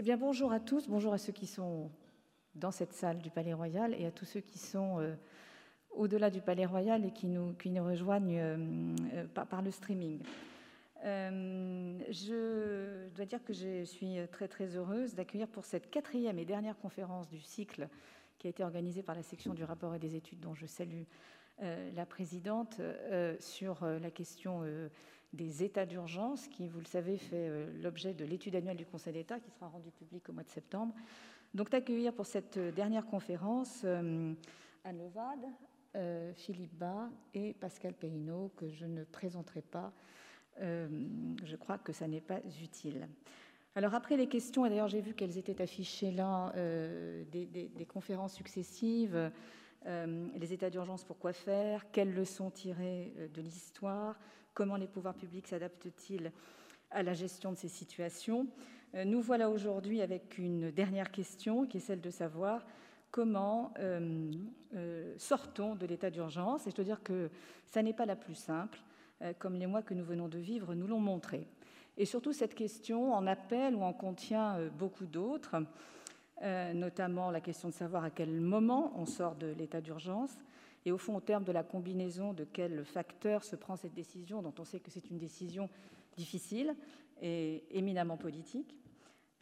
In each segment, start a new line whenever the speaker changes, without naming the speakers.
Eh bien, bonjour à tous, bonjour à ceux qui sont dans cette salle du Palais Royal et à tous ceux qui sont euh, au-delà du Palais Royal et qui nous, qui nous rejoignent euh, euh, par, le streaming. je dois dire que je suis très très heureuse d'accueillir pour cette quatrième et dernière conférence du cycle qui a été organisée par la section du rapport et des études dont je salue la présidente sur la question des états d'urgence, qui, vous le savez, fait euh, l'objet de l'étude annuelle du Conseil d'État, qui sera rendue publique au mois de septembre. Donc, d'accueillir pour cette euh, dernière conférence euh, Anne Levade, Philippe Bas et Pascal Perrineau, que je ne présenterai pas. je crois que ça n'est pas utile. Alors après les questions, et d'ailleurs j'ai vu qu'elles étaient affichées là, des, conférences successives, les états d'urgence, pourquoi faire, quelles leçons tirer de l'histoire, Comment les pouvoirs publics s'adaptent-ils à la gestion de ces situations? Euh, Nous voilà aujourd'hui avec une dernière question qui est celle de savoir comment euh, euh, sortons de l'état d'urgence. Et je dois dire que ça n'est pas la plus simple, comme les mois que nous venons de vivre nous l'ont montré. Et surtout, cette question en appelle ou en contient beaucoup d'autres, notamment la question de savoir à quel moment on sort de l'état d'urgence, et au fond, au terme de la combinaison de quels facteurs se prend cette décision, dont on sait que c'est une décision difficile et éminemment politique,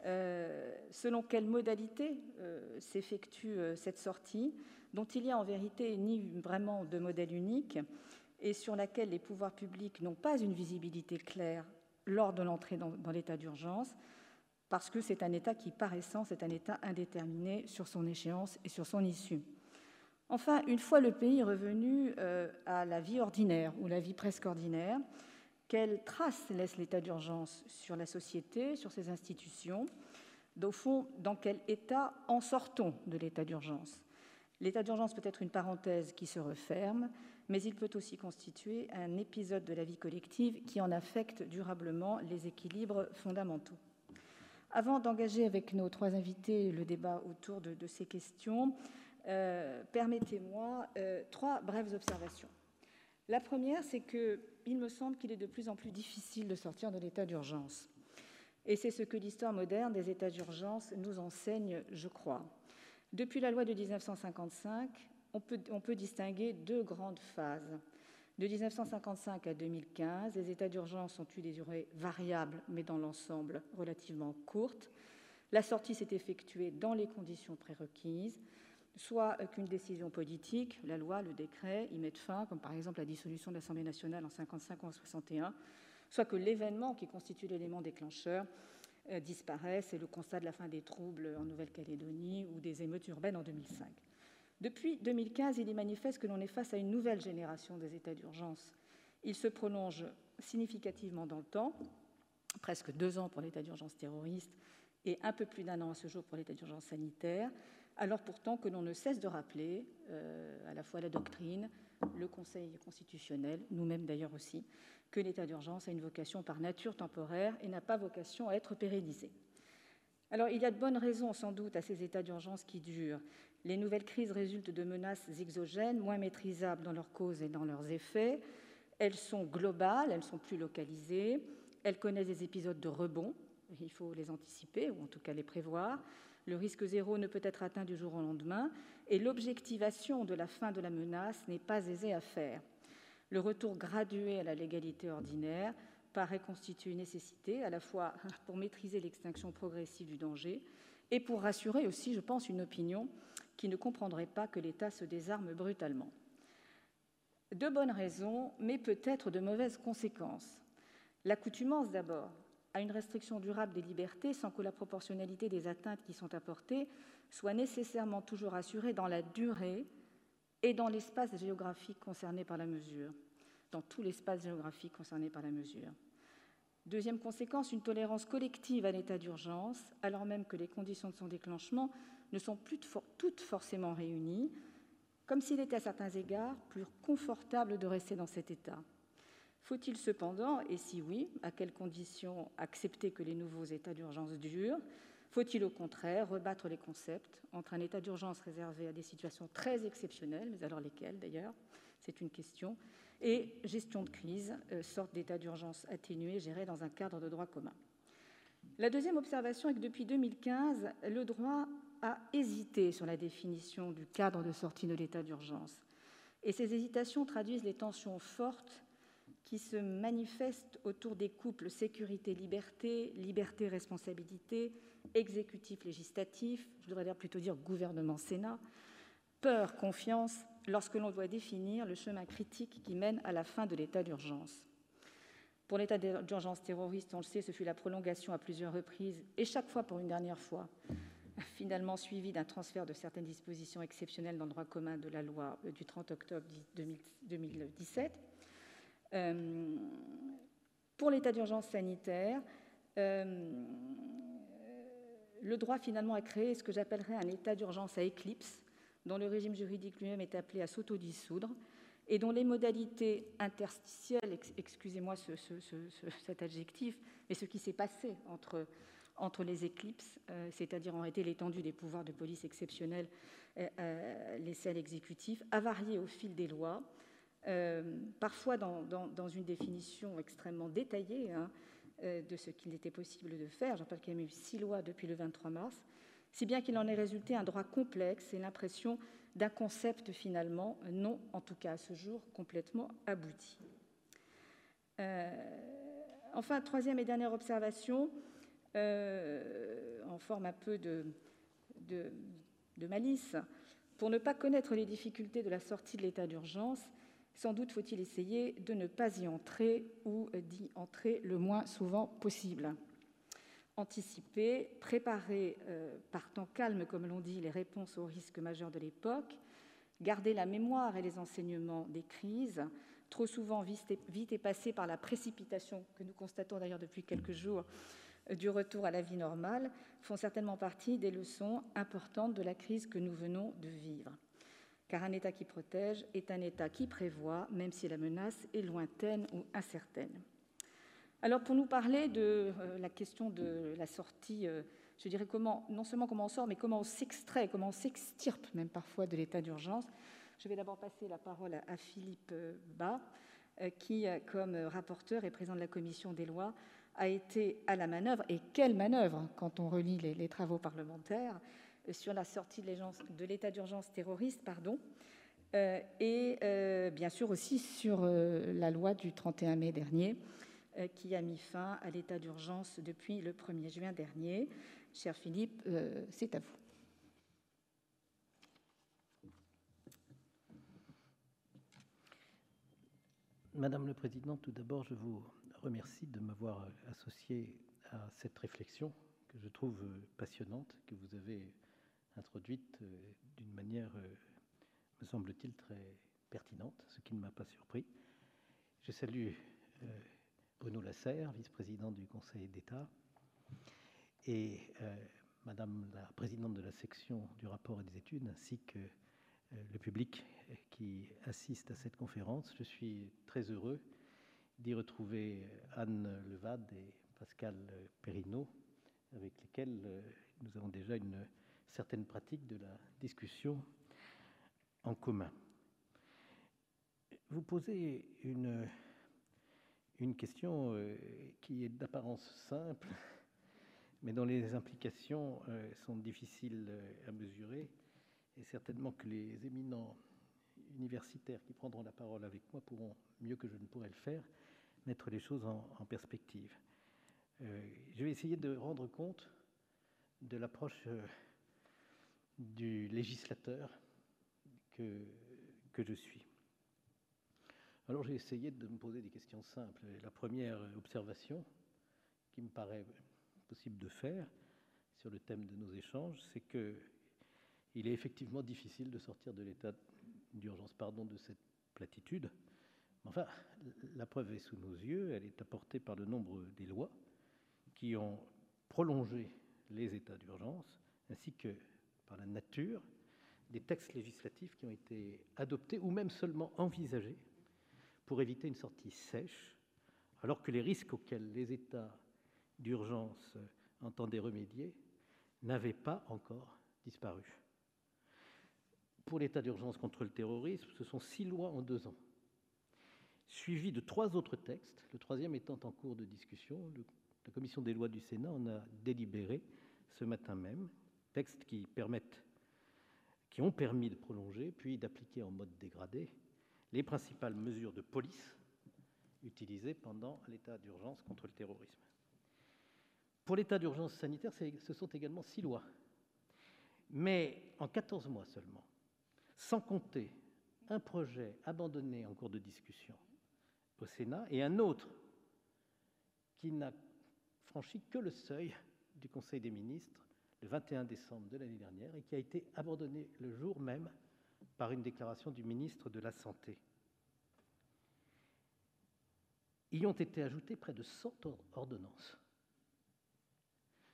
euh, selon quelle modalité euh, s'effectue euh, cette sortie, dont il y a en vérité ni vraiment de modèle unique, et sur laquelle les pouvoirs publics n'ont pas une visibilité claire lors de l'entrée dans l'état d'urgence, parce que c'est un état qui, par essence, est un état indéterminé sur son échéance et sur son issue. Enfin, une fois le pays revenu euh, à la vie ordinaire ou la vie presque ordinaire, quelle trace laisse l'état d'urgence sur la société, sur ses institutions? Au fond, dans quel état en sortons de l'état d'urgence? L'état d'urgence peut être une parenthèse qui se referme, mais il peut aussi constituer un épisode de la vie collective qui en affecte durablement les équilibres fondamentaux. Avant d'engager avec nos trois invités le débat autour de, ces questions, euh, permettez-moi euh, trois brèves observations. La première, c'est qu'il me semble qu'il est de plus en plus difficile de sortir de l'état d'urgence. Et c'est ce que l'histoire moderne des états d'urgence nous enseigne, je crois. Depuis la loi de 1955, on peut, on peut distinguer deux grandes phases. De 1955 à 2015, les états d'urgence ont eu des durées variables, mais dans l'ensemble relativement courtes. La sortie s'est effectuée dans les conditions prérequises soit qu'une décision politique, la loi, le décret, y mette fin, comme par exemple la dissolution de l'Assemblée nationale en 55 ou en 61, soit que l'événement qui constitue l'élément déclencheur euh, disparaisse, et le constat de la fin des troubles en Nouvelle-Calédonie ou des émeutes urbaines en 2005. Depuis 2015, il est manifeste que l'on est face à une nouvelle génération des états d'urgence. Il se prolonge significativement dans le temps, presque deux ans pour l'état d'urgence terroriste et un peu plus d'un an à ce jour pour l'état d'urgence sanitaire alors pourtant que l'on ne cesse de rappeler euh, à la fois la doctrine, le Conseil constitutionnel, nous-mêmes d'ailleurs aussi, que l'état d'urgence a une vocation par nature temporaire et n'a pas vocation à être pérennisé. Alors il y a de bonnes raisons sans doute à ces états d'urgence qui durent. Les nouvelles crises résultent de menaces exogènes, moins maîtrisables dans leurs causes et dans leurs effets. Elles sont globales, elles sont plus localisées, elles connaissent des épisodes de rebond, il faut les anticiper ou en tout cas les prévoir. Le risque zéro ne peut être atteint du jour au lendemain et l'objectivation de la fin de la menace n'est pas aisée à faire. Le retour gradué à la légalité ordinaire paraît constituer une nécessité à la fois pour maîtriser l'extinction progressive du danger et pour rassurer aussi, je pense, une opinion qui ne comprendrait pas que l'État se désarme brutalement. De bonnes raisons, mais peut-être de mauvaises conséquences. L'accoutumance d'abord à une restriction durable des libertés sans que la proportionnalité des atteintes qui sont apportées soit nécessairement toujours assurée dans la durée et dans l'espace géographique concerné par la mesure, dans tout l'espace géographique concerné par la mesure. Deuxième conséquence, une tolérance collective à l'état d'urgence, alors même que les conditions de son déclenchement ne sont plus toutes forcément réunies, comme s'il était à certains égards plus confortable de rester dans cet état. Faut-il cependant, et si oui, à quelles conditions accepter que les nouveaux états d'urgence durent? Faut-il au contraire rebattre les concepts entre un état d'urgence réservé à des situations très exceptionnelles, mais alors lesquelles d'ailleurs? C'est une question. Et gestion de crise, euh, sorte d'état d'urgence atténué géré dans un cadre de droit commun. La deuxième observation est que depuis 2015, le droit a hésité sur la définition du cadre de sortie de l'état d'urgence. Et ces hésitations traduisent les tensions fortes qui se manifestent autour des couples sécurité-liberté, liberté-responsabilité, exécutif-législatif, je devrais plutôt dire gouvernement-Sénat, peur-confiance, lorsque l'on doit définir le chemin critique qui mène à la fin de l'état d'urgence. Pour l'état d'urgence terroriste, on le sait, ce fut la prolongation à plusieurs reprises, et chaque fois pour une dernière fois, finalement suivi d'un transfert de certaines dispositions exceptionnelles dans le droit commun de la loi euh, du 30 octobre 2017. Euh, pour l'état d'urgence sanitaire, euh, le droit finalement a créé ce que j'appellerais un état d'urgence à éclipse, dont le régime juridique lui-même est appelé à s'autodissoudre et dont les modalités interstitielles, excusez-moi cet adjectif, mais ce qui s'est passé entre, entre les éclipses, euh, c'est-à-dire en réalité l'étendue des pouvoirs de police exceptionnels euh, euh, laissés à l'exécutif, a varié au fil des lois, parfois dans, une définition extrêmement détaillée hein, de ce qu'il était possible de faire. Je rappelle qu'il y a eu six lois depuis le 23 mars, si bien qu'il en est résulté un droit complexe et l'impression d'un concept finalement non, en tout cas à ce jour, complètement abouti. Enfin, troisième et dernière observation, euh, en forme un peu de, de, malice, pour ne pas connaître les difficultés de la sortie de l'état d'urgence, sans doute faut-il essayer de ne pas y entrer ou d'y entrer le moins souvent possible. Anticiper, préparer euh, par temps calme, comme l'on dit, les réponses aux risques majeurs de l'époque, garder la mémoire et les enseignements des crises, trop souvent vite passé par la précipitation que nous constatons d'ailleurs depuis quelques jours du retour à la vie normale, font certainement partie des leçons importantes de la crise que nous venons de vivre. Car un État qui protège est un État qui prévoit, même si la menace est lointaine ou incertaine. Alors pour nous parler de euh, la question de la sortie, euh, je dirais comment, non seulement comment on sort, mais comment on s'extrait, comment on s'extirpe même parfois de l'état d'urgence, je vais d'abord passer la parole à, Philippe euh, Bas, qui, comme rapporteur et président de la commission des lois, a été à la manœuvre, et quelle manœuvre quand on relit les, travaux parlementaires, sur la sortie de l'état d'urgence terroriste, pardon, et bien sûr aussi sur la loi du 31 mai dernier, euh, qui a mis fin à l'état d'urgence depuis le 1er juin dernier. Cher Philippe, euh, c'est à vous.
Madame le Président, tout d'abord, je vous remercie de m'avoir associé à cette réflexion que je trouve passionnante, que vous avez introduite euh, d'une manière, me semble-t-il, très pertinente, ce qui ne m'a pas surpris. Je salue Bruno Lasserre, vice-président du Conseil d'État, et euh, Madame la présidente de la section du rapport et des études, ainsi que euh, le public qui assiste à cette conférence. Je suis très heureux d'y retrouver Anne Levade et Pascal Perrineau, avec lesquels euh, nous avons déjà une certaine pratique de la discussion en commun. Vous posez une une question euh, qui est d'apparence simple, mais dont les implications euh, sont difficiles euh, à mesurer, et certainement que les éminents universitaires qui prendront la parole avec moi pourront, mieux que je ne pourrais le faire, mettre les choses en, perspective. je vais essayer de rendre compte de l'approche du législateur que, que je suis. Alors j'ai essayé de me poser des questions simples. la première observation qui me paraît possible de faire sur le thème de nos échanges, c'est que il est effectivement difficile de sortir de l'état d'urgence, pardon, de cette platitude. Enfin, la preuve est sous nos yeux, elle est apportée par le nombre des lois qui ont prolongé les états d'urgence, ainsi que par la nature des textes législatifs qui ont été adoptés ou même seulement envisagés pour éviter une sortie sèche, alors que les risques auxquels les états d'urgence entendaient remédier n'avaient pas encore disparu. Pour l'état d'urgence contre le terrorisme, ce sont six lois en deux ans, suivies de trois autres textes, le troisième étant en cours de discussion, La commission des lois du Sénat en a délibéré ce matin même, textes qui permettent qui ont permis de prolonger puis d'appliquer en mode dégradé les principales mesures de police utilisées pendant l'état d'urgence contre le terrorisme. Pour l'état d'urgence sanitaire, ce sont également six lois, mais en 14 mois seulement, sans compter un projet abandonné en cours de discussion au Sénat et un autre qui n'a franchi que le seuil du Conseil des ministres le 21 décembre de l'année dernière et qui a été abandonné le jour même par une déclaration du ministre de la Santé. Y ont été ajoutées près de 100 ordonnances,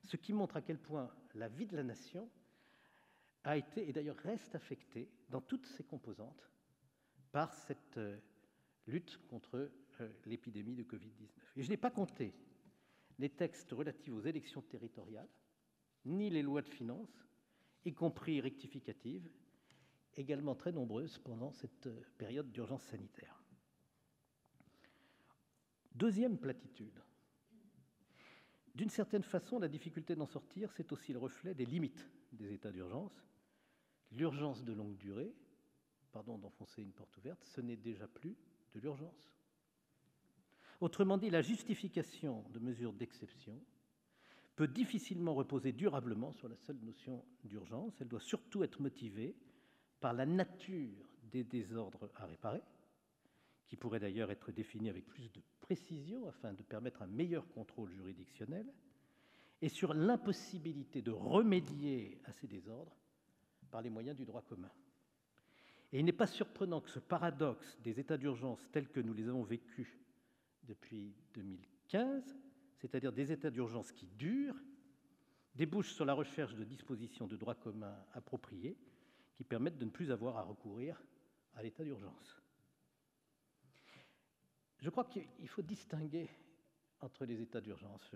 ce qui montre à quel point la vie de la nation a été et d'ailleurs reste affectée dans toutes ses composantes par cette euh, lutte contre euh, l'épidémie de Covid-19. Et je n'ai pas compté les textes relatifs aux élections territoriales, ni les lois de finances, y compris rectificatives, également très nombreuses pendant cette euh, période d'urgence sanitaire. Deuxième platitude. D'une certaine façon, la difficulté d'en sortir, c'est aussi le reflet des limites des états d'urgence. L'urgence de longue durée, pardon d'enfoncer une porte ouverte, ce n'est déjà plus de l'urgence. Autrement dit, la justification de mesures d'exception peut difficilement reposer durablement sur la seule notion d'urgence. Elle doit surtout être motivée par la nature des désordres à réparer, qui pourraient d'ailleurs être définis avec plus de précision afin de permettre un meilleur contrôle juridictionnel, et sur l'impossibilité de remédier à ces désordres par les moyens du droit commun. Et il n'est pas surprenant que ce paradoxe des états d'urgence tels que nous les avons vécus depuis 2015 c'est-à-dire des états d'urgence qui durent, débouchent sur la recherche de dispositions de droit commun appropriées qui permettent de ne plus avoir à recourir à l'état d'urgence. Je crois qu'il faut distinguer entre les états d'urgence.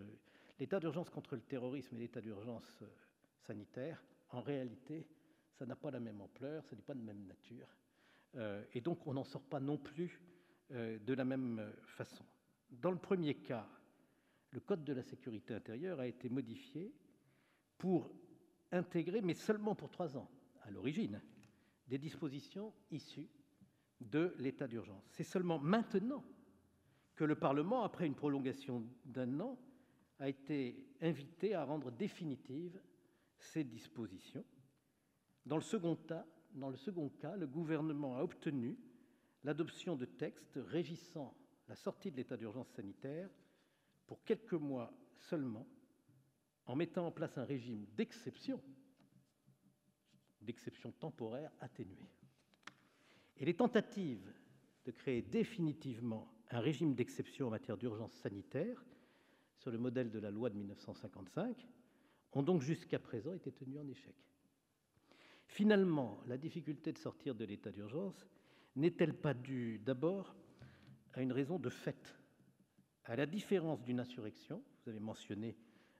L'état d'urgence contre le terrorisme et l'état d'urgence sanitaire, en réalité, ça n'a pas la même ampleur, ça n'est pas de même nature. Euh, et donc, on n'en sort pas non plus euh, de la même façon. Dans le premier cas, le Code de la sécurité intérieure a été modifié pour intégrer, mais seulement pour trois ans à l'origine, des dispositions issues de l'état d'urgence. C'est seulement maintenant que le Parlement, après une prolongation d'un an, a été invité à rendre définitives ces dispositions. Dans le second cas, le gouvernement a obtenu l'adoption de textes régissant la sortie de l'état d'urgence sanitaire pour quelques mois seulement, en mettant en place un régime d'exception, d'exception temporaire atténuée. Et les tentatives de créer définitivement un régime d'exception en matière d'urgence sanitaire, sur le modèle de la loi de 1955, ont donc jusqu'à présent été tenues en échec. Finalement, la difficulté de sortir de l'état d'urgence n'est-elle pas due d'abord à une raison de fait? À la différence d'une insurrection, vous avez mentionné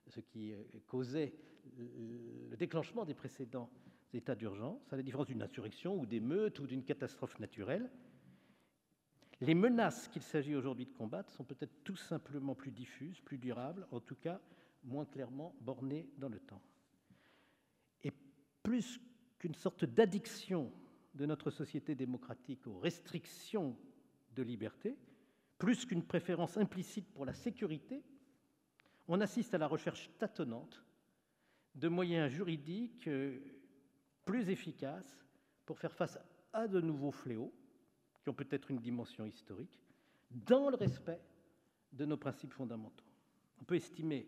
ce qui euh, causait le déclenchement des précédents états d'urgence, à la différence d'une insurrection ou d'émeutes ou d'une catastrophe naturelle, les menaces qu'il s'agit aujourd'hui de combattre sont peut-être tout simplement plus diffuses, plus durables, en tout cas moins clairement bornées dans le temps. Et plus qu'une sorte d'addiction de notre société démocratique aux restrictions de liberté, plus qu'une préférence implicite pour la sécurité, on assiste à la recherche tâtonnante de moyens juridiques euh, plus efficaces pour faire face à de nouveaux fléaux, qui ont peut-être une dimension historique, dans le respect de nos principes fondamentaux. On peut estimer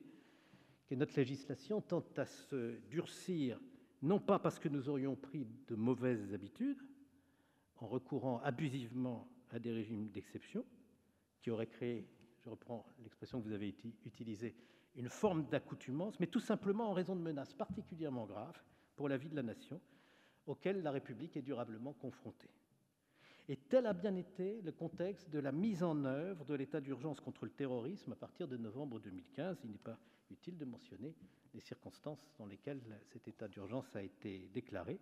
que notre législation tend à se durcir, non pas parce que nous aurions pris de mauvaises habitudes, en recourant abusivement à des régimes d'exception, qui aurait créé, je reprends l'expression que vous avez utilisée, une forme d'accoutumance, mais tout simplement en raison de menaces particulièrement graves pour la vie de la nation, auxquelles la République est durablement confrontée. Et tel a bien été le contexte de la mise en œuvre de l'état d'urgence contre le terrorisme à partir de novembre 2015. Il n'est pas utile de mentionner les circonstances dans lesquelles cet état d'urgence a été déclaré.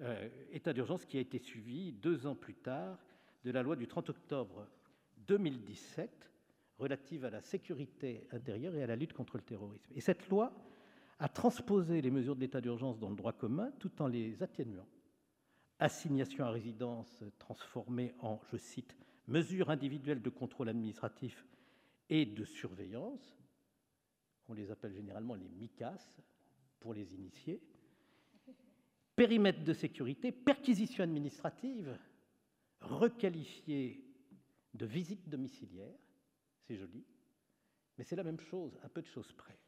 Euh, état d'urgence qui a été suivi deux ans plus tard de la loi du 30 octobre 2017 relative à la sécurité intérieure et à la lutte contre le terrorisme. Et cette loi a transposé les mesures de l'état d'urgence dans le droit commun tout en les atténuant. Assignation à résidence transformée en, je cite, mesures individuelles de contrôle administratif et de surveillance, on les appelle généralement les MICAS pour les initiés, périmètre de sécurité, perquisition administrative, requalifiée de visite domiciliaire, c'est joli, mais c'est la même chose, à peu de choses près.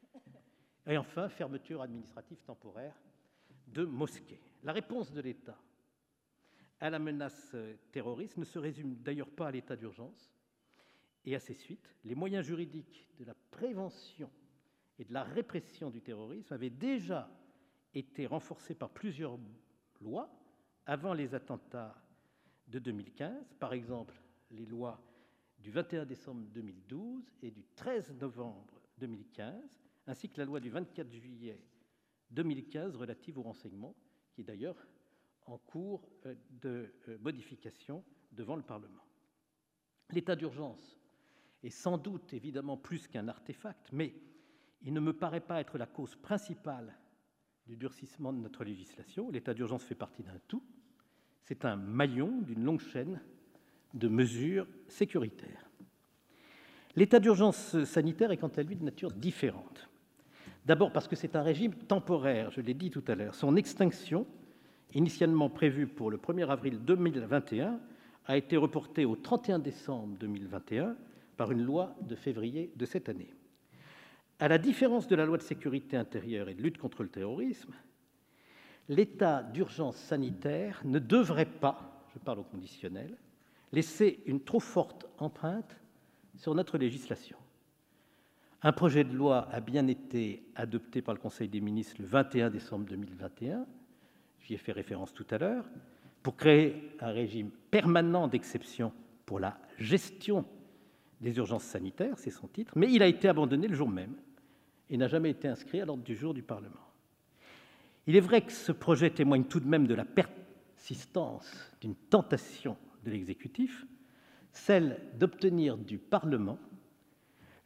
Et enfin, fermeture administrative temporaire de mosquées. La réponse de l'État à la menace terroriste ne se résume d'ailleurs pas à l'état d'urgence et à ses suites. Les moyens juridiques de la prévention et de la répression du terrorisme avaient déjà été renforcés par plusieurs lois avant les attentats de 2015, par exemple les lois du 21 décembre 2012 et du 13 novembre 2015, ainsi que la loi du 24 juillet 2015 relative au renseignement, qui est d'ailleurs en cours euh, de euh, modification devant le Parlement. L'état d'urgence est sans doute évidemment plus qu'un artefact, mais il ne me paraît pas être la cause principale du durcissement de notre législation. L'état d'urgence fait partie d'un tout. C'est un maillon d'une longue chaîne de mesures sécuritaires. L'état d'urgence sanitaire est quant à lui de nature différente. D'abord parce que c'est un régime temporaire, je l'ai dit tout à l'heure. Son extinction, initialement prévue pour le 1er avril 2021, a été reportée au 31 décembre 2021 par une loi de février de cette année. À la différence de la loi de sécurité intérieure et de lutte contre le terrorisme, l'état d'urgence sanitaire ne devrait pas, je parle au conditionnel, laisser une trop forte empreinte sur notre législation. Un projet de loi a bien été adopté par le Conseil des ministres le 21 décembre 2021, j'y ai fait référence tout à l'heure, pour créer un régime permanent d'exception pour la gestion des urgences sanitaires, c'est son titre, mais il a été abandonné le jour même et n'a jamais été inscrit à l'ordre du jour du Parlement. Il est vrai que ce projet témoigne tout de même de la persistance d'une tentation de l'exécutif, celle d'obtenir du Parlement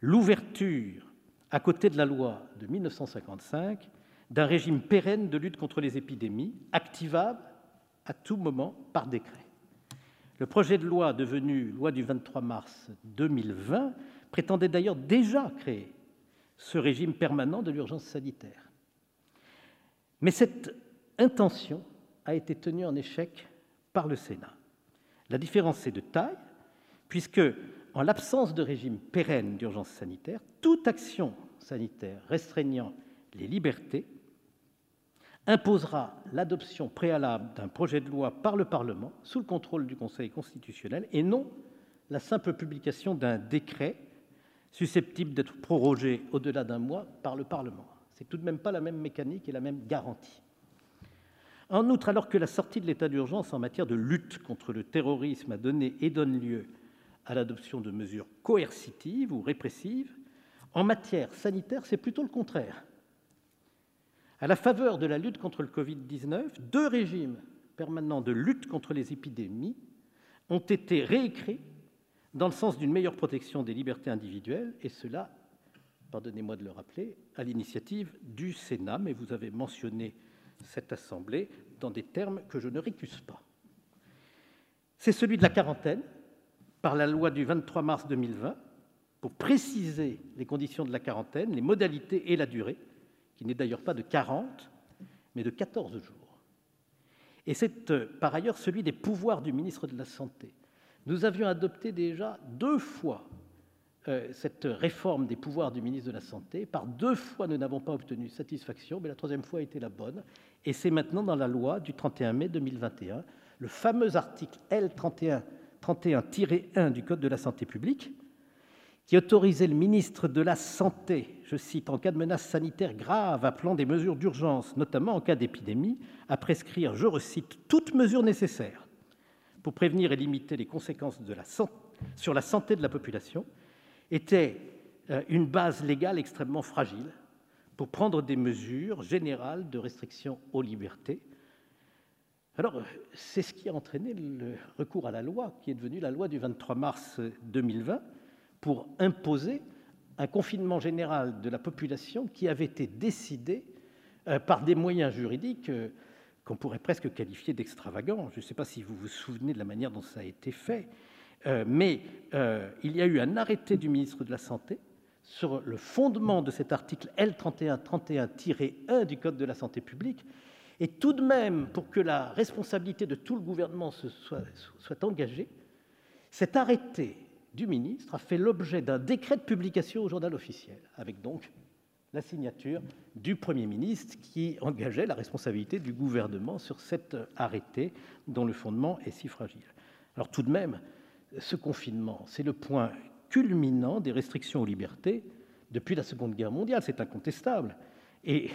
l'ouverture, à côté de la loi de 1955, d'un régime pérenne de lutte contre les épidémies, activable à tout moment par décret. Le projet de loi devenu loi du 23 mars 2020 prétendait d'ailleurs déjà créer ce régime permanent de l'urgence sanitaire. Mais cette intention a été tenue en échec par le Sénat. La différence est de taille, puisque, en l'absence de régime pérenne d'urgence sanitaire, toute action sanitaire restreignant les libertés imposera l'adoption préalable d'un projet de loi par le Parlement sous le contrôle du Conseil constitutionnel et non la simple publication d'un décret susceptible d'être prorogé au-delà d'un mois par le Parlement. C'est tout de même pas la même mécanique et la même garantie. En outre, alors que la sortie de l'état d'urgence en matière de lutte contre le terrorisme a donné et donne lieu à l'adoption de mesures coercitives ou répressives, en matière sanitaire, c'est plutôt le contraire. À la faveur de la lutte contre le Covid-19, deux régimes permanents de lutte contre les épidémies ont été réécrits dans le sens d'une meilleure protection des libertés individuelles, et cela, pardonnez-moi de le rappeler, à l'initiative du Sénat, mais vous avez mentionné cette assemblée dans des termes que je ne récuse pas. C'est celui de la quarantaine, par la loi du 23 mars 2020, pour préciser les conditions de la quarantaine, les modalités et la durée, qui n'est d'ailleurs pas de 40, mais de 14 jours. Et c'est euh, par ailleurs celui des pouvoirs du ministre de la Santé. Nous avions adopté déjà deux fois euh, cette réforme des pouvoirs du ministre de la Santé. Par deux fois, nous n'avons pas obtenu satisfaction, mais la troisième fois a été la bonne. Et c'est maintenant dans la loi du 31 mai 2021, le fameux article L31-1 du Code de la santé publique, qui autorisait le ministre de la Santé, je cite, en cas de menace sanitaire grave appelant des mesures d'urgence, notamment en cas d'épidémie, à prescrire, je recite, toutes mesures nécessaires pour prévenir et limiter les conséquences sur la santé de la population, était euh, une base légale extrêmement fragile pour prendre des mesures générales de restriction aux libertés. Alors, c'est ce qui a entraîné le recours à la loi, qui est devenue la loi du 23 mars 2020, pour imposer un confinement général de la population qui avait été décidé euh, par des moyens juridiques euh, qu'on pourrait presque qualifier d'extravagants. Je ne sais pas si vous vous souvenez de la manière dont ça a été fait, euh, mais il y a eu un arrêté du ministre de la Santé sur le fondement de cet article L3131-1 du Code de la santé publique, et tout de même, pour que la responsabilité de tout le gouvernement soit, soit engagée, cet arrêté du ministre a fait l'objet d'un décret de publication au journal officiel, avec donc la signature du Premier ministre qui engageait la responsabilité du gouvernement sur cet arrêté dont le fondement est si fragile. Alors tout de même, ce confinement, c'est le point culminant des restrictions aux libertés depuis la Seconde Guerre mondiale, c'est incontestable. Et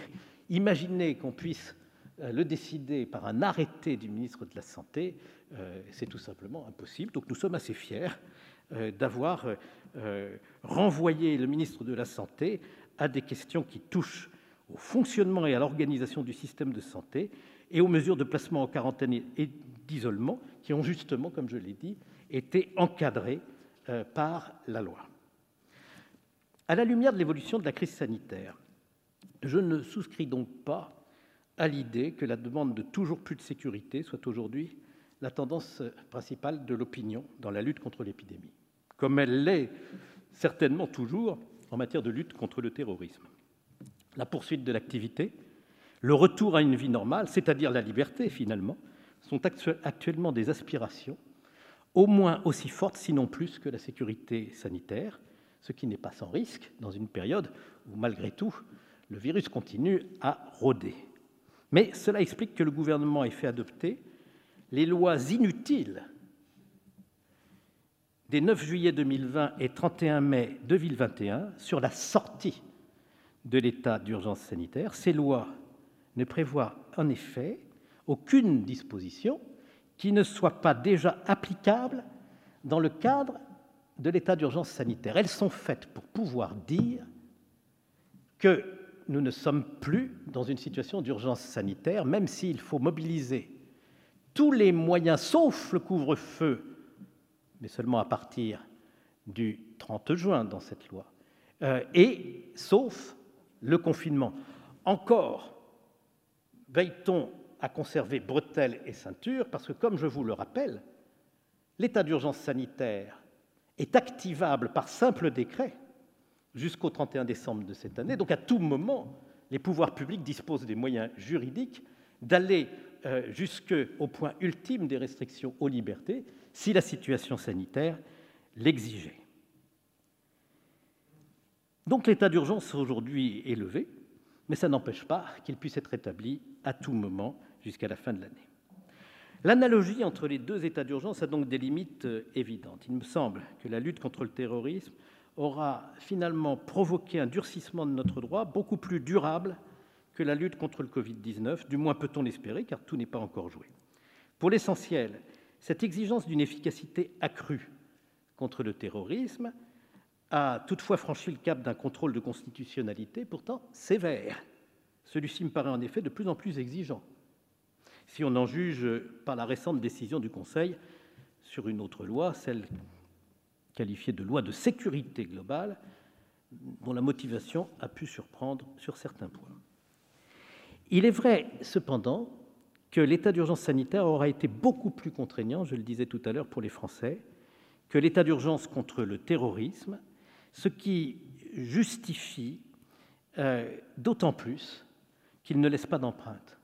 imaginez qu'on puisse euh, le décider par un arrêté du ministre de la Santé, euh, c'est tout simplement impossible. Donc nous sommes assez fiers euh, d'avoir renvoyé le ministre de la Santé à des questions qui touchent au fonctionnement et à l'organisation du système de santé et aux mesures de placement en quarantaine et d'isolement qui ont justement, comme je l'ai dit, été encadrées euh, par la loi. À la lumière de l'évolution de la crise sanitaire, je ne souscris donc pas à l'idée que la demande de toujours plus de sécurité soit aujourd'hui la tendance principale de l'opinion dans la lutte contre l'épidémie, comme elle l'est certainement toujours en matière de lutte contre le terrorisme. La poursuite de l'activité, le retour à une vie normale, c'est-à-dire la liberté finalement, sont actuellement des aspirations au moins aussi fortes, sinon plus, que la sécurité sanitaire, ce qui n'est pas sans risque dans une période où, malgré tout, le virus continue à rôder. Mais cela explique que le gouvernement ait fait adopter les lois inutiles des 9 juillet 2020 et 31 mai 2021 sur la sortie de l'état d'urgence sanitaire. Ces lois ne prévoient en effet aucune disposition qui ne soit pas déjà applicable dans le cadre de l'état d'urgence sanitaire. Elles sont faites pour pouvoir dire que nous ne sommes plus dans une situation d'urgence sanitaire, même s'il faut mobiliser tous les moyens, sauf le couvre-feu, mais seulement à partir du 30 juin dans cette loi, euh, et sauf le confinement. Encore veille-t-on à conserver bretelles et ceintures, parce que, comme je vous le rappelle, l'état d'urgence sanitaire est activable par simple décret jusqu'au 31 décembre de cette année. Donc, à tout moment, les pouvoirs publics disposent des moyens juridiques d'aller jusqu'au point ultime des restrictions aux libertés si la situation sanitaire l'exigeait. Donc l'état d'urgence aujourd'hui est levé, mais ça n'empêche pas qu'il puisse être établi à tout moment jusqu'à la fin de l'année. L'analogie entre les deux états d'urgence a donc des limites euh, évidentes. Il me semble que la lutte contre le terrorisme aura finalement provoqué un durcissement de notre droit beaucoup plus durable que la lutte contre le Covid-19, du moins peut-on l'espérer, car tout n'est pas encore joué. Pour l'essentiel, cette exigence d'une efficacité accrue contre le terrorisme a toutefois franchi le cap d'un contrôle de constitutionnalité pourtant sévère. Celui-ci me paraît en effet de plus en plus exigeant, si on en juge par la récente décision du Conseil sur une autre loi, celle qualifiée de loi de sécurité globale, dont la motivation a pu surprendre sur certains points. Il est vrai cependant que l'état d'urgence sanitaire aura été beaucoup plus contraignant, je le disais tout à l'heure, pour les Français que l'état d'urgence contre le terrorisme, ce qui justifie euh, d'autant plus qu'il ne laisse pas d'empreinte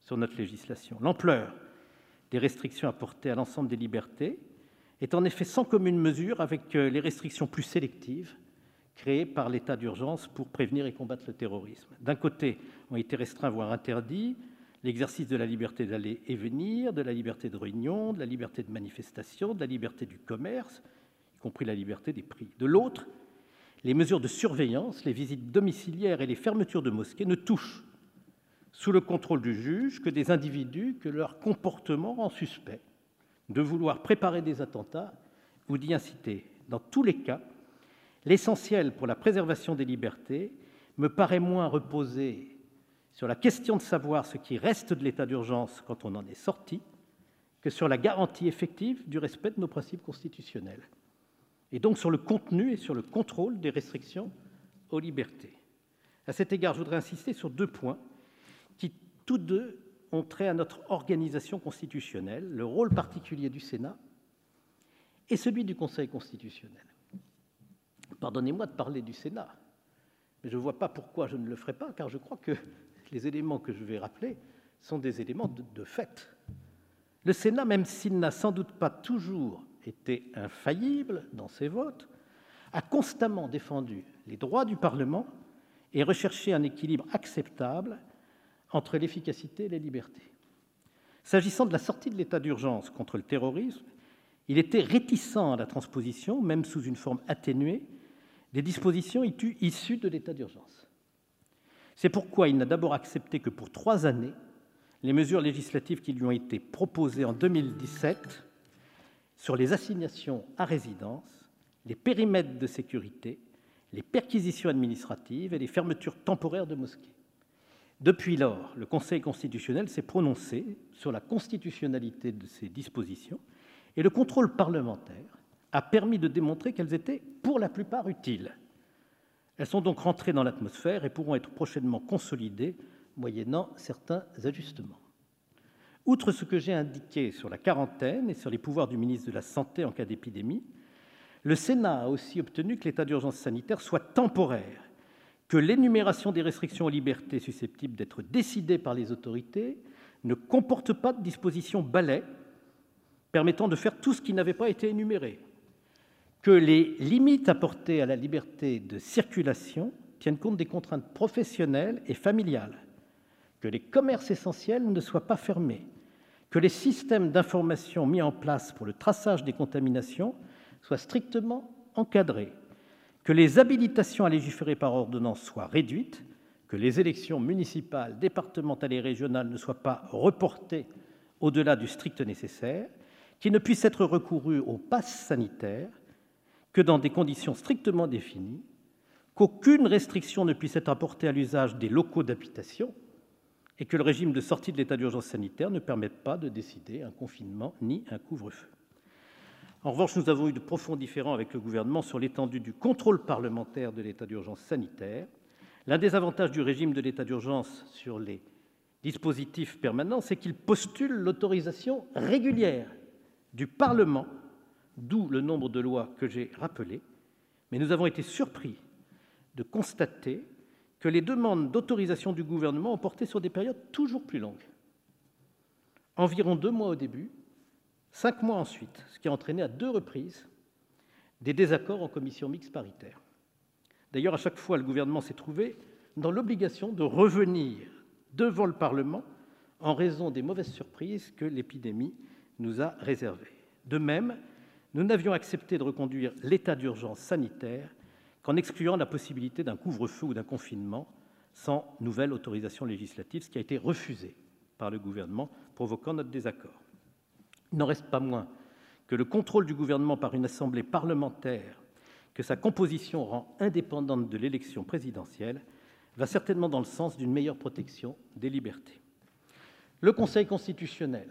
sur notre législation. L'ampleur des restrictions apportées à l'ensemble des libertés est en effet sans commune mesure avec euh, les restrictions plus sélectives créées par l'état d'urgence pour prévenir et combattre le terrorisme. D'un côté, ont été restreints, voire interdits, l'exercice de la liberté d'aller et venir, de la liberté de réunion, de la liberté de manifestation, de la liberté du commerce, y compris la liberté des prix. De l'autre, les mesures de surveillance, les visites domiciliaires et les fermetures de mosquées ne touchent, sous le contrôle du juge, que des individus que leur comportement rend suspect de vouloir préparer des attentats ou d'y inciter. Dans tous les cas, l'essentiel pour la préservation des libertés me paraît moins reposer sur la question de savoir ce qui reste de l'état d'urgence quand on en est sorti que sur la garantie effective du respect de nos principes constitutionnels. et donc sur le contenu et sur le contrôle des restrictions aux libertés. À cet égard, je voudrais insister sur deux points qui, tous deux, ont trait à notre organisation constitutionnelle, le rôle particulier du Sénat et celui du Conseil constitutionnel. Pardonnez-moi de parler du Sénat, mais je ne vois pas pourquoi je ne le ferai pas, car je crois que les éléments que je vais rappeler sont des éléments de, fait. Le Sénat, même s'il n'a sans doute pas toujours été infaillible dans ses votes, a constamment défendu les droits du Parlement et recherché un équilibre acceptable entre l'efficacité et les libertés. S'agissant de la sortie de l'état d'urgence contre le terrorisme, il était réticent à la transposition, même sous une forme atténuée, des dispositions issues de l'état d'urgence. C'est pourquoi il n'a d'abord accepté que pour trois années les mesures législatives qui lui ont été proposées en 2017 sur les assignations à résidence, les périmètres de sécurité, les perquisitions administratives et les fermetures temporaires de mosquées. Depuis lors, le Conseil constitutionnel s'est prononcé sur la constitutionnalité de ces dispositions et le contrôle parlementaire a permis de démontrer qu'elles étaient pour la plupart utiles. Elles sont donc rentrées dans l'atmosphère et pourront être prochainement consolidées moyennant certains ajustements. Outre ce que j'ai indiqué sur la quarantaine et sur les pouvoirs du ministre de la Santé en cas d'épidémie, le Sénat a aussi obtenu que l'état d'urgence sanitaire soit temporaire, que l'énumération des restrictions aux libertés susceptibles d'être décidées par les autorités ne comporte pas de dispositions balai permettant de faire tout ce qui n'avait pas été énuméré, que les limites apportées à la liberté de circulation tiennent compte des contraintes professionnelles et familiales, que les commerces essentiels ne soient pas fermés, que les systèmes d'information mis en place pour le traçage des contaminations soient strictement encadrés, que les habilitations à légiférer par ordonnance soient réduites, que les élections municipales, départementales et régionales ne soient pas reportées au-delà du strict nécessaire, qu'il ne puisse être recouru au pass sanitaire que dans des conditions strictement définies, qu'aucune restriction ne puisse être apportée à l'usage des locaux d'habitation et que le régime de sortie de l'état d'urgence sanitaire ne permette pas de décider un confinement ni un couvre-feu. En revanche, nous avons eu de profonds différends avec le Gouvernement sur l'étendue du contrôle parlementaire de l'état d'urgence sanitaire. L'un des avantages du régime de l'état d'urgence sur les dispositifs permanents, c'est qu'il postule l'autorisation régulière du Parlement, d'où le nombre de lois que j'ai rappelées. Mais nous avons été surpris de constater que les demandes d'autorisation du Gouvernement ont porté sur des périodes toujours plus longues. Environ deux mois au début, cinq mois ensuite, ce qui a entraîné à deux reprises des désaccords en commission mixte paritaire. D'ailleurs, à chaque fois, le Gouvernement s'est trouvé dans l'obligation de revenir devant le Parlement en raison des mauvaises surprises que l'épidémie nous a réservées. De même, nous n'avions accepté de reconduire l'état d'urgence sanitaire qu'en excluant la possibilité d'un couvre-feu ou d'un confinement sans nouvelle autorisation législative, ce qui a été refusé par le Gouvernement, provoquant notre désaccord. Il n'en reste pas moins que le contrôle du Gouvernement par une assemblée parlementaire que sa composition rend indépendante de l'élection présidentielle va certainement dans le sens d'une meilleure protection des libertés. Le Conseil constitutionnel,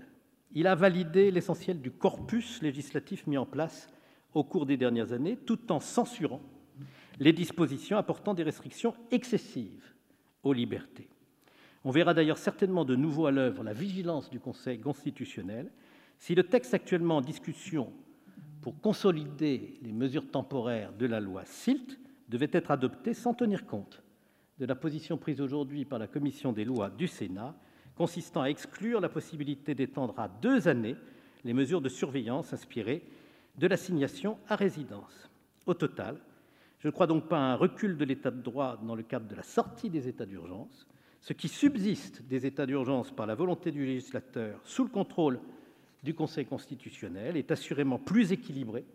il a validé l'essentiel du corpus législatif mis en place au cours des dernières années, tout en censurant les dispositions apportant des restrictions excessives aux libertés. On verra d'ailleurs certainement de nouveau à l'œuvre la vigilance du Conseil constitutionnel si le texte actuellement en discussion pour consolider les mesures temporaires de la loi SILT devait être adopté sans tenir compte de la position prise aujourd'hui par la commission des lois du Sénat, consistant à exclure la possibilité d'étendre à deux années les mesures de surveillance inspirées de l'assignation à résidence. Au total, je ne crois donc pas à un recul de l'état de droit dans le cadre de la sortie des états d'urgence. Ce qui subsiste des états d'urgence par la volonté du législateur sous le contrôle du Conseil constitutionnel est assurément plus équilibré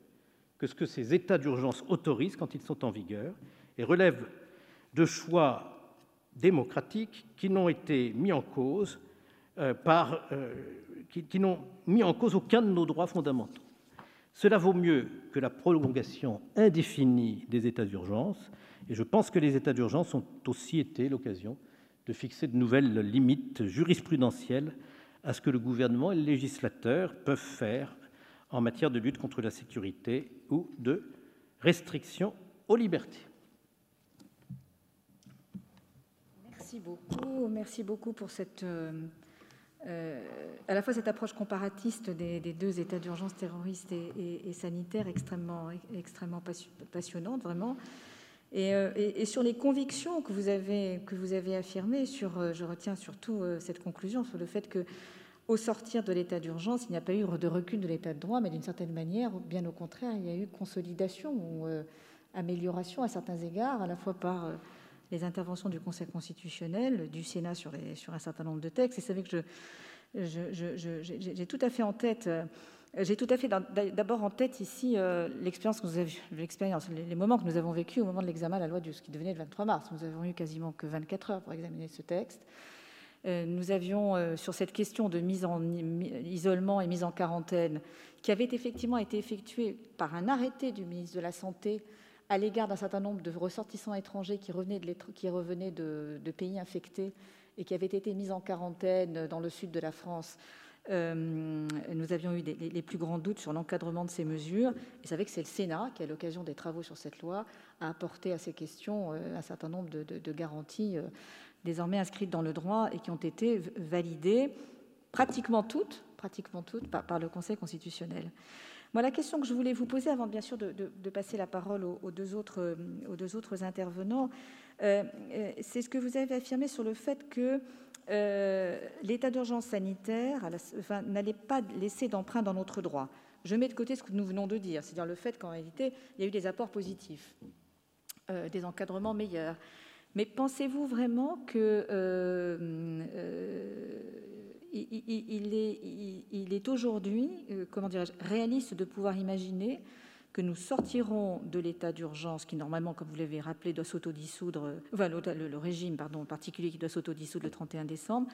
que ce que ces états d'urgence autorisent quand ils sont en vigueur et relève de choix démocratiques qui n'ont été mis en cause euh, par euh, cause aucun de nos droits fondamentaux. Cela vaut mieux que la prolongation indéfinie des états d'urgence, et je pense que les états d'urgence ont aussi été l'occasion de fixer de nouvelles limites jurisprudentielles à ce que le Gouvernement et le législateur peuvent faire en matière de lutte contre la sécurité ou de restriction aux libertés.
Merci beaucoup, pour cette, euh, euh, à la fois cette approche comparatiste des, deux états d'urgence terroriste et, sanitaire extrêmement, extrêmement passionnante, vraiment. Euh, et, sur les convictions que vous avez, que vous avez affirmées, sur, je retiens surtout cette conclusion sur le fait que au sortir de l'état d'urgence, il n'y a pas eu de recul de l'état de droit, mais d'une certaine manière, bien au contraire, il y a eu consolidation ou amélioration à certains égards, à la fois par les interventions du Conseil constitutionnel, du Sénat sur, un certain nombre de textes. Et c'est vrai que j'ai tout à fait en tête. Euh, j'ai tout à fait d'abord en tête ici avez, l'expérience, les, moments que nous avons vécus au moment de l'examen de la loi de ce qui devenait le 23 mars. Nous avons eu quasiment que 24 heures pour examiner ce texte. Euh, nous avions euh, sur cette question de mise en isolement et mise en quarantaine, qui avait effectivement été effectuée par un arrêté du ministre de la Santé à l'égard d'un certain nombre de ressortissants étrangers qui revenaient, de, pays infectés et qui avaient été mis en quarantaine dans le sud de la France. Euh, nous avions eu les plus grands doutes sur l'encadrement de ces mesures. Et c'est que c'est le Sénat qui, à l'occasion des travaux sur cette loi, a apporté à ces questions un certain nombre de garanties désormais inscrites dans le droit et qui ont été validées pratiquement toutes, pratiquement toutes par, le Conseil constitutionnel. Moi, la question que je voulais vous poser, avant bien sûr de, passer la parole aux, deux, autres, aux deux autres intervenants, euh, euh, c'est ce que vous avez affirmé sur le fait que euh, l'état d'urgence sanitaire n'allait pas laisser d'emprunt dans notre droit. Je mets de côté ce que nous venons de dire, c'est-à-dire le fait qu'en réalité, il y a eu des apports positifs, des encadrements meilleurs, mais pensez-vous vraiment que euh, euh, il, est, aujourd'hui, euh, comment dirais-je, réaliste de pouvoir imaginer que nous sortirons de l'état d'urgence qui normalement, comme vous l'avez rappelé, doit s'autodissoudre, enfin, le, régime pardon, particulier qui doit s'autodissoudre le 31 décembre,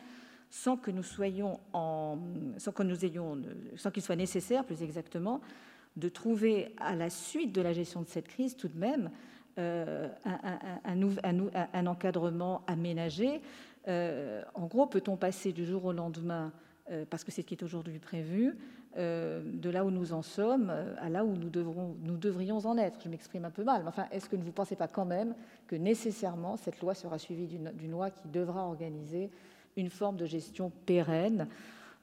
sans que nous soyons en, sans que nous ayons, sans qu'il soit nécessaire, plus exactement, de trouver à la suite de la gestion de cette crise tout de même euh, un, encadrement aménagé. Euh, en gros, peut-on passer du jour au lendemain, euh, parce que c'est ce qui est aujourd'hui prévu, de là où nous en sommes à là où nous, devrons, nous devrions en être? Je m'exprime un peu mal, mais enfin, est-ce que vous ne pensez pas quand même que nécessairement cette loi sera suivie d'une loi qui devra organiser une forme de gestion pérenne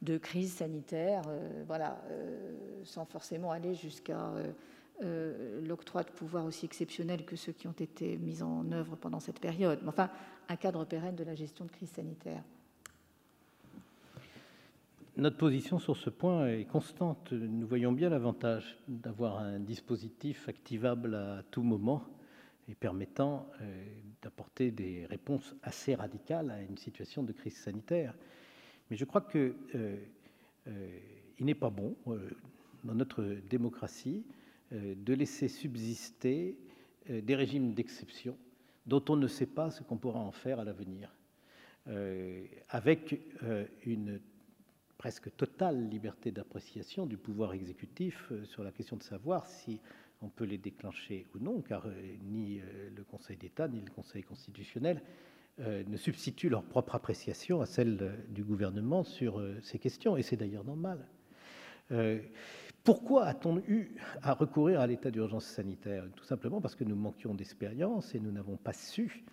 de crise sanitaire, voilà, sans forcément aller jusqu'à euh, l'octroi de pouvoirs aussi exceptionnels que ceux qui ont été mis en œuvre pendant cette période. enfin, un cadre pérenne de la gestion de crise sanitaire.
Notre position sur ce point est constante. Nous voyons bien l'avantage d'avoir un dispositif activable à tout moment et permettant euh, d'apporter des réponses assez radicales à une situation de crise sanitaire. Mais je crois que euh, n'est pas bon dans notre démocratie de laisser subsister euh, des régimes d'exception dont on ne sait pas ce qu'on pourra en faire à l'avenir, euh, avec une presque totale liberté d'appréciation du pouvoir exécutif sur la question de savoir si on peut les déclencher ou non, car ni le Conseil d'État ni le Conseil constitutionnel ne substituent leur propre appréciation à celle du gouvernement sur ces questions, et c'est d'ailleurs normal. Pourquoi a-t-on eu à recourir à l'état d'urgence sanitaire? Tout simplement parce que nous manquions d'expérience et nous n'avons pas su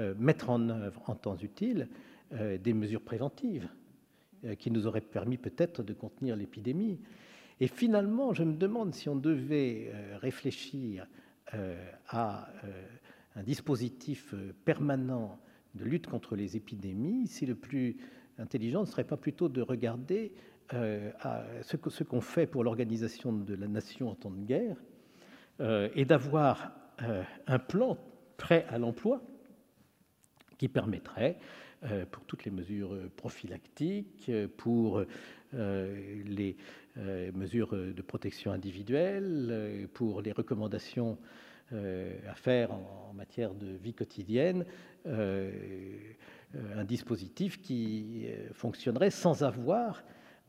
euh, mettre en œuvre en temps utile euh, des mesures préventives euh, qui nous auraient permis peut-être de contenir l'épidémie. Et finalement, je me demande si on devait réfléchir à un dispositif permanent de lutte contre les épidémies, si le plus intelligent ne serait pas plutôt de regarder à ce qu'on fait pour l'organisation de la nation en temps de guerre euh, et d'avoir euh, un plan prêt à l'emploi qui permettrait, pour toutes les mesures prophylactiques, pour les mesures de protection individuelle, pour les recommandations à faire en, matière de vie quotidienne, un dispositif qui fonctionnerait sans avoir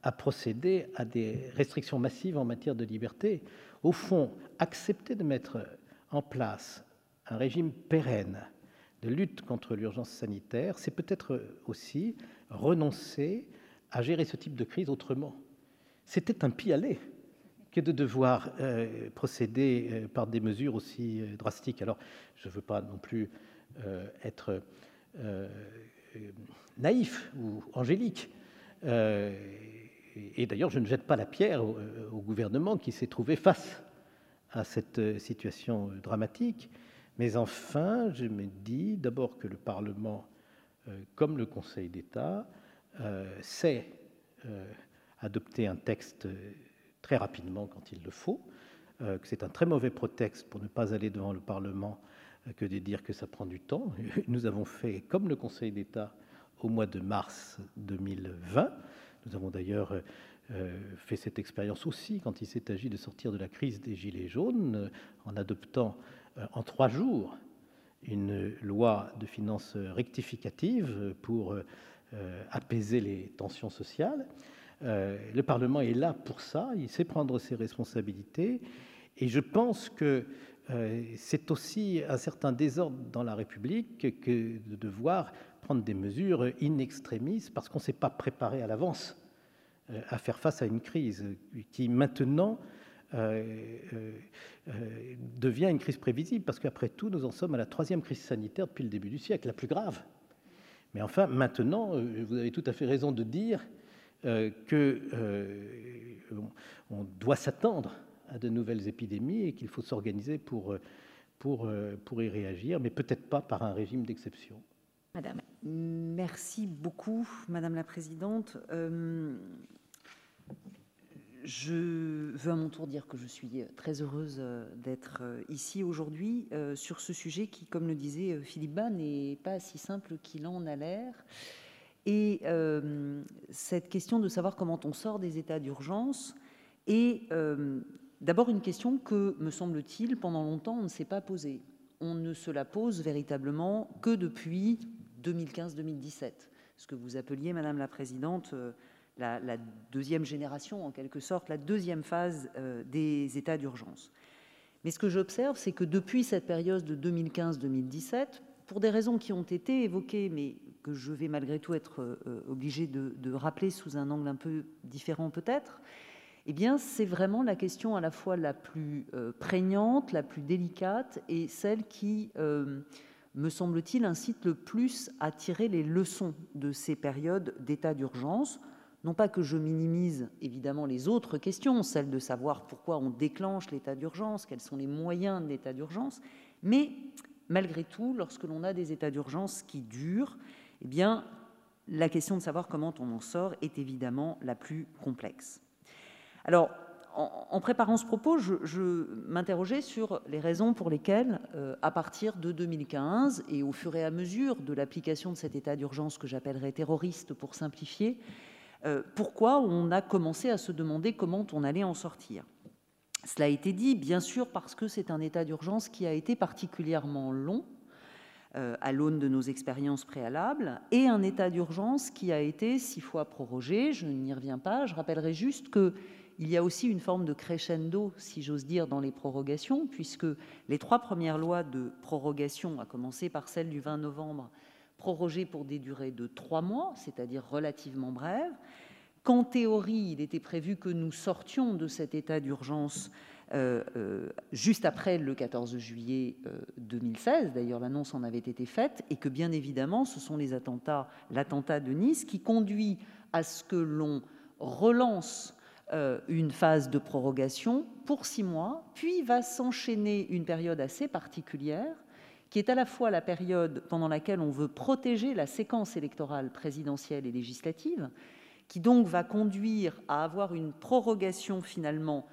à procéder à des restrictions massives en matière de liberté. Au fond, accepter de mettre en place un régime pérenne de lutte contre l'urgence sanitaire, c'est peut-être aussi renoncer à gérer ce type de crise autrement. C'était un pis-aller que de devoir procéder par des mesures aussi drastiques. Alors, je ne veux pas non plus être naïf ou angélique. Et d'ailleurs, je ne jette pas la pierre au, au gouvernement qui s'est trouvé face à cette situation dramatique. Mais enfin, je me dis d'abord que le Parlement, euh, comme le Conseil d'État, euh, sait euh, adopter un texte très rapidement quand il le faut, que c'est un très mauvais prétexte pour ne pas aller devant le Parlement que de dire que ça prend du temps. Nous avons fait comme le Conseil d'État au mois de mars 2020. Nous avons d'ailleurs fait cette expérience aussi quand il s'est agi de sortir de la crise des Gilets jaunes en adoptant euh, en trois jours une loi de finances rectificative pour euh, apaiser les tensions sociales. Euh, le Parlement est là pour ça, il sait prendre ses responsabilités, et je pense que c'est aussi un certain désordre dans la République que de devoir prendre des mesures in extremis parce qu'on ne s'est pas préparé à l'avance à faire face à une crise qui maintenant euh, euh, euh, devient une crise prévisible, parce qu'après tout, nous en sommes à la troisième crise sanitaire depuis le début du siècle, la plus grave. Mais enfin, maintenant, vous avez tout à fait raison de dire que on doit s'attendre à de nouvelles épidémies et qu'il faut s'organiser pour, pour, pour y réagir, mais peut-être pas par un régime d'exception.
Madame. Merci beaucoup, Madame la Présidente. Je veux à mon tour dire que je suis très heureuse euh, d'être euh, ici aujourd'hui euh, sur ce sujet qui, comme le disait Philippe Bas, n'est pas si simple qu'il en a l'air. Et cette question de savoir comment on sort des états d'urgence est d'abord une question que, me semble-t-il, pendant longtemps, on ne s'est pas posée. On ne se la pose véritablement que depuis 2015-2017. Ce que vous appeliez, Madame la Présidente, la, deuxième génération, en quelque sorte, la deuxième phase euh, des états d'urgence. Mais ce que j'observe, c'est que depuis cette période de 2015-2017, pour des raisons qui ont été évoquées, mais que je vais malgré tout être euh, obligé de, rappeler sous un angle un peu différent peut-être, eh bien, c'est vraiment la question à la fois la plus euh, prégnante, la plus délicate et celle qui, me semble-t-il, incite le plus à tirer les leçons de ces périodes d'état d'urgence non pas que je minimise évidemment les autres questions, celle de savoir pourquoi on déclenche l'état d'urgence, quels sont les moyens de l'état d'urgence, mais malgré tout, lorsque l'on a des états d'urgence qui durent, eh bien, la question de savoir comment on en sort est évidemment la plus complexe. Alors, en, préparant ce propos, je, m'interrogeais sur les raisons pour lesquelles, euh, à partir de 2015 et au fur et à mesure de l'application de cet état d'urgence que j'appellerais terroriste pour simplifier, euh, pourquoi on a commencé à se demander comment on allait en sortir. Cela a été dit, bien sûr, parce que c'est un état d'urgence qui a été particulièrement long euh, à l'aune de nos expériences préalables, et un état d'urgence qui a été six fois prorogé. Je n'y reviens pas. Je rappellerai juste que il y a aussi une forme de crescendo, si j'ose dire, dans les prorogations, puisque les trois premières lois de prorogation, à commencer par celle du 20 novembre prorogé pour des durées de trois mois, c'est-à-dire relativement brèves, qu'en théorie, il était prévu que nous sortions de cet état d'urgence euh, euh, juste après le 14 juillet 2016, euh, d'ailleurs l'annonce en avait été faite, et que bien évidemment ce sont les attentats, l'attentat de Nice qui conduit à ce que l'on relance une phase de prorogation pour six mois, puis va s'enchaîner une période assez particulière qui est à la fois la période pendant laquelle on veut protéger la séquence électorale présidentielle et législative, qui donc va conduire à avoir une prorogation finalement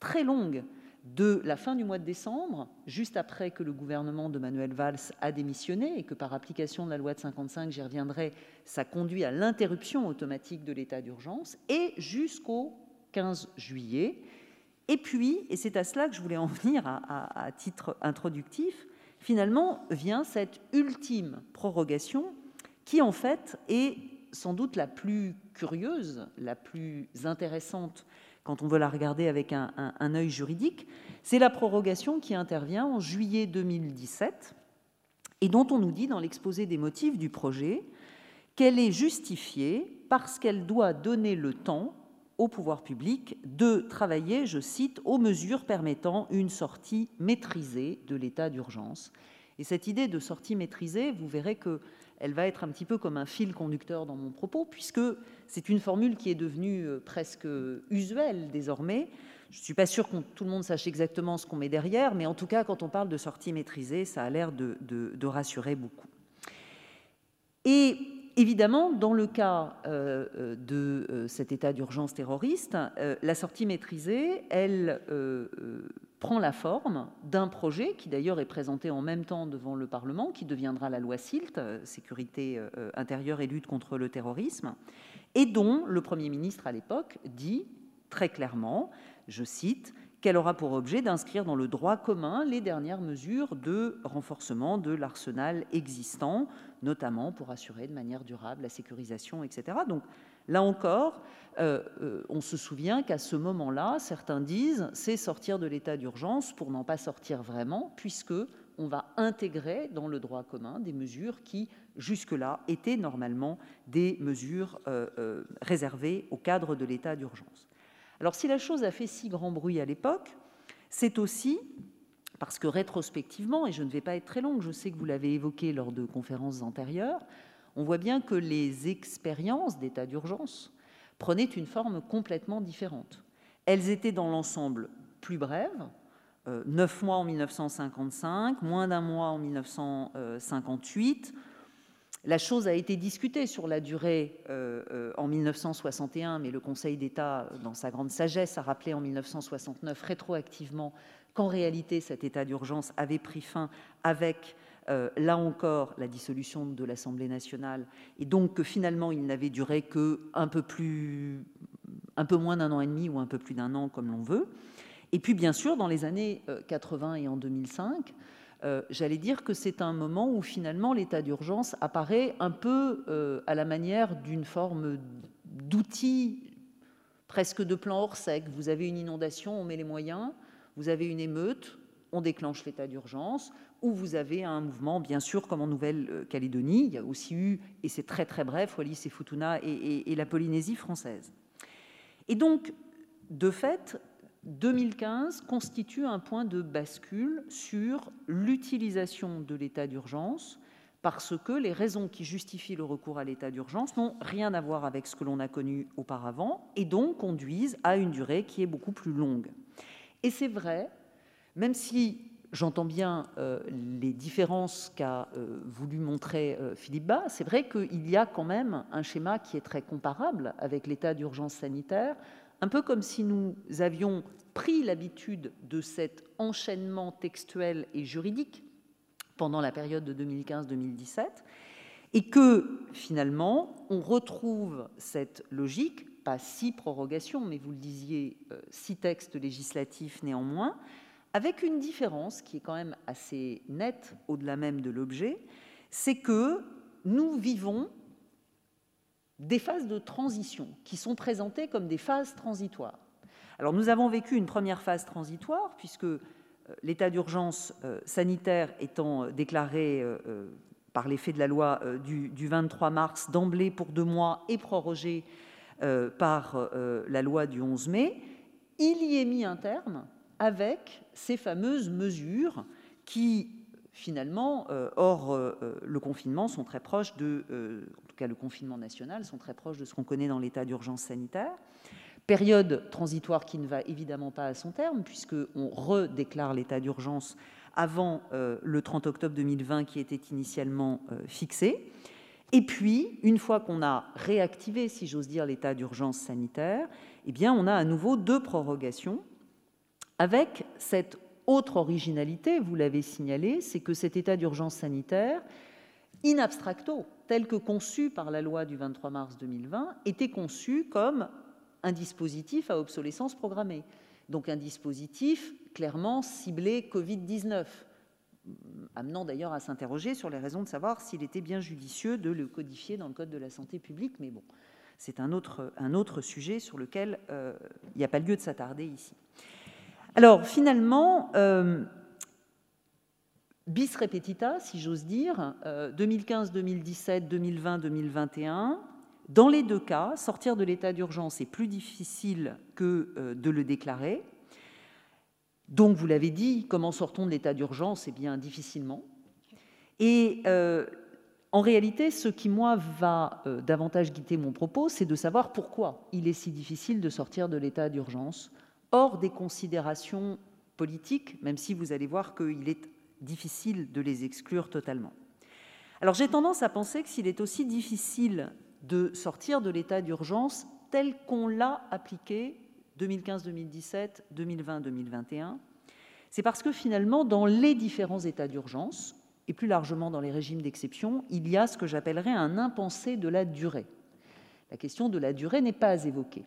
très longue de la fin du mois de décembre, juste après que le gouvernement de Manuel Valls a démissionné et que par application de la loi de 55, j'y reviendrai, ça conduit à l'interruption automatique de l'état d'urgence, et jusqu'au 15 juillet. Et puis, et c'est à cela que je voulais en venir à titre introductif, finalement vient cette ultime prorogation qui en fait est sans doute la plus curieuse, la plus intéressante quand on veut la regarder avec un, œil juridique, c'est la prorogation qui intervient en juillet 2017 et dont on nous dit dans l'exposé des motifs du projet qu'elle est justifiée parce qu'elle doit donner le temps au pouvoir public de travailler, je cite, aux mesures permettant une sortie maîtrisée de l'état d'urgence. Et cette idée de sortie maîtrisée, vous verrez que elle va être un petit peu comme un fil conducteur dans mon propos, puisque c'est une formule qui est devenue euh, presque usuelle désormais. Je ne suis pas sûre que tout le monde sache exactement ce qu'on met derrière, mais en tout cas, quand on parle de sortie maîtrisée, ça a l'air de, rassurer beaucoup. Et évidemment, dans le cas euh, euh, de cet état d'urgence terroriste, la sortie maîtrisée, elle prend la forme d'un projet qui d'ailleurs est présenté en même temps devant le Parlement, qui deviendra la loi SILT, euh, sécurité euh, intérieure et lutte contre le terrorisme, et dont le Premier ministre à l'époque dit très clairement, je cite, qu'elle aura pour objet d'inscrire dans le droit commun les dernières mesures de renforcement de l'arsenal existant, notamment pour assurer de manière durable la sécurisation, etc. Donc Là encore, euh, euh, on se souvient qu'à ce moment-là, certains disent c'est sortir de l'état d'urgence pour n'en pas sortir vraiment, puisque on va intégrer dans le droit commun des mesures qui, jusque-là, étaient normalement des mesures euh, réservées au cadre de l'état d'urgence. Alors, si la chose a fait si grand bruit à l'époque, c'est aussi parce que rétrospectivement, et je ne vais pas être très longue, je sais que vous l'avez évoqué lors de conférences antérieures, on voit bien que les expériences d'état d'urgence prenaient une forme complètement différente. Elles étaient dans l'ensemble plus brèves, euh, neuf mois en 1955, moins d'un mois en 1958. La chose a été discutée sur la durée euh, euh, en 1961, mais le Conseil d'État, dans sa grande sagesse, a rappelé en 1969 rétroactivement qu'en réalité cet état d'urgence avait pris fin avec euh, là encore, la dissolution de l'Assemblée nationale, et donc que finalement il n'avait duré que un peu, plus, un peu moins d'un an et demi ou un peu plus d'un an, comme l'on veut. Et puis, bien sûr, dans les années 80 euh, et en 2005, euh, j'allais dire que c'est un moment où finalement l'état d'urgence apparaît un peu à la manière d'une forme d'outil presque de plan hors sec. Vous avez une inondation, on met les moyens. Vous avez une émeute, on déclenche l'état d'urgence où vous avez un mouvement, bien sûr, comme en Nouvelle-Calédonie. Il y a aussi eu, et c'est très très bref, Wallis et Futuna et, la Polynésie française. Et donc, de fait, 2015 constitue un point de bascule sur l'utilisation de l'état d'urgence parce que les raisons qui justifient le recours à l'état d'urgence n'ont rien à voir avec ce que l'on a connu auparavant et donc conduisent à une durée qui est beaucoup plus longue. Et c'est vrai, même si J'entends bien euh, les différences qu'a euh, voulu montrer euh, Philippe Bas. C'est vrai qu'il y a quand même un schéma qui est très comparable avec l'état d'urgence sanitaire, un peu comme si nous avions pris l'habitude de cet enchaînement textuel et juridique pendant la période de 2015-2017, et que finalement on retrouve cette logique, pas six prorogations, mais vous le disiez, six textes législatifs néanmoins, avec une différence qui est quand même assez nette au-delà même de l'objet, c'est que nous vivons des phases de transition qui sont présentées comme des phases transitoires. Alors nous avons vécu une première phase transitoire puisque euh, l'état d'urgence euh, sanitaire étant déclaré euh, par l'effet de la loi du, 23 mars d'emblée pour deux mois et prorogé par la loi du 11 mai, il y est mis un terme avec ces fameuses mesures qui, finalement, euh, hors euh, le confinement, sont très proches de, euh, en tout cas le confinement national, sont très proches de ce qu'on connaît dans l'état d'urgence sanitaire. Période transitoire qui ne va évidemment pas à son terme, puisqu'on redéclare l'état d'urgence avant le 30 octobre 2020 qui était initialement fixé. Et puis, une fois qu'on a réactivé, si j'ose dire, l'état d'urgence sanitaire, eh bien, on a à nouveau deux prorogations avec cette autre originalité, vous l'avez signalé, c'est que cet état d'urgence sanitaire, in abstracto, tel que conçu par la loi du 23 mars 2020, était conçu comme un dispositif à obsolescence programmée. Donc un dispositif clairement ciblé Covid-19, amenant d'ailleurs à s'interroger sur les raisons de savoir s'il était bien judicieux de le codifier dans le Code de la santé publique, mais bon, c'est un autre, sujet sur lequel euh, il n'y a pas lieu de s'attarder ici. Alors finalement, euh, bis repetita, si j'ose dire, 2015, 2017, 2020, 2021, Dans les deux cas, sortir de l'état d'urgence est plus difficile que euh, de le déclarer. Donc, vous l'avez dit, comment sortons de l'état d'urgence Eh bien, difficilement. Et euh, en réalité, ce qui, moi, va davantage guider mon propos, c'est de savoir pourquoi il est si difficile de sortir de l'état d'urgence, hors des considérations politiques, même si vous allez voir qu'il est difficile de les exclure totalement. Alors j'ai tendance à penser que s'il est aussi difficile de sortir de l'état d'urgence tel qu'on l'a appliqué 2015-2017, 2020-2021, c'est parce que finalement, dans les différents états d'urgence, et plus largement dans les régimes d'exception, il y a ce que j'appellerais un impensé de la durée. La question de la durée n'est pas évoquée.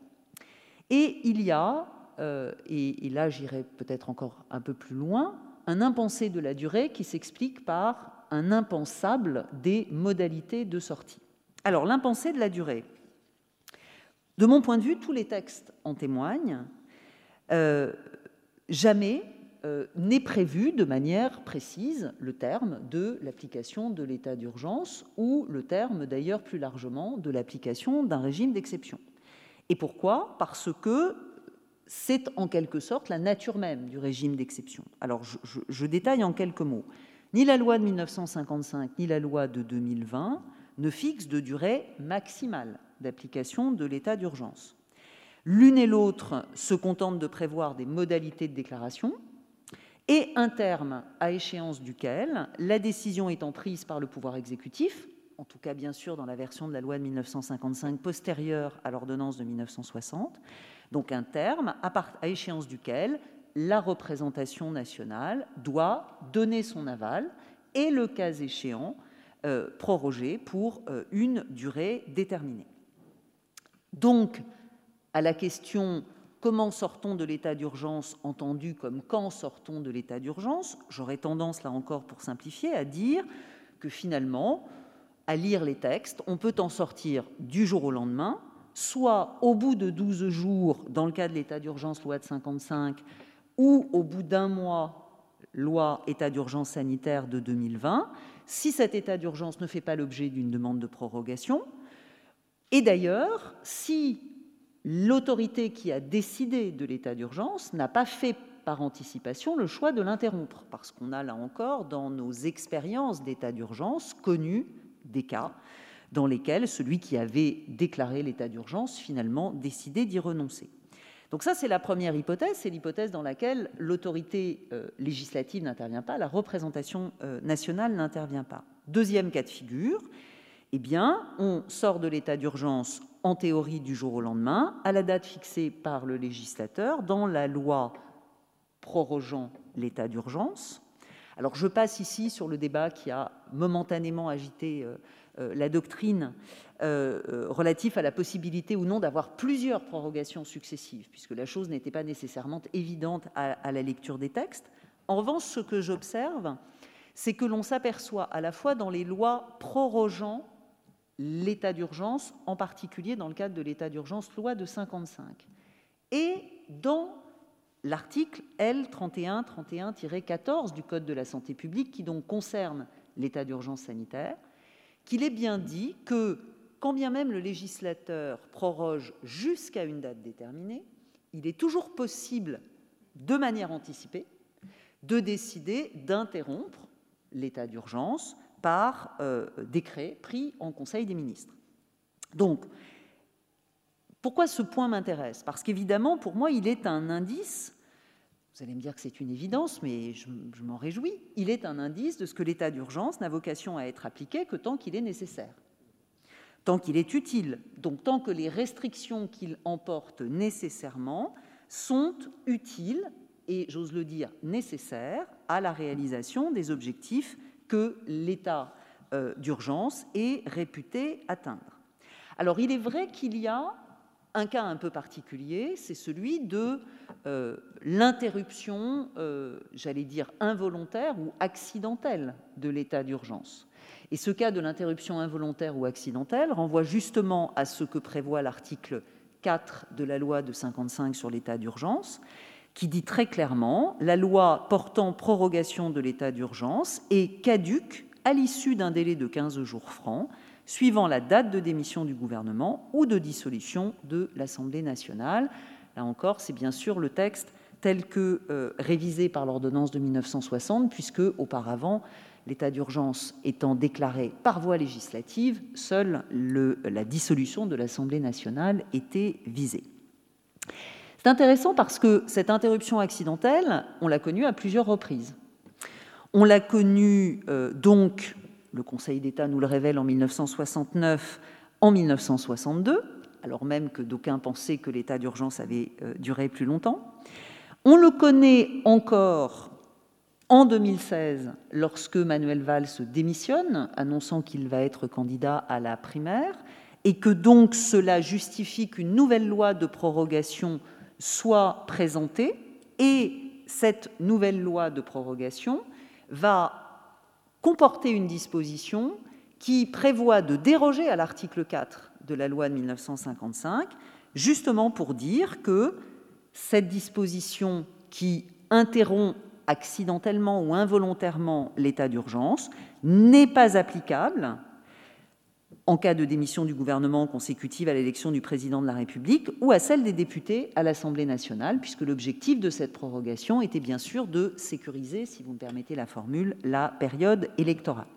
Et il y a, euh, et, là j'irai peut-être encore un peu plus loin, un impensé de la durée qui s'explique par un impensable des modalités de sortie. Alors l'impensé de la durée. De mon point de vue, tous les textes en témoignent. Euh, jamais euh, n'est prévu de manière précise le terme de l'application de l'état d'urgence ou le terme d'ailleurs plus largement de l'application d'un régime d'exception. Et pourquoi? Parce que c'est en quelque sorte la nature même du régime d'exception. Alors je, détaille en quelques mots. Ni la loi de 1955 ni la loi de 2020 ne fixent de durée maximale d'application de l'état d'urgence. L'une et l'autre se contentent de prévoir des modalités de déclaration, et un terme à échéance duquel la décision étant prise par le pouvoir exécutif, en tout cas bien sûr dans la version de la loi de 1955 postérieure à l'ordonnance de 1960, donc un terme à, échéance duquel la représentation nationale doit donner son aval et le cas échéant euh, proroger pour euh, une durée déterminée. Donc, à la question Comment sortons de l'état d'urgence? entendu comme quand sortons de l'état d'urgence? J'aurais tendance, là encore pour simplifier, à dire que finalement, à lire les textes, on peut en sortir du jour au lendemain, soit au bout de 12 jours, dans le cas de l'état d'urgence loi de 55, ou au bout d'un mois, loi état d'urgence sanitaire de 2020, si cet état d'urgence ne fait pas l'objet d'une demande de prorogation. Et d'ailleurs, si l'autorité qui a décidé de l'état d'urgence n'a pas fait par anticipation le choix de l'interrompre, parce qu'on a là encore, dans nos expériences d'état d'urgence, connu des cas dans lesquels celui qui avait déclaré l'état d'urgence finalement décidé d'y renoncer. Donc ça, c'est la première hypothèse, c'est l'hypothèse dans laquelle l'autorité euh, législative n'intervient pas, la représentation euh, nationale n'intervient pas. Deuxième cas de figure, eh bien, on sort de l'état d'urgence en théorie du jour au lendemain, à la date fixée par le législateur dans la loi prorogeant l'état d'urgence. Alors je passe ici sur le débat qui a momentanément agité euh, la doctrine euh, relatif à la possibilité ou non d'avoir plusieurs prorogations successives, puisque la chose n'était pas nécessairement évidente à la lecture des textes. En revanche, ce que j'observe, c'est que l'on s'aperçoit à la fois dans les lois prorogeant l'état d'urgence, en particulier dans le cadre de l'état d'urgence loi de 55. Et dans l'article L3131-14 du Code de la santé publique, qui donc concerne l'état d'urgence sanitaire, qu'il est bien dit que, quand bien même le législateur proroge jusqu'à une date déterminée, il est toujours possible, de manière anticipée, de décider d'interrompre l'état d'urgence par euh, décret pris en Conseil des ministres. Donc, pourquoi ce point m'intéresse? Parce qu'évidemment, pour moi, il est un indice, vous allez me dire que c'est une évidence, mais je, m'en réjouis, il est un indice de ce que l'état d'urgence n'a vocation à être appliqué que tant qu'il est nécessaire, tant qu'il est utile, donc tant que les restrictions qu'il emporte nécessairement sont utiles et, j'ose le dire, nécessaires à la réalisation des objectifs que l'état euh, d'urgence est réputé atteindre. Alors il est vrai qu'il y a un cas un peu particulier, c'est celui de euh, l'interruption, euh, j'allais dire involontaire ou accidentelle de l'état d'urgence. Et ce cas de l'interruption involontaire ou accidentelle renvoie justement à ce que prévoit l'article 4 de la loi de 55 sur l'état d'urgence, qui dit très clairement la loi portant prorogation de l'état d'urgence est caduque à l'issue d'un délai de 15 jours francs suivant la date de démission du gouvernement ou de dissolution de l'Assemblée nationale. Là encore, c'est bien sûr le texte tel que euh, révisé par l'ordonnance de 1960, puisque auparavant, l'état d'urgence étant déclaré par voie législative, seule le, la dissolution de l'Assemblée nationale était visée. C'est intéressant parce que cette interruption accidentelle, on l'a connue à plusieurs reprises. On l'a connue euh, donc, le Conseil d'État nous le révèle en 1969, en 1962, alors même que d'aucuns pensaient que l'état d'urgence avait euh, duré plus longtemps. On le connaît encore en 2016, lorsque Manuel Valls démissionne, annonçant qu'il va être candidat à la primaire, et que donc cela justifie qu'une nouvelle loi de prorogation soit présentée, et cette nouvelle loi de prorogation va comporter une disposition qui prévoit de déroger à l'article 4 de la loi de 1955, justement pour dire que cette disposition qui interrompt accidentellement ou involontairement l'état d'urgence n'est pas applicable en cas de démission du gouvernement consécutive à l'élection du président de la République ou à celle des députés à l'Assemblée nationale, puisque l'objectif de cette prorogation était bien sûr de sécuriser, si vous me permettez la formule, la période électorale.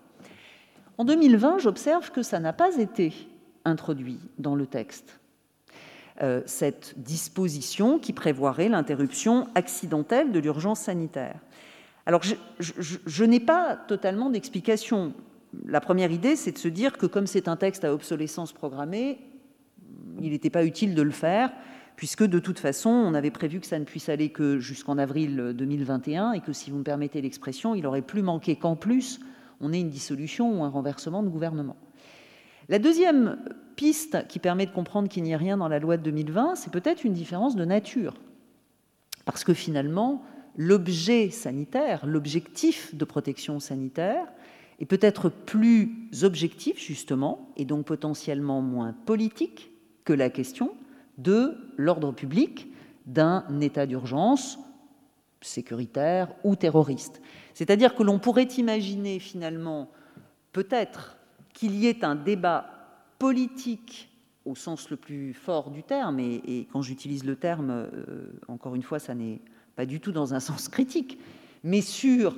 En 2020, j'observe que ça n'a pas été introduit dans le texte. Euh, cette disposition qui prévoirait l'interruption accidentelle de l'urgence sanitaire. Alors, je, n'ai pas totalement d'explication. La première idée, c'est de se dire que comme c'est un texte à obsolescence programmée, il n'était pas utile de le faire, puisque de toute façon, on avait prévu que ça ne puisse aller que jusqu'en avril 2021, et que si vous me permettez l'expression, il aurait plus manqué qu'en plus, on ait une dissolution ou un renversement de gouvernement. La deuxième piste qui permet de comprendre qu'il n'y a rien dans la loi de 2020, c'est peut-être une différence de nature. Parce que finalement, l'objet sanitaire, l'objectif de protection sanitaire, est peut-être plus objectif, justement, et donc potentiellement moins politique que la question de l'ordre public d'un état d'urgence sécuritaire ou terroriste. C'est-à-dire que l'on pourrait imaginer finalement peut-être qu'il y ait un débat politique au sens le plus fort du terme, et, quand j'utilise le terme, euh, encore une fois, ça n'est pas du tout dans un sens critique, mais sur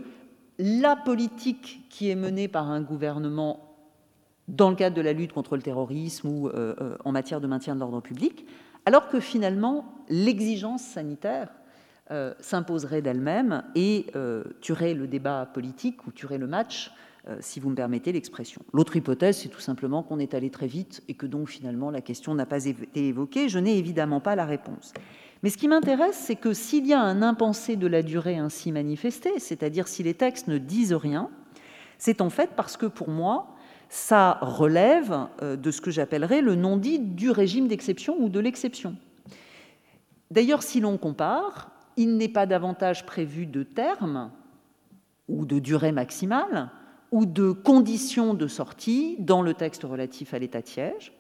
la politique qui est menée par un gouvernement dans le cadre de la lutte contre le terrorisme ou euh, euh, en matière de maintien de l'ordre public, alors que finalement l'exigence sanitaire s'imposerait d'elle-même et tuerait le débat politique ou tuerait le match si vous me permettez l'expression. L'autre hypothèse, c'est tout simplement qu'on est allé très vite et que donc finalement la question n'a pas été évoquée. Je n'ai évidemment pas la réponse. Mais ce qui m'intéresse, c'est que s'il y a un impensé de la durée ainsi manifesté, c'est-à-dire si les textes ne disent rien, c'est en fait parce que pour moi, ça relève euh, de ce que j'appellerais le non-dit du régime d'exception ou de l'exception. D'ailleurs, si l'on compare, il n'est pas davantage prévu de terme ou de durée maximale ou de conditions de sortie dans le texte relatif à l'état de siège.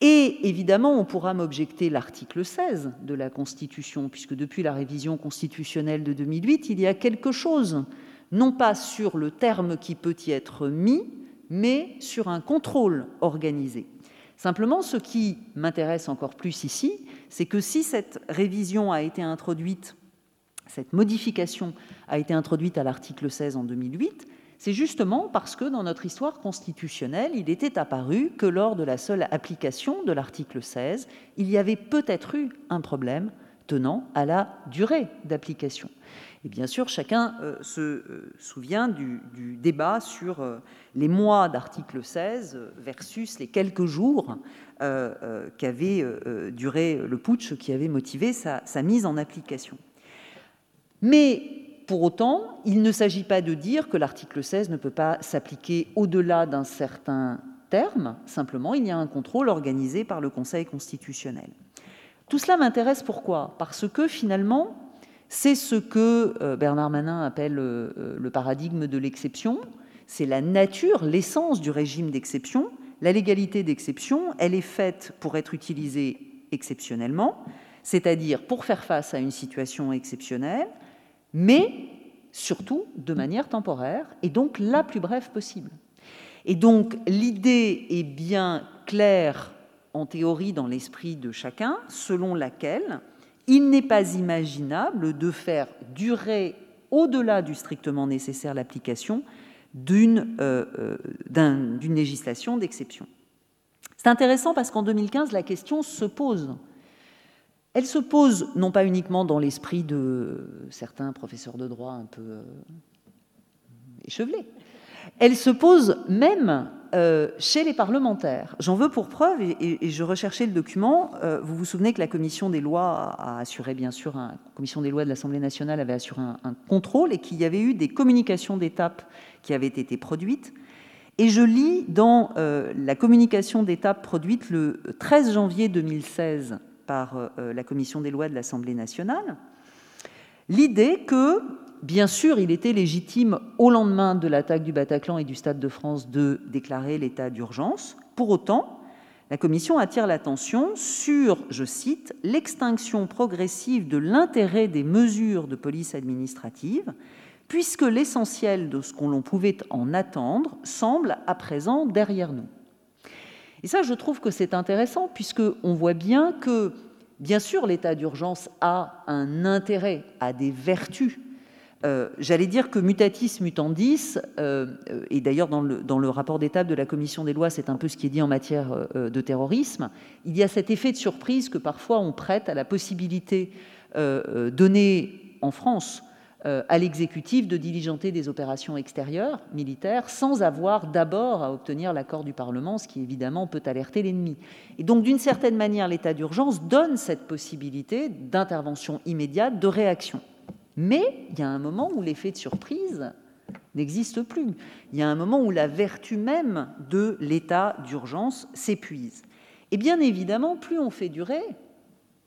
Et évidemment, on pourra m'objecter l'article 16 de la Constitution, puisque depuis la révision constitutionnelle de 2008, il y a quelque chose, non pas sur le terme qui peut y être mis, mais sur un contrôle organisé. Simplement, ce qui m'intéresse encore plus ici, c'est que si cette révision a été introduite, cette modification a été introduite à l'article 16 en 2008, c'est justement parce que dans notre histoire constitutionnelle, il était apparu que lors de la seule application de l'article 16, il y avait peut-être eu un problème tenant à la durée d'application. Et bien sûr, chacun euh, se euh, souvient du, débat sur euh, les mois d'article 16 versus les quelques jours qu'avait duré le putsch qui avait motivé sa, sa mise en application. Mais pour autant, il ne s'agit pas de dire que l'article 16 ne peut pas s'appliquer au-delà d'un certain terme, simplement il y a un contrôle organisé par le Conseil constitutionnel. Tout cela m'intéresse pourquoi? Parce que finalement, c'est ce que euh, Bernard Manin appelle euh, le paradigme de l'exception, c'est la nature, l'essence du régime d'exception. La légalité d'exception, elle est faite pour être utilisée exceptionnellement, c'est-à-dire pour faire face à une situation exceptionnelle, mais surtout de manière temporaire et donc la plus brève possible. Et donc l'idée est bien claire en théorie dans l'esprit de chacun, selon laquelle il n'est pas imaginable de faire durer au-delà du strictement nécessaire l'application d'une euh, euh, législation d'exception. C'est intéressant parce qu'en 2015, la question se pose. Elle se pose non pas uniquement dans l'esprit de certains professeurs de droit un peu euh, échevelés, elle se pose même euh, chez les parlementaires. J'en veux pour preuve, et, je recherchais le document, euh, vous vous souvenez que la commission des lois a assuré, bien sûr, commission des lois de l'Assemblée nationale avait assuré un, contrôle et qu'il y avait eu des communications d'étape qui avaient été produites. Et je lis dans la communication d'étape produite le 13 janvier 2016 par la commission des lois de l'Assemblée nationale, l'idée que Bien sûr, il était légitime, au lendemain de l'attaque du Bataclan et du Stade de France, de déclarer l'état d'urgence. Pour autant, la Commission attire l'attention sur, je cite, l'extinction progressive de l'intérêt des mesures de police administrative, puisque l'essentiel de ce qu'on pouvait en attendre semble à présent derrière nous. Et ça, je trouve que c'est intéressant, puisqu'on voit bien que, bien sûr, l'état d'urgence a un intérêt, a des vertus. Euh, j'allais dire que mutatis mutandis, euh, et d'ailleurs dans le, rapport d'étape de la commission des lois, c'est un peu ce qui est dit en matière euh, de terrorisme, il y a cet effet de surprise que parfois on prête à la possibilité donnée en France à l'exécutif de diligenter des opérations extérieures, militaires, sans avoir d'abord à obtenir l'accord du Parlement, ce qui évidemment peut alerter l'ennemi. Et donc d'une certaine manière, l'état d'urgence donne cette possibilité d'intervention immédiate, de réaction. Mais il y a un moment où l'effet de surprise n'existe plus. Il y a un moment où la vertu même de l'état d'urgence s'épuise. Et bien évidemment, plus on fait durer,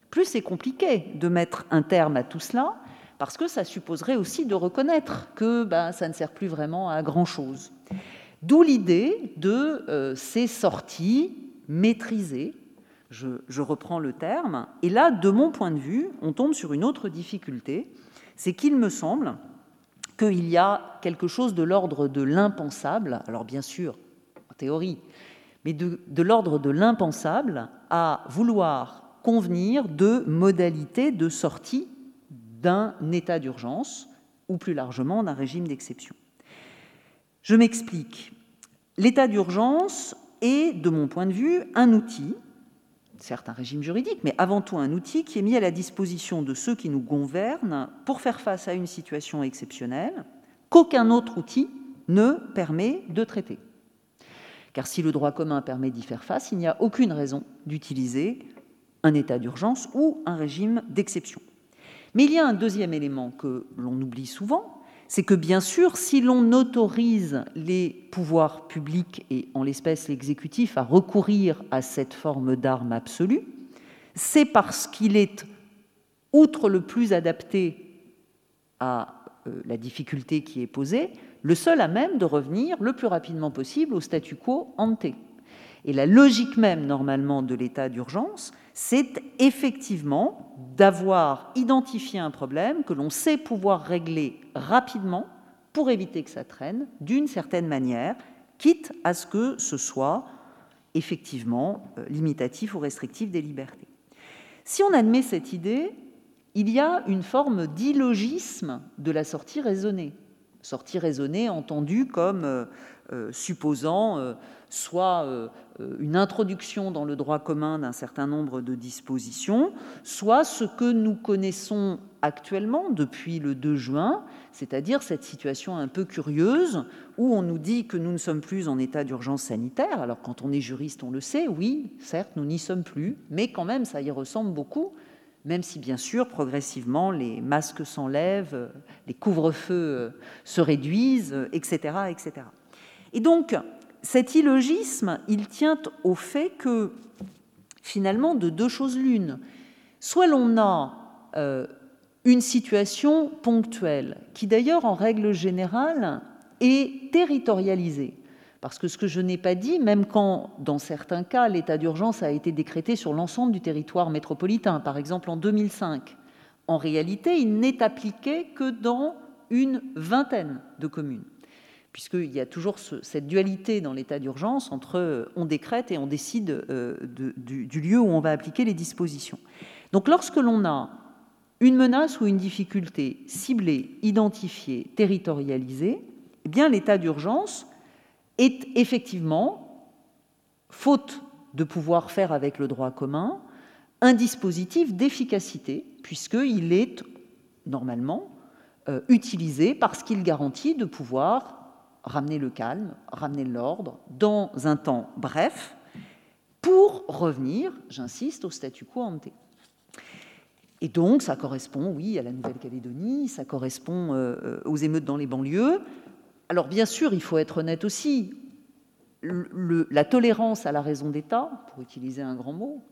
plus c'est compliqué de mettre un terme à tout cela, parce que ça supposerait aussi de reconnaître que ben, ça ne sert plus vraiment à grand-chose. D'où l'idée de euh, ces sorties maîtrisées, je, je reprends le terme, et là, de mon point de vue, on tombe sur une autre difficulté, c'est qu'il me semble qu'il y a quelque chose de l'ordre de l'impensable, alors bien sûr, en théorie, mais de, l'ordre de l'impensable à vouloir convenir de modalités de sortie d'un état d'urgence ou plus largement d'un régime d'exception. Je m'explique. L'état d'urgence est, de mon point de vue, un outil certes un régime juridique, mais avant tout un outil qui est mis à la disposition de ceux qui nous gouvernent pour faire face à une situation exceptionnelle qu'aucun autre outil ne permet de traiter. Car si le droit commun permet d'y faire face, il n'y a aucune raison d'utiliser un état d'urgence ou un régime d'exception. Mais il y a un deuxième élément que l'on oublie souvent, c'est que bien sûr, si l'on autorise les pouvoirs publics, et en l'espèce l'exécutif, à recourir à cette forme d'arme absolue, c'est parce qu'il est, outre le plus adapté à euh, la difficulté qui est posée, le seul à même de revenir le plus rapidement possible au statu quo ante. Et la logique même, normalement, de l'état d'urgence, c'est effectivement d'avoir identifié un problème que l'on sait pouvoir régler rapidement pour éviter que ça traîne d'une certaine manière, quitte à ce que ce soit effectivement euh, limitatif ou restrictif des libertés. Si on admet cette idée, il y a une forme d'illogisme de la sortie raisonnée. Sortie raisonnée entendue comme euh, euh, supposant soit une introduction dans le droit commun d'un certain nombre de dispositions, soit ce que nous connaissons actuellement depuis le 2 juin, c'est-à-dire cette situation un peu curieuse où on nous dit que nous ne sommes plus en état d'urgence sanitaire. Alors quand on est juriste, on le sait, oui, certes, nous n'y sommes plus, mais quand même, ça y ressemble beaucoup, même si bien sûr, progressivement, les masques s'enlèvent, les couvre-feux se réduisent, etc., etc. Et donc, cet illogisme, il tient au fait que, finalement, de deux choses l'une. Soit l'on a euh, une situation ponctuelle, qui d'ailleurs, en règle générale, est territorialisée. Parce que ce que je n'ai pas dit, même quand, dans certains cas, l'état d'urgence a été décrété sur l'ensemble du territoire métropolitain, par exemple en 2005, en réalité, il n'est appliqué que dans une vingtaine de communes puisqu'il y a toujours cette dualité dans l'état d'urgence entre euh, on décrète et on décide euh, du, lieu où on va appliquer les dispositions. Donc lorsque l'on a une menace ou une difficulté ciblée, identifiée, territorialisée, eh bien l'état d'urgence est effectivement, faute de pouvoir faire avec le droit commun, un dispositif d'efficacité, puisqu'il est normalement euh, utilisé parce qu'il garantit de pouvoir ramener le calme, ramener l'ordre dans un temps bref, pour revenir, j'insiste, au statu quo ante. Et donc, ça correspond, oui, à la Nouvelle-Calédonie, ça correspond euh, euh, aux émeutes dans les banlieues. Alors, bien sûr, il faut être honnête aussi, la tolérance à la raison d'État, pour utiliser un grand mot,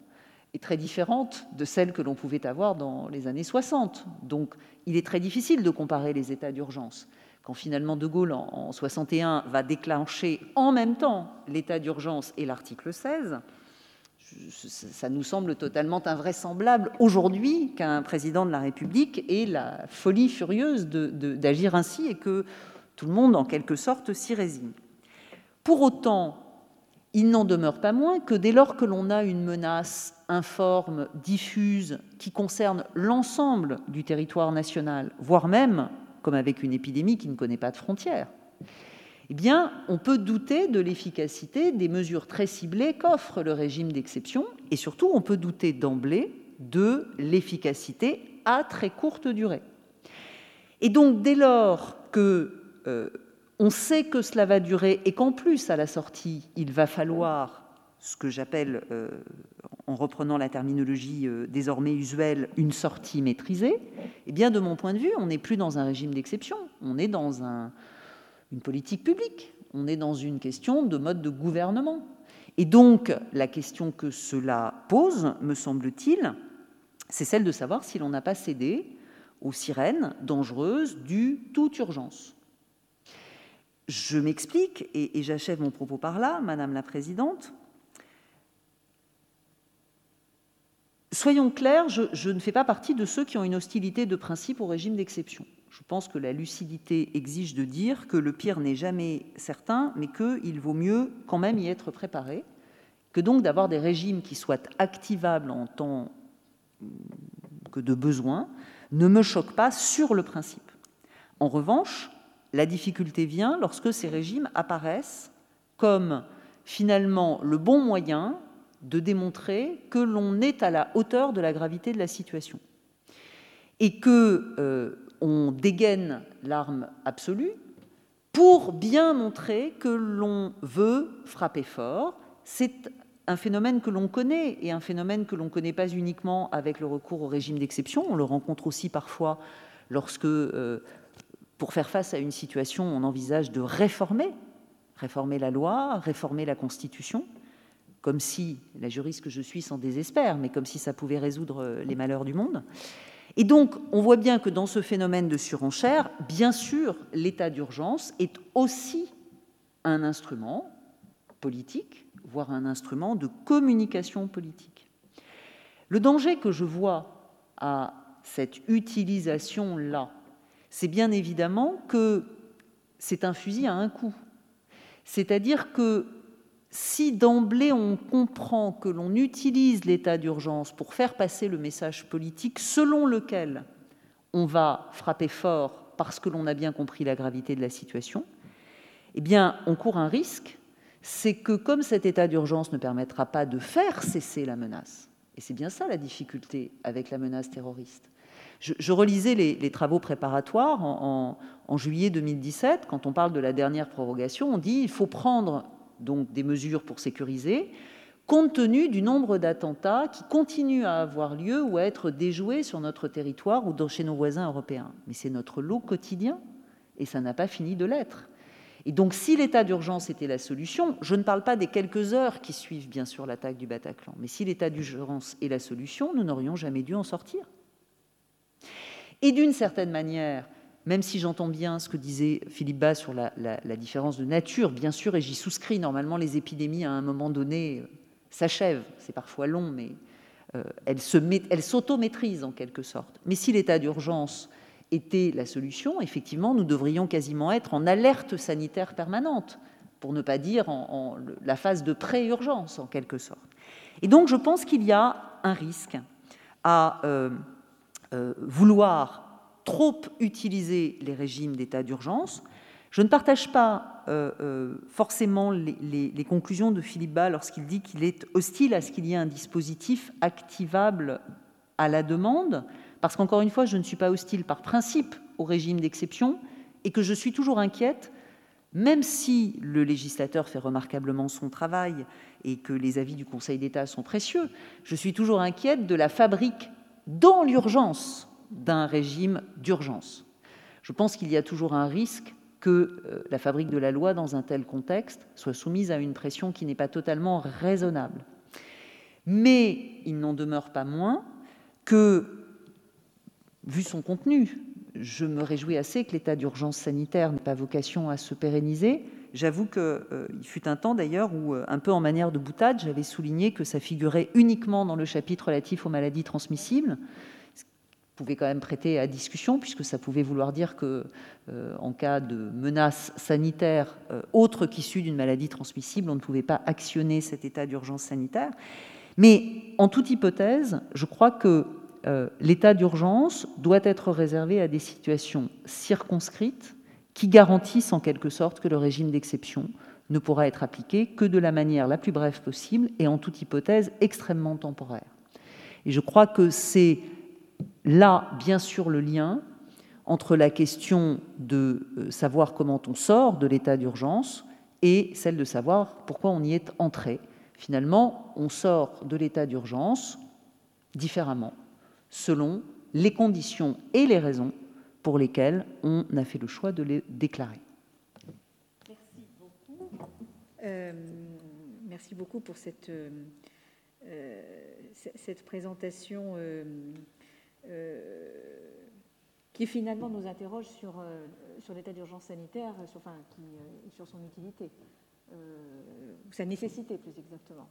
est très différente de celle que l'on pouvait avoir dans les années 60. Donc, il est très difficile de comparer les états d'urgence. Quand finalement De Gaulle, en, 61, va déclencher en même temps l'état d'urgence et l'article 16, ça nous semble totalement invraisemblable aujourd'hui qu'un président de la République ait la folie furieuse d'agir ainsi et que tout le monde, en quelque sorte, s'y résigne. Pour autant, il n'en demeure pas moins que dès lors que l'on a une menace informe, diffuse, qui concerne l'ensemble du territoire national, voire même, comme avec une épidémie qui ne connaît pas de frontières, eh on peut douter de l'efficacité des mesures très ciblées qu'offre le régime d'exception, et surtout, on peut douter d'emblée de l'efficacité à très courte durée. Et donc, dès lors que euh, on sait que cela va durer et qu'en plus, à la sortie, il va falloir ce que j'appelle, euh, en reprenant la terminologie euh, désormais usuelle, une sortie maîtrisée, eh bien, de mon point de vue, on n'est plus dans un régime d'exception, on est dans une politique publique, on est dans une question de mode de gouvernement. Et donc, la question que cela pose, me semble-t-il, c'est celle de savoir si l'on n'a pas cédé aux sirènes dangereuses du toute urgence. Je m'explique, et, j'achève mon propos par là, Madame la Présidente. Soyons clairs, je, ne fais pas partie de ceux qui ont une hostilité de principe au régime d'exception. Je pense que la lucidité exige de dire que le pire n'est jamais certain, mais qu'il vaut mieux quand même y être préparé, que donc d'avoir des régimes qui soient activables en temps que de besoin ne me choque pas sur le principe. En revanche, la difficulté vient lorsque ces régimes apparaissent comme finalement le bon moyen de démontrer que l'on est à la hauteur de la gravité de la situation et que euh, dégaine l'arme absolue pour bien montrer que l'on veut frapper fort. C'est un phénomène que l'on connaît et un phénomène que l'on ne connaît pas uniquement avec le recours au régime d'exception. On le rencontre aussi parfois lorsque euh, pour faire face à une situation, on envisage de réformer, réformer la loi, réformer la Constitution, comme si, la juriste que je suis s'en désespère, mais comme si ça pouvait résoudre euh, les malheurs du monde. Et donc, on voit bien que dans ce phénomène de surenchère, bien sûr, l'état d'urgence est aussi un instrument politique, voire un instrument de communication politique. Le danger que je vois à cette utilisation-là c'est bien évidemment que c'est un fusil à un coup. C'est-à-dire que si d'emblée on comprend que l'on utilise l'état d'urgence pour faire passer le message politique selon lequel on va frapper fort parce que l'on a bien compris la gravité de la situation, eh bien, on court un risque, c'est que comme cet état d'urgence ne permettra pas de faire cesser la menace, et c'est bien ça la difficulté avec la menace terroriste, je, relisais les, travaux préparatoires en, juillet 2017. Quand on parle de la dernière prorogation, on dit qu'il faut prendre donc des mesures pour sécuriser, compte tenu du nombre d'attentats qui continuent à avoir lieu ou à être déjoués sur notre territoire ou chez nos voisins européens. Mais c'est notre lot quotidien et ça n'a pas fini de l'être. Et donc, si l'état d'urgence était la solution, je ne parle pas des quelques heures qui suivent, bien sûr, l'attaque du Bataclan, mais si l'état d'urgence est la solution, nous n'aurions jamais dû en sortir. Et d'une certaine manière, même si j'entends bien ce que disait Philippe Bas sur la, différence de nature, bien sûr, et j'y souscris, normalement les épidémies à un moment donné euh, s'achèvent, c'est parfois long, mais euh, elles s'auto-maîtrisent en quelque sorte. Mais si l'état d'urgence était la solution, effectivement, nous devrions quasiment être en alerte sanitaire permanente, pour ne pas dire en, la phase de pré-urgence, en quelque sorte. Et donc, je pense qu'il y a un risque à euh, vouloir trop utiliser les régimes d'état d'urgence. Je ne partage pas euh, forcément les, les, conclusions de Philippe Bas lorsqu'il dit qu'il est hostile à ce qu'il y ait un dispositif activable à la demande parce qu'encore une fois, je ne suis pas hostile par principe au régime d'exception et que je suis toujours inquiète, même si le législateur fait remarquablement son travail et que les avis du Conseil d'État sont précieux, je suis toujours inquiète de la fabrique dans l'urgence d'un régime d'urgence. Je pense qu'il y a toujours un risque que euh, la fabrique de la loi, dans un tel contexte, soit soumise à une pression qui n'est pas totalement raisonnable. Mais il n'en demeure pas moins que vu son contenu, je me réjouis assez que l'état d'urgence sanitaire n'ait pas vocation à se pérenniser. J'avoue qu'il euh, fut un temps d'ailleurs où, euh, un peu en manière de boutade, j'avais souligné que ça figurait uniquement dans le chapitre relatif aux maladies transmissibles, pouvait quand même prêter à discussion, puisque ça pouvait vouloir dire que, euh, en cas de menace sanitaire autre qu'issue d'une maladie transmissible, on ne pouvait pas actionner cet état d'urgence sanitaire. Mais en toute hypothèse, je crois que euh, l'état d'urgence doit être réservé à des situations circonscrites qui garantissent en quelque sorte que le régime d'exception ne pourra être appliqué que de la manière la plus brève possible et en toute hypothèse extrêmement temporaire. Et je crois que c'est là, bien sûr, le lien entre la question de euh, savoir comment on sort de l'état d'urgence et celle de savoir pourquoi on y est entré. Finalement, on sort de l'état d'urgence différemment selon les conditions et les raisons pour lesquelles on a fait le choix de les déclarer.
Merci beaucoup. Euh, merci beaucoup pour cette, euh, présentation qui finalement nous interroge sur, sur l'état d'urgence sanitaire, sur, enfin, qui, sur son utilité, sa nécessité plus exactement,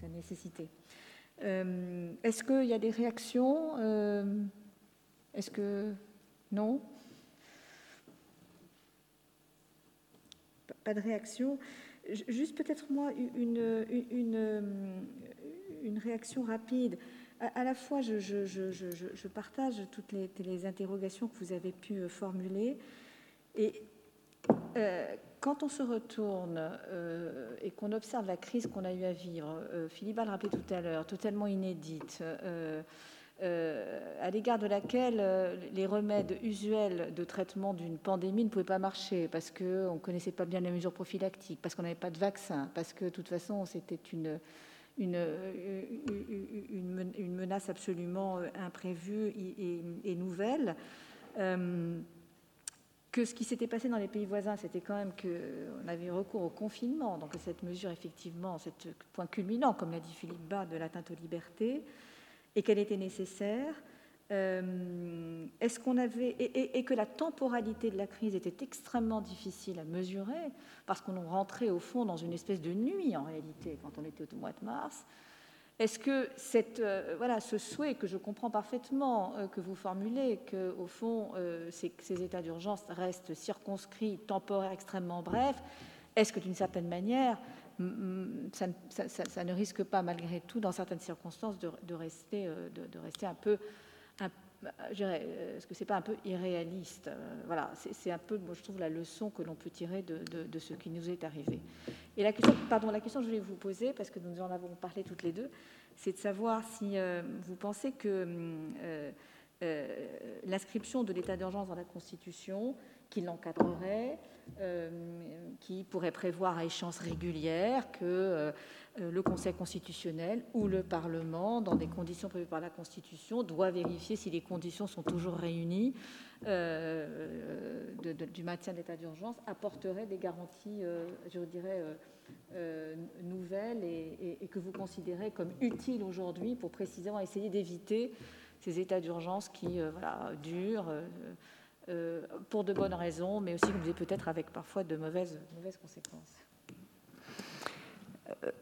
sa nécessité. Euh, est-ce qu'il y a des réactions euh, Est-ce que non? Pas de réaction. Juste peut-être moi une, une, une, réaction rapide. À, la fois, je, partage toutes les, interrogations que vous avez pu formuler. Et euh, quand on se retourne euh, et qu'on observe la crise qu'on a eu à vivre, euh, Philippe a le rappelé tout à l'heure, totalement inédite, euh, à l'égard de laquelle les remèdes usuels de traitement d'une pandémie ne pouvaient pas marcher parce qu'on ne connaissait pas bien les mesures prophylactiques, parce qu'on n'avait pas de vaccin, parce que de toute façon c'était une, une, une, menace absolument imprévue et, nouvelle que ce qui s'était passé dans les pays voisins, c'était quand même qu'on avait recours au confinement, donc cette mesure, effectivement, ce point culminant, comme l'a dit Philippe Bas, de l'atteinte aux libertés, et qu'elle était nécessaire. Euh, est-ce qu'on avait et, que la temporalité de la crise était extrêmement difficile à mesurer parce qu'on rentrait au fond dans une espèce de nuit en réalité quand on était au mois de mars est-ce que cette, euh, voilà, ce souhait que je comprends parfaitement euh, que vous formulez, qu'au fond, euh, ces, états d'urgence restent circonscrits, temporaires, extrêmement brefs, est-ce que d'une certaine manière, ça, ne risque pas, malgré tout, dans certaines circonstances, de, rester, de, rester un peu, est-ce que c'est pas un peu irréaliste Voilà, c'est un peu, moi, je trouve, la leçon que l'on peut tirer de, ce qui nous est arrivé. Et la question, pardon, la question que je voulais vous poser, parce que nous en avons parlé toutes les deux, c'est de savoir si euh, vous pensez que euh, euh, l'inscription de l'état d'urgence dans la Constitution, qui l'encadrerait, qui pourrait prévoir à échéance régulière que le Conseil constitutionnel ou le Parlement, dans des conditions prévues par la Constitution, doit vérifier si les conditions sont toujours réunies du maintien de l'état d'urgence, apporterait des garanties, je dirais, euh, nouvelles et, que vous considérez comme utiles aujourd'hui pour précisément essayer d'éviter ces états d'urgence qui euh, voilà, durent euh, pour de bonnes raisons, mais aussi peut-être avec parfois de mauvaises, conséquences.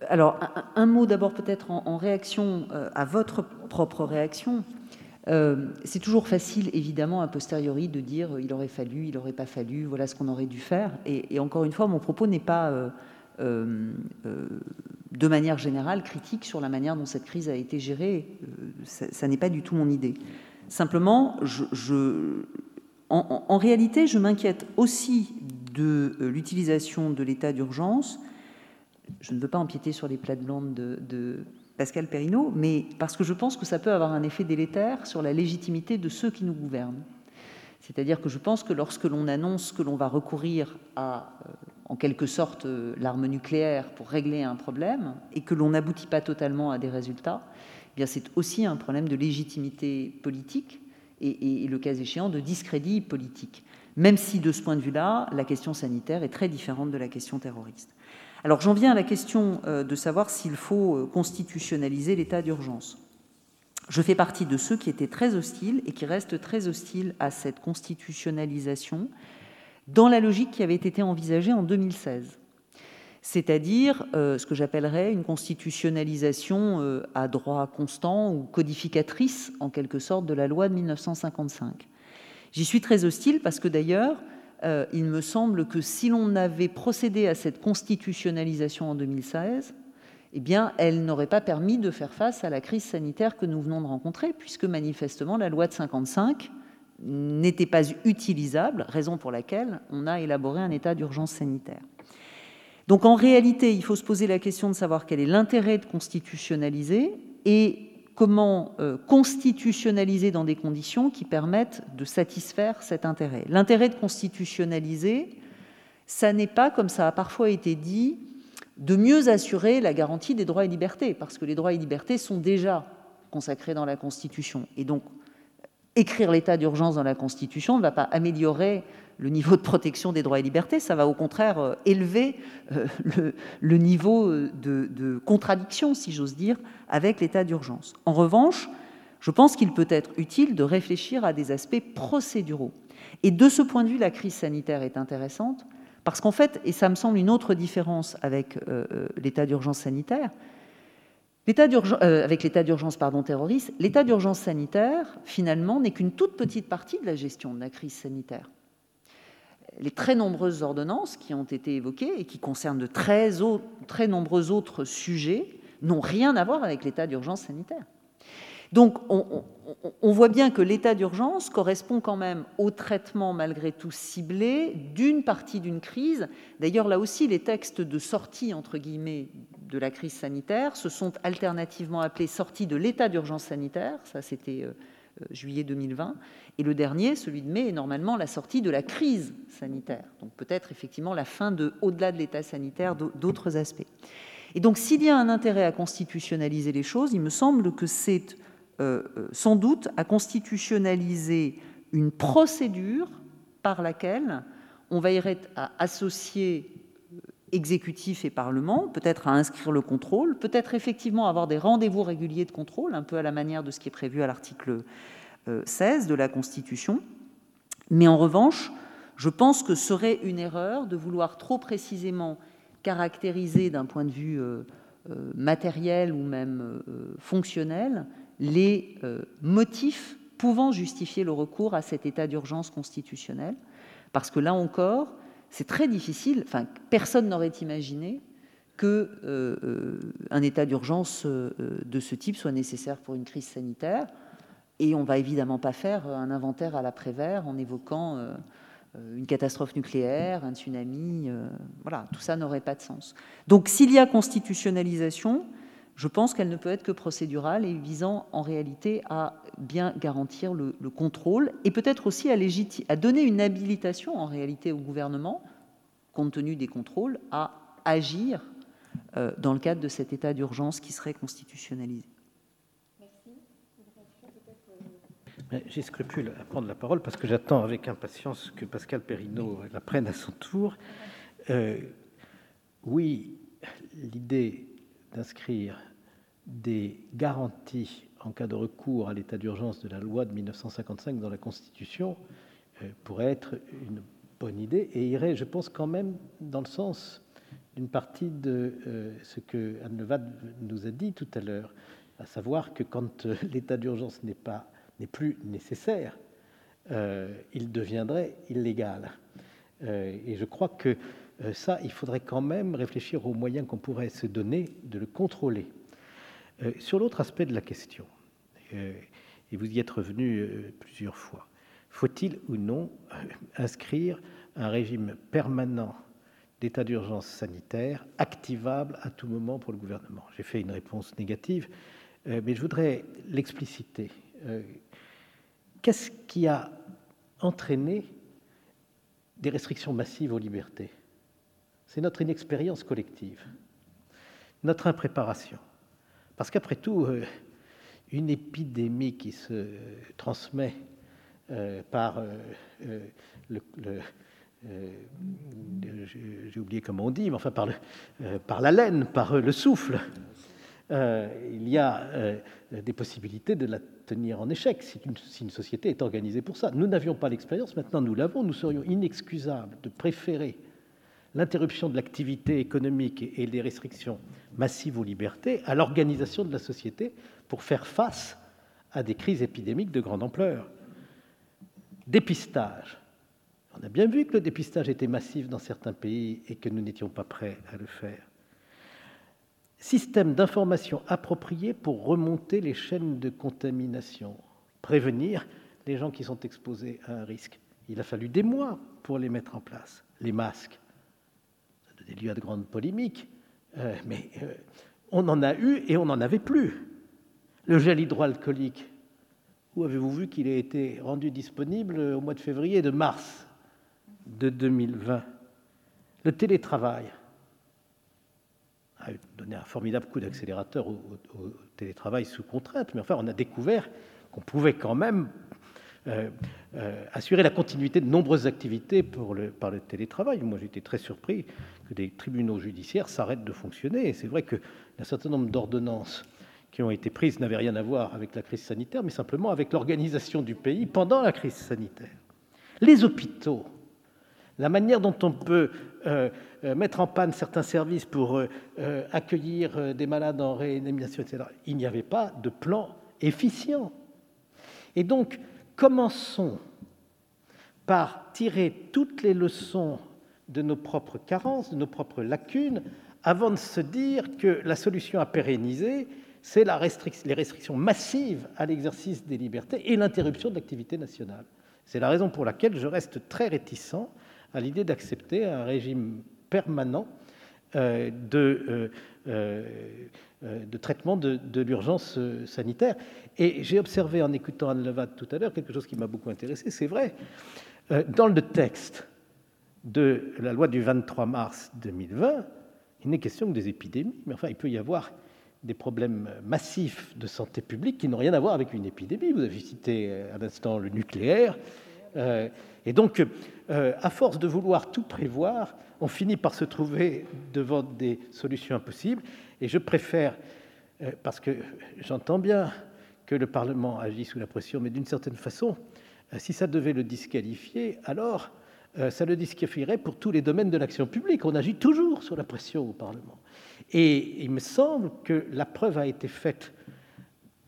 Alors, un, mot d'abord peut-être en, réaction à votre propre réaction. c'est toujours facile, évidemment, a posteriori, de dire il aurait fallu, il n'aurait pas fallu, voilà ce qu'on aurait dû faire. Et, encore une fois, mon propos n'est pas, de manière générale, critique sur la manière dont cette crise a été gérée. ça, n'est pas du tout mon idée. Simplement, je, en, réalité, je m'inquiète aussi de l'utilisation de l'état d'urgence. Je ne veux pas empiéter sur les plates-bandes de, de Pascal Perrineau, mais parce que je pense que ça peut avoir un effet délétère sur la légitimité de ceux qui nous gouvernent. C'est-à-dire que je pense que lorsque l'on annonce que l'on va recourir à, euh, en quelque sorte, euh, l'arme nucléaire pour régler un problème et que l'on n'aboutit pas totalement à des résultats, eh bien c'est aussi un problème de légitimité politique et, le cas échéant de discrédit politique. Même si de ce point de vue-là, la question sanitaire est très différente de la question terroriste. Alors j'en viens à la question euh, de savoir s'il faut euh, constitutionnaliser l'état d'urgence. Je fais partie de ceux qui étaient très hostiles et qui restent très hostiles à cette constitutionnalisation dans la logique qui avait été envisagée en 2016, c'est-à-dire euh, ce que j'appellerais une constitutionnalisation à droit constant ou codificatrice en quelque sorte de la loi de 1955. J'y suis très hostile parce que d'ailleurs, euh, il me semble que si l'on avait procédé à cette constitutionnalisation en 2016, eh bien, elle n'aurait pas permis de faire face à la crise sanitaire que nous venons de rencontrer, puisque manifestement la loi de 55 n'était pas utilisable, raison pour laquelle on a élaboré un état d'urgence sanitaire. Donc en réalité, il faut se poser la question de savoir quel est l'intérêt de constitutionnaliser et comment euh, constitutionnaliser dans des conditions qui permettent de satisfaire cet intérêt. L'intérêt de constitutionnaliser, ça n'est pas, comme ça a parfois été dit, de mieux assurer la garantie des droits et libertés, parce que les droits et libertés sont déjà consacrés dans la Constitution. Et donc, écrire l'état d'urgence dans la Constitution ne va pas améliorer le niveau de protection des droits et libertés, ça va au contraire euh, élever euh, le, niveau euh, de, contradiction, si j'ose dire, avec l'état d'urgence. En revanche, je pense qu'il peut être utile de réfléchir à des aspects procéduraux. Et de ce point de vue, la crise sanitaire est intéressante, parce qu'en fait, et ça me semble une autre différence avec l'état d'urgence sanitaire, avec l'état d'urgence pardon, terroriste, l'état d'urgence sanitaire, finalement, n'est qu'une toute petite partie de la gestion de la crise sanitaire les très nombreuses ordonnances qui ont été évoquées et qui concernent de très, très nombreux autres sujets n'ont rien à voir avec l'état d'urgence sanitaire. Donc on, voit bien que l'état d'urgence correspond quand même au traitement malgré tout ciblé d'une partie d'une crise. D'ailleurs là aussi les textes de sortie entre guillemets de la crise sanitaire se sont alternativement appelés sortie de l'état d'urgence sanitaire, ça c'était euh, euh, juillet 2020, et le dernier, celui de mai, est normalement la sortie de la crise sanitaire. Donc peut-être effectivement la fin de, au-delà de l'état sanitaire, d'autres aspects. Et donc s'il y a un intérêt à constitutionnaliser les choses, il me semble que c'est euh, euh, sans doute à constitutionnaliser une procédure par laquelle on veillerait à associer euh, exécutif et Parlement, peut-être à inscrire le contrôle, peut-être effectivement avoir des rendez-vous réguliers de contrôle, un peu à la manière de ce qui est prévu à l'article 16 de la Constitution. Mais en revanche, je pense que ce serait une erreur de vouloir trop précisément caractériser d'un point de vue euh, euh, matériel ou même euh, fonctionnel les motifs pouvant justifier le recours à cet état d'urgence constitutionnel. Parce que là encore, c'est très difficile, personne n'aurait imaginé qu'un un état d'urgence de ce type soit nécessaire pour une crise sanitaire. Et on va évidemment pas faire un inventaire à l'après-vert en évoquant euh, euh, une catastrophe nucléaire, un tsunami. Euh, voilà, tout ça n'aurait pas de sens. Donc s'il y a constitutionnalisation, je pense qu'elle ne peut être que procédurale et visant en réalité à bien garantir le, contrôle et peut-être aussi à donner une habilitation en réalité au gouvernement, compte tenu des contrôles, à agir dans le cadre de cet état d'urgence qui serait constitutionnalisé.
J'ai scrupule à prendre la parole parce que j'attends avec impatience que Pascal Perrineau la prenne à son tour. Euh, oui, l'idée d'inscrire des garanties en cas de recours à l'état d'urgence de la loi de 1955 dans la Constitution euh, pourrait être une bonne idée et irait, je pense, quand même dans le sens d'une partie de euh, ce que Anne Levade nous a dit tout à l'heure, à savoir que quand l'état d'urgence n'est pas n'est plus nécessaire, il deviendrait illégal. et je crois que ça, il faudrait quand même réfléchir aux moyens qu'on pourrait se donner de le contrôler. sur l'autre aspect de la question, et vous y êtes revenu plusieurs fois, faut-il ou non inscrire un régime permanent d'état d'urgence sanitaire activable à tout moment pour le gouvernement? J'ai fait une réponse négative, euh, mais je voudrais l'expliciter. Euh, qu'est-ce qui a entraîné des restrictions massives aux libertés? C'est notre inexpérience collective, notre impréparation. Parce qu'après tout, euh, une épidémie qui se transmet par le euh, j'ai oublié comment on dit, mais enfin par, le, euh, par la laine, par euh, le souffle, il y a des possibilités de la tenir en échec si une, société est organisée pour ça. Nous n'avions pas l'expérience, maintenant nous l'avons, nous serions inexcusables de préférer l'interruption de l'activité économique et les restrictions massives aux libertés à l'organisation de la société pour faire face à des crises épidémiques de grande ampleur. Dépistage, on a bien vu que le dépistage était massif dans certains pays et que nous n'étions pas prêts à le faire. Système d'information approprié pour remonter les chaînes de contamination, prévenir les gens qui sont exposés à un risque. Il a fallu des mois pour les mettre en place. Les masques, ça a donné lieu à de grandes polémiques, euh, mais euh, on en a eu et on n'en avait plus. Le gel hydroalcoolique, où avez-vous vu qu'il a été rendu disponible au mois de février et de mars de 2020. Le télétravail a donné un formidable coup d'accélérateur au, télétravail sous contrainte, mais enfin, on a découvert qu'on pouvait quand même euh, euh, assurer la continuité de nombreuses activités par le télétravail. Moi, j'étais très surpris que des tribunaux judiciaires s'arrêtent de fonctionner. C'est vrai qu'un certain nombre d'ordonnances qui ont été prises n'avaient rien à voir avec la crise sanitaire, mais simplement avec l'organisation du pays pendant la crise sanitaire. Les hôpitaux la manière dont on peut mettre en panne certains services pour euh, accueillir des malades en réanimation, etc. Il n'y avait pas de plan efficient. Et donc, commençons par tirer toutes les leçons de nos propres carences, de nos propres lacunes, avant de se dire que la solution à pérenniser, c'est les restrictions massives à l'exercice des libertés et l'interruption de l'activité nationale. C'est la raison pour laquelle je reste très réticent à l'idée d'accepter un régime permanent euh, de, euh, euh, de, traitement de, l'urgence sanitaire. Et j'ai observé en écoutant Anne Levat tout à l'heure quelque chose qui m'a beaucoup intéressé, c'est vrai, dans le texte de la loi du 23 mars 2020, il n'est question que des épidémies, mais enfin, il peut y avoir des problèmes massifs de santé publique qui n'ont rien à voir avec une épidémie. Vous avez cité à l'instant le nucléaire. Et donc, euh, à force de vouloir tout prévoir, on finit par se trouver devant des solutions impossibles. Et je préfère, euh, parce que j'entends bien que le Parlement agit sous la pression, mais d'une certaine façon, euh, si ça devait le disqualifier, alors ça le disqualifierait pour tous les domaines de l'action publique. On agit toujours sous la pression au Parlement. Et il me semble que la preuve a été faite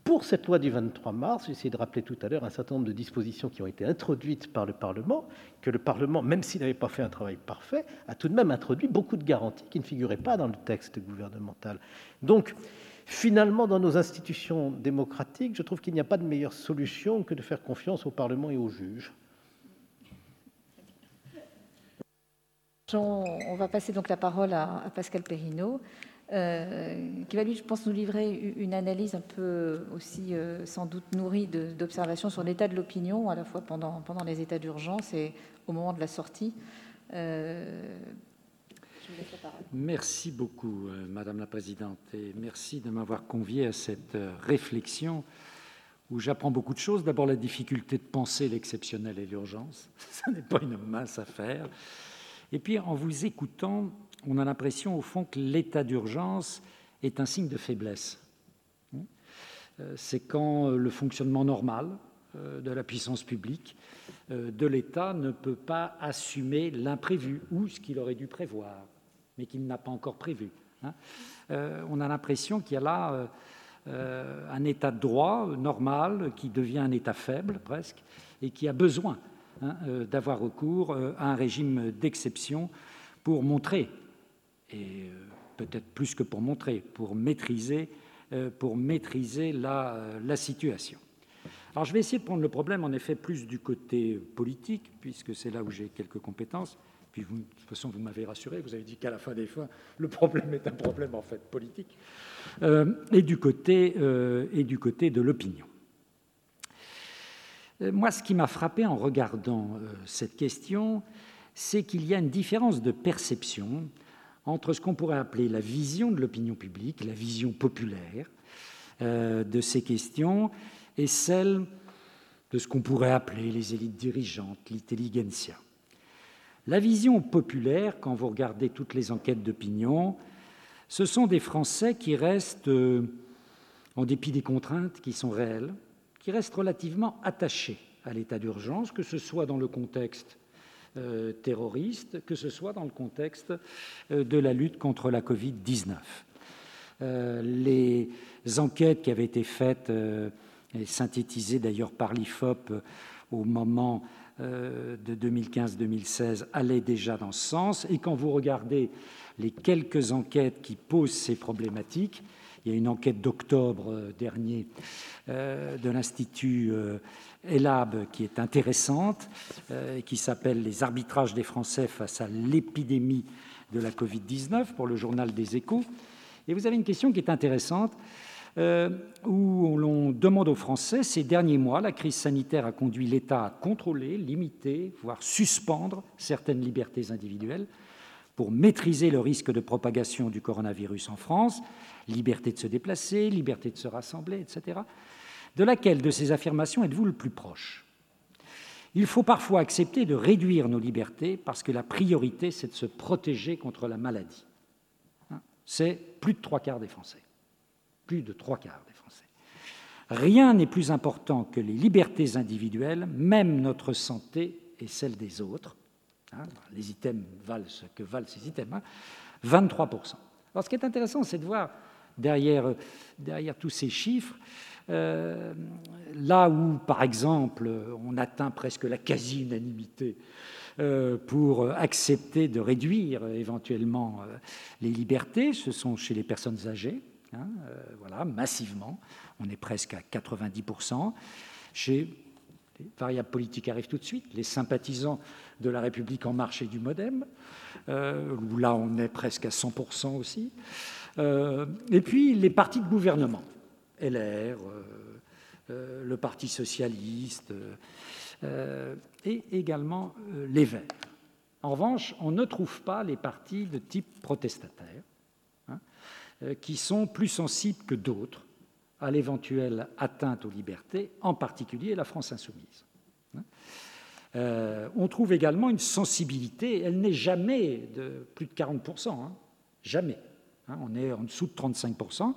pour cette loi du 23 mars, j'ai essayé de rappeler tout à l'heure un certain nombre de dispositions qui ont été introduites par le Parlement, que le Parlement, même s'il n'avait pas fait un travail parfait, a tout de même introduit beaucoup de garanties qui ne figuraient pas dans le texte gouvernemental. Donc, finalement, dans nos institutions démocratiques, je trouve qu'il n'y a pas de meilleure solution que de faire confiance au Parlement et aux juges.
On va passer donc la parole à, Pascal Perrineau. Euh, qui va lui, je pense, nous livrer une analyse un peu aussi euh, sans doute nourrie d'observations sur l'état de l'opinion, à la fois pendant, les états d'urgence et au moment de la sortie. Euh,
merci beaucoup, Madame la Présidente, et merci de m'avoir convié à cette réflexion où j'apprends beaucoup de choses. D'abord, la difficulté de penser l'exceptionnel et l'urgence. Ce n'est pas une mince affaire. Et puis, en vous écoutant, on a l'impression, au fond, que l'état d'urgence est un signe de faiblesse. Euh, c'est quand euh, le fonctionnement normal euh, de la puissance publique, de l'État, ne peut pas assumer l'imprévu ou ce qu'il aurait dû prévoir, mais qu'il n'a pas encore prévu. Hein. On a l'impression qu'il y a là un état de droit normal qui devient un état faible presque et qui a besoin hein, d'avoir recours à un régime d'exception pour montrer, et peut-être plus que pour montrer, pour maîtriser, pour maîtriser la, la situation. Alors je vais essayer de prendre le problème en effet plus du côté politique, puisque c'est là où j'ai quelques compétences. Puis de toute façon, vous m'avez rassuré, vous avez dit qu'à la fin des fois, le problème est un problème en fait politique, euh, et, du côté, euh, et du côté de l'opinion. Euh, moi, ce qui m'a frappé en regardant cette question, c'est qu'il y a une différence de perception entre ce qu'on pourrait appeler la vision de l'opinion publique, la vision populaire de ces questions, et celle de ce qu'on pourrait appeler les élites dirigeantes, l'intelligentsia. La vision populaire, quand vous regardez toutes les enquêtes d'opinion, ce sont des Français qui restent, euh, en dépit des contraintes qui sont réelles, qui restent relativement attachés à l'état d'urgence, que ce soit dans le contexte euh, terroriste, que ce soit dans le contexte euh, de la lutte contre la Covid-19. les enquêtes qui avaient été faites et synthétisé d'ailleurs par l'IFOP euh, au moment euh, de 2015-2016, allait déjà dans ce sens. Et quand vous regardez les quelques enquêtes qui posent ces problématiques, il y a une enquête d'octobre euh, dernier de l'Institut ELAB qui est intéressante, qui s'appelle Les arbitrages des Français face à l'épidémie de la Covid-19 pour le journal des échos. Et vous avez une question qui est intéressante. Euh, où l'on demande aux Français, ces derniers mois, la crise sanitaire a conduit l'État à contrôler, limiter, voire suspendre certaines libertés individuelles pour maîtriser le risque de propagation du coronavirus en France, liberté de se déplacer, liberté de se rassembler, etc. De laquelle de ces affirmations êtes-vous le plus proche? Il faut parfois accepter de réduire nos libertés parce que la priorité, c'est de se protéger contre la maladie. Hein? C'est plus de trois quarts des Français plus de trois quarts des Français. Rien n'est plus important que les libertés individuelles, même notre santé et celle des autres. Hein, les items valent ce que valent ces items. 23%. Hein. Alors ce qui est intéressant, c'est de voir derrière, derrière tous ces chiffres, euh, là où, par exemple, on atteint presque la quasi-unanimité euh, pour accepter de réduire éventuellement euh, les libertés, ce sont chez les personnes âgées, Hein, euh, voilà, massivement. On est presque à 90%. Chez les variables politiques arrivent tout de suite. Les sympathisants de la République en marche et du Modem, euh, où là on est presque à 100% aussi. Euh, et puis les partis de gouvernement, LR, le Parti socialiste, et également les Verts. En revanche, on ne trouve pas les partis de type protestataire. Euh, qui sont plus sensibles que d'autres à l'éventuelle atteinte aux libertés, en particulier la France insoumise. Hein. Euh, on trouve également une sensibilité, elle n'est jamais de plus de 40%, hein. jamais. Hein. on est en dessous de 35%,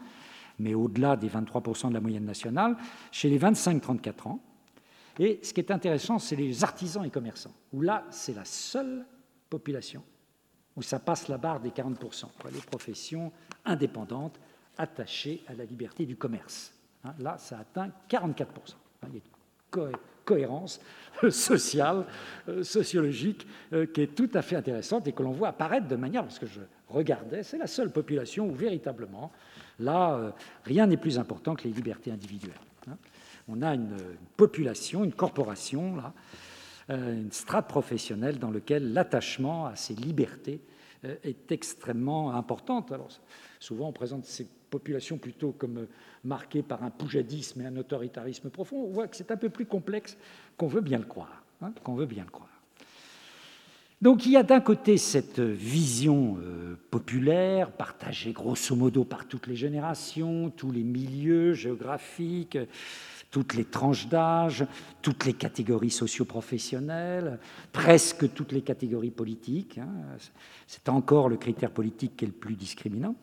mais au-delà des 23% de la moyenne nationale, chez les 25-34 ans. Et ce qui est intéressant, c'est les artisans et commerçants, où là, c'est la seule population où ça passe la barre des 40%, les professions indépendantes attachées à la liberté du commerce. Hein, là, ça atteint 44%. Hein, il y a une cohérence sociale, euh, sociologique, euh, qui est tout à fait intéressante et que l'on voit apparaître de manière, parce que je regardais, c'est la seule population où véritablement, là, euh, rien n'est plus important que les libertés individuelles. Hein. On a une, population, une corporation, là, une strate professionnelle dans laquelle l'attachement à ces libertés est extrêmement importante. Alors, souvent, on présente ces populations plutôt comme euh, marquées par un poujadisme et un autoritarisme profond. On voit que c'est un peu plus complexe qu'on veut bien le croire. Hein, qu'on veut bien le croire. Donc il y a d'un côté cette vision populaire, partagée grosso modo par toutes les générations, tous les milieux géographiques, toutes les tranches d'âge, toutes les catégories socio-professionnelles, presque toutes les catégories politiques. Hein. C'est encore le critère politique qui est le plus discriminant.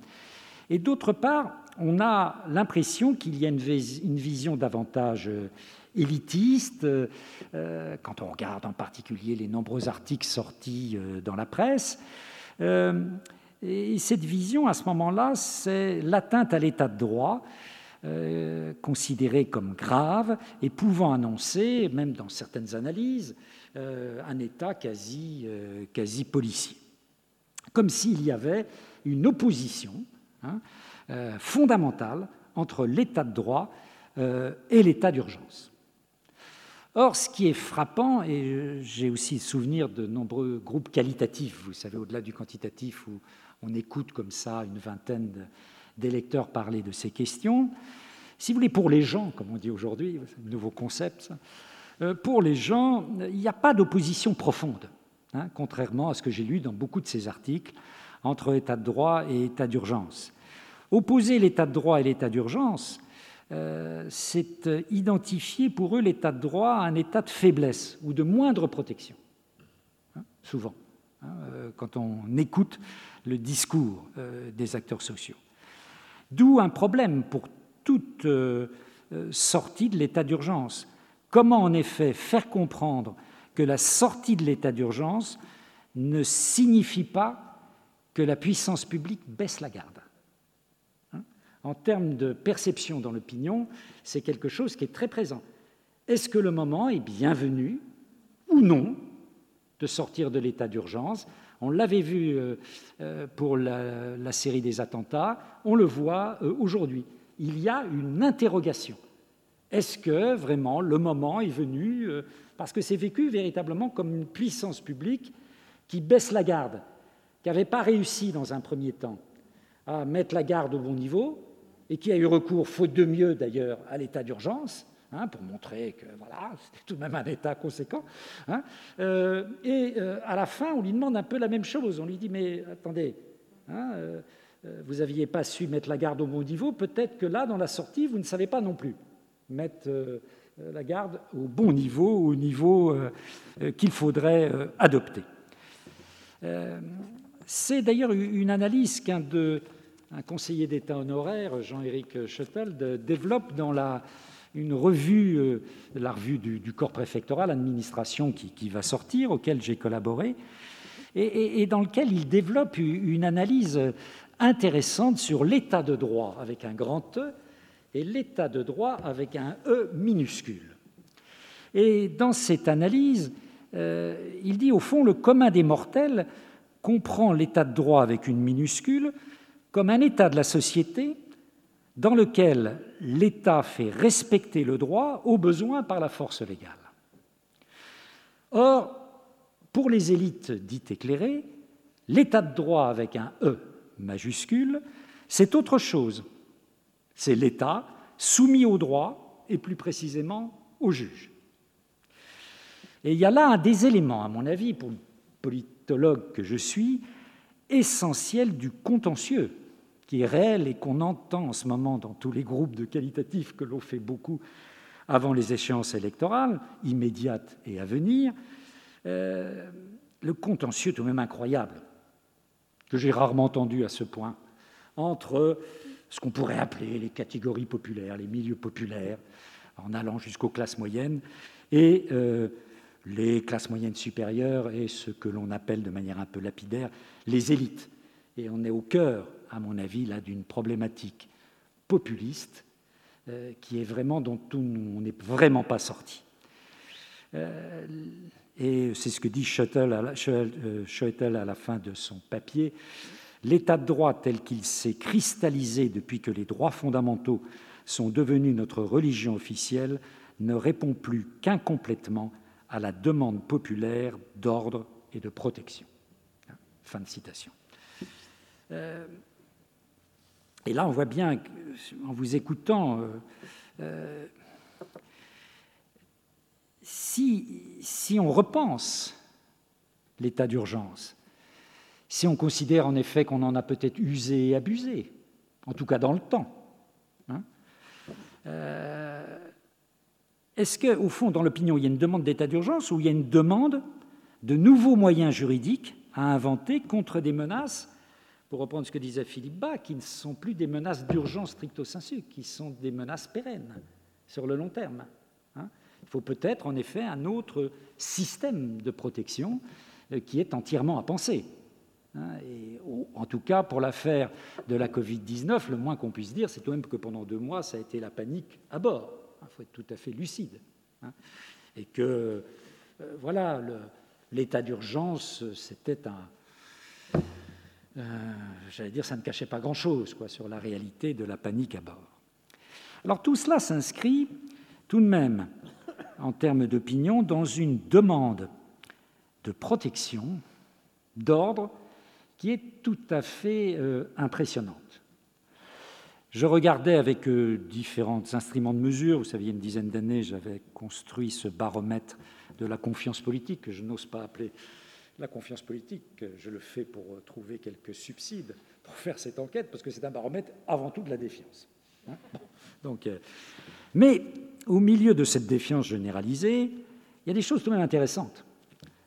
Et d'autre part, on a l'impression qu'il y a une, vision davantage euh, élitiste, euh, quand on regarde en particulier les nombreux articles sortis euh, dans la presse. et cette vision, à ce moment-là, c'est l'atteinte à l'état de droit considérée comme grave et pouvant annoncer, même dans certaines analyses, un état quasi, quasi policier. Comme s'il y avait une opposition hein, fondamentale entre l'état de droit et l'état d'urgence. Or, ce qui est frappant, et j'ai aussi souvenir de nombreux groupes qualitatifs, vous savez, au-delà du quantitatif, où on écoute comme ça une vingtaine d'électeurs parler de ces questions. Si vous voulez, pour les gens, comme on dit aujourd'hui, nouveau concept, euh, pour les gens, il n'y a pas d'opposition profonde, hein, contrairement à ce que j'ai lu dans beaucoup de ces articles, entre état de droit et état d'urgence. Opposer l'état de droit et l'état d'urgence, euh, c'est identifier pour eux l'état de droit à un état de faiblesse ou de moindre protection, hein, souvent, hein, euh, quand on écoute le discours des acteurs sociaux. D'où un problème pour toute euh, euh, sortie de l'état d'urgence. Comment en effet faire comprendre que la sortie de l'état d'urgence ne signifie pas que la puissance publique baisse la garde hein? En termes de perception dans l'opinion, c'est quelque chose qui est très présent. Est-ce que le moment est bienvenu ou non de sortir de l'état d'urgence? On l'avait vu euh, euh, pour la, série des attentats, on le voit euh, aujourd'hui. Il y a une interrogation. Est-ce que vraiment le moment est venu, parce que c'est vécu véritablement comme une puissance publique qui baisse la garde, qui n'avait pas réussi dans un premier temps à mettre la garde au bon niveau, et qui a eu recours, faute de mieux d'ailleurs, à l'état d'urgence, Hein, pour montrer que voilà, c'était tout de même un État conséquent. Hein. Euh, et euh, à la fin, on lui demande un peu la même chose. On lui dit, mais attendez, hein, euh, vous n'aviez pas su mettre la garde au bon niveau, peut-être que là, dans la sortie, vous ne savez pas non plus mettre la garde au bon niveau, au niveau qu'il faudrait adopter. C'est d'ailleurs une analyse qu'un un conseiller d'État honoraire, Jean-Éric Schuttel, développe dans la une revue, euh, la revue du, corps préfectoral, administration, qui, va sortir, auquel j'ai collaboré, et, dans lequel il développe une analyse intéressante sur l'état de droit avec un grand E et l'état de droit avec un E minuscule. Et dans cette analyse, euh, il dit au fond, le commun des mortels comprend l'état de droit avec une minuscule comme un état de la société dans lequel l'État fait respecter le droit au besoin par la force légale. Or, pour les élites dites éclairées, l'état de droit avec un E majuscule, c'est autre chose. C'est l'État soumis au droit et plus précisément au juge. Et il y a là un des éléments, à mon avis, pour le que je suis, essentiel du contentieux qui est réel et qu'on entend en ce moment dans tous les groupes de qualitatifs que l'on fait beaucoup avant les échéances électorales, immédiates et à venir, euh, le contentieux tout de même incroyable, que j'ai rarement entendu à ce point, entre ce qu'on pourrait appeler les catégories populaires, les milieux populaires, en allant jusqu'aux classes moyennes, et euh, les classes moyennes supérieures et ce que l'on appelle de manière un peu lapidaire les élites. Et on est au cœur à mon avis, là, d'une problématique populiste euh, qui est vraiment dont on n'est vraiment pas sorti. Euh, et c'est ce que dit la, euh, à la fin de son papier. L'état de droit tel qu'il s'est cristallisé depuis que les droits fondamentaux sont devenus notre religion officielle ne répond plus qu'incomplètement à la demande populaire d'ordre et de protection. Fin de citation. Et là, on voit bien, en vous écoutant, euh, euh, si, si on repense l'état d'urgence, si on considère en effet qu'on en a peut-être usé et abusé, en tout cas dans le temps, hein, euh, est-ce qu'au fond, dans l'opinion, il y a une demande d'état d'urgence ou il y a une demande de nouveaux moyens juridiques à inventer contre des menaces pour reprendre ce que disait Philippe Bas, qui ne sont plus des menaces d'urgence stricto sensu, qui sont des menaces pérennes sur le long terme. Hein? Il faut peut-être en effet un autre système de protection euh, qui est entièrement à penser. Hein, en tout cas, pour l'affaire de la Covid-19, le moins qu'on puisse dire, c'est tout de même que pendant deux mois, ça a été la panique à bord. Il faut être tout à fait lucide. Hein. et que, euh, voilà, l'état d'urgence, c'était un. Euh, j'allais dire, ça ne cachait pas grand-chose sur la réalité de la panique à bord. Alors tout cela s'inscrit tout de même, en termes d'opinion, dans une demande de protection, d'ordre, qui est tout à fait euh, impressionnante. Je regardais avec euh, différents instruments de mesure, vous savez, il y a une dizaine d'années, j'avais construit ce baromètre de la confiance politique, que je n'ose pas appeler la confiance politique, je le fais pour euh, trouver quelques subsides pour faire cette enquête, parce que c'est un baromètre avant tout de la défiance. Hein. Donc, mais au milieu de cette défiance généralisée, il y a des choses tout de même intéressantes.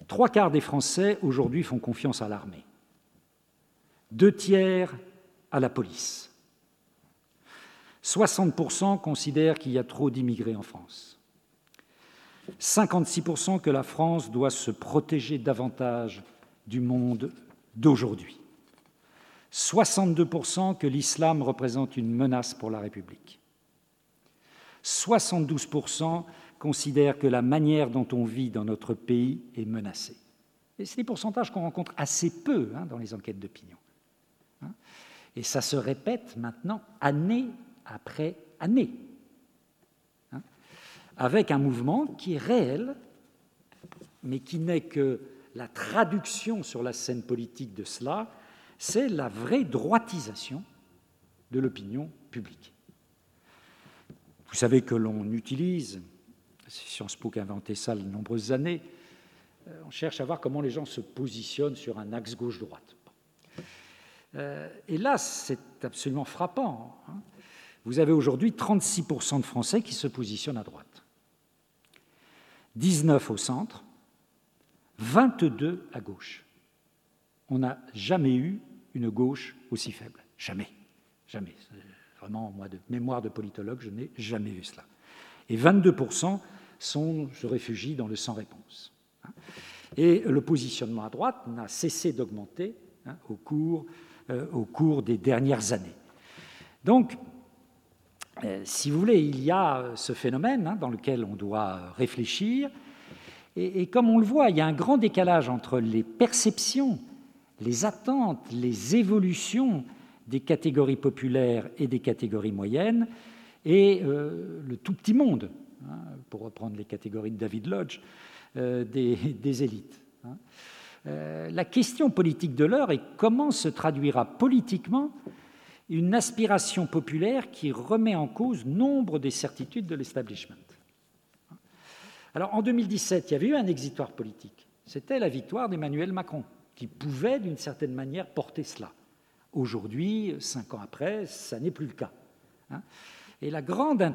Trois quarts des Français aujourd'hui font confiance à l'armée deux tiers à la police. 60% considèrent qu'il y a trop d'immigrés en France. 56% que la France doit se protéger davantage du monde d'aujourd'hui. 62% que l'islam représente une menace pour la République. 72% considèrent que la manière dont on vit dans notre pays est menacée. Et c'est des pourcentages qu'on rencontre assez peu hein, dans les enquêtes d'opinion. Et ça se répète maintenant année après année, hein, avec un mouvement qui est réel, mais qui n'est que la traduction sur la scène politique de cela, c'est la vraie droitisation de l'opinion publique. Vous savez que l'on utilise, Sciences Po qui a inventé ça de nombreuses années, euh, on cherche à voir comment les gens se positionnent sur un axe gauche-droite. Euh, et là, c'est absolument frappant. Vous avez aujourd'hui 36% de Français qui se positionnent à droite, 19% au centre, 22% à gauche. On n'a jamais eu une gauche aussi faible. Jamais. Jamais. Vraiment, moi, de mémoire de politologue, je n'ai jamais vu cela. Et 22% sont, se réfugient dans le sans réponse. Hein. Et le positionnement à droite n'a cessé d'augmenter hein, au cours euh, au cours des dernières années. Donc, si vous voulez, il y a ce phénomène hein, dans lequel on doit réfléchir. Et, comme on le voit, il y a un grand décalage entre les perceptions, les attentes, les évolutions des catégories populaires et des catégories moyennes et euh, le tout petit monde, hein, pour reprendre les catégories de David Lodge, des, élites. Hein. Euh, la question politique de l'heure est comment se traduira politiquement une aspiration populaire qui remet en cause nombre des certitudes de l'establishment. Alors en 2017, il y avait eu un exitoire politique. C'était la victoire d'Emmanuel Macron, qui pouvait d'une certaine manière porter cela. Aujourd'hui, cinq ans après, ça n'est plus le cas. Hein. Et la grande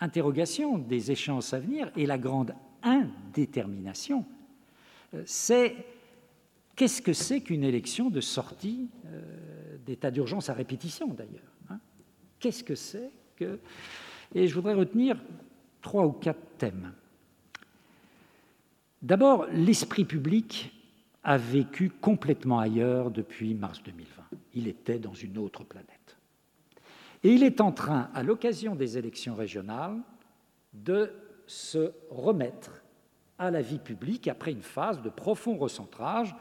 interrogation des échéances à venir et la grande indétermination, euh, c'est Qu'est-ce que c'est qu'une élection de sortie euh, d'état d'urgence à répétition, d'ailleurs hein Qu'est-ce que c'est que... Et je voudrais retenir trois ou quatre thèmes. D'abord, l'esprit public a vécu complètement ailleurs depuis mars 2020. Il était dans une autre planète. Et il est en train, à l'occasion des élections régionales, de se remettre à la vie publique après une phase de profond recentrage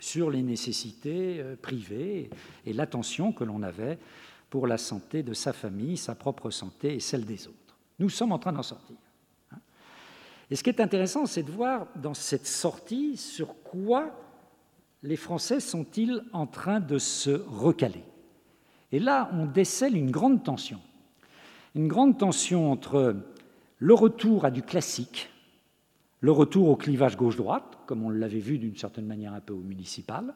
sur les nécessités euh, privées et l'attention que l'on avait pour la santé de sa famille, sa propre santé et celle des autres. Nous sommes en train d'en sortir. Hein. Et ce qui est intéressant, c'est de voir dans cette sortie sur quoi les Français sont-ils en train de se recaler. Et là, on décèle une grande tension. Une grande tension entre le retour à du classique, le retour au clivage gauche-droite, comme on l'avait vu d'une certaine manière un peu au municipal,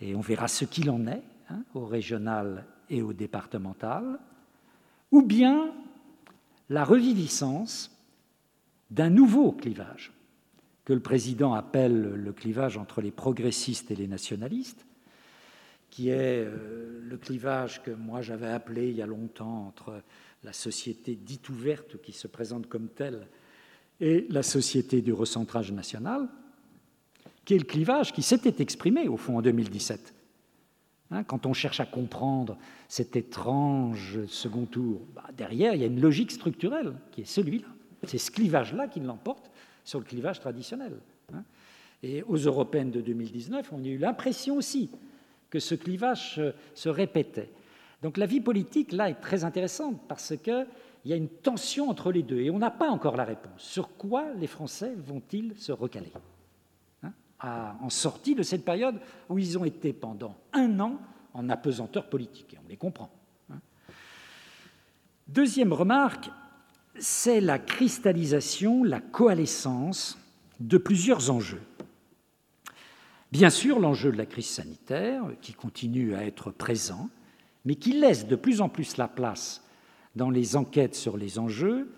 et on verra ce qu'il en est hein, au régional et au départemental, ou bien la reviviscence d'un nouveau clivage, que le président appelle le clivage entre les progressistes et les nationalistes, qui est euh, le clivage que moi j'avais appelé il y a longtemps entre la société dite ouverte qui se présente comme telle et la société du recentrage national, qui est le clivage qui s'était exprimé au fond en 2017. Hein, quand on cherche à comprendre cet étrange second tour, bah, derrière, il y a une logique structurelle qui est celui-là. C'est ce clivage-là qui l'emporte sur le clivage traditionnel. Hein. Et aux européennes de 2019, on a eu l'impression aussi que ce clivage se répétait. Donc la vie politique, là, est très intéressante parce qu'il y a une tension entre les deux et on n'a pas encore la réponse. Sur quoi les Français vont-ils se recaler hein, En sortie de cette période où ils ont été pendant un an en apesanteur politique, et on les comprend. Hein. Deuxième remarque, c'est la cristallisation, la coalescence de plusieurs enjeux. Bien sûr, l'enjeu de la crise sanitaire, qui continue à être présent, mais qui laisse de plus en plus la place dans les enquêtes sur les enjeux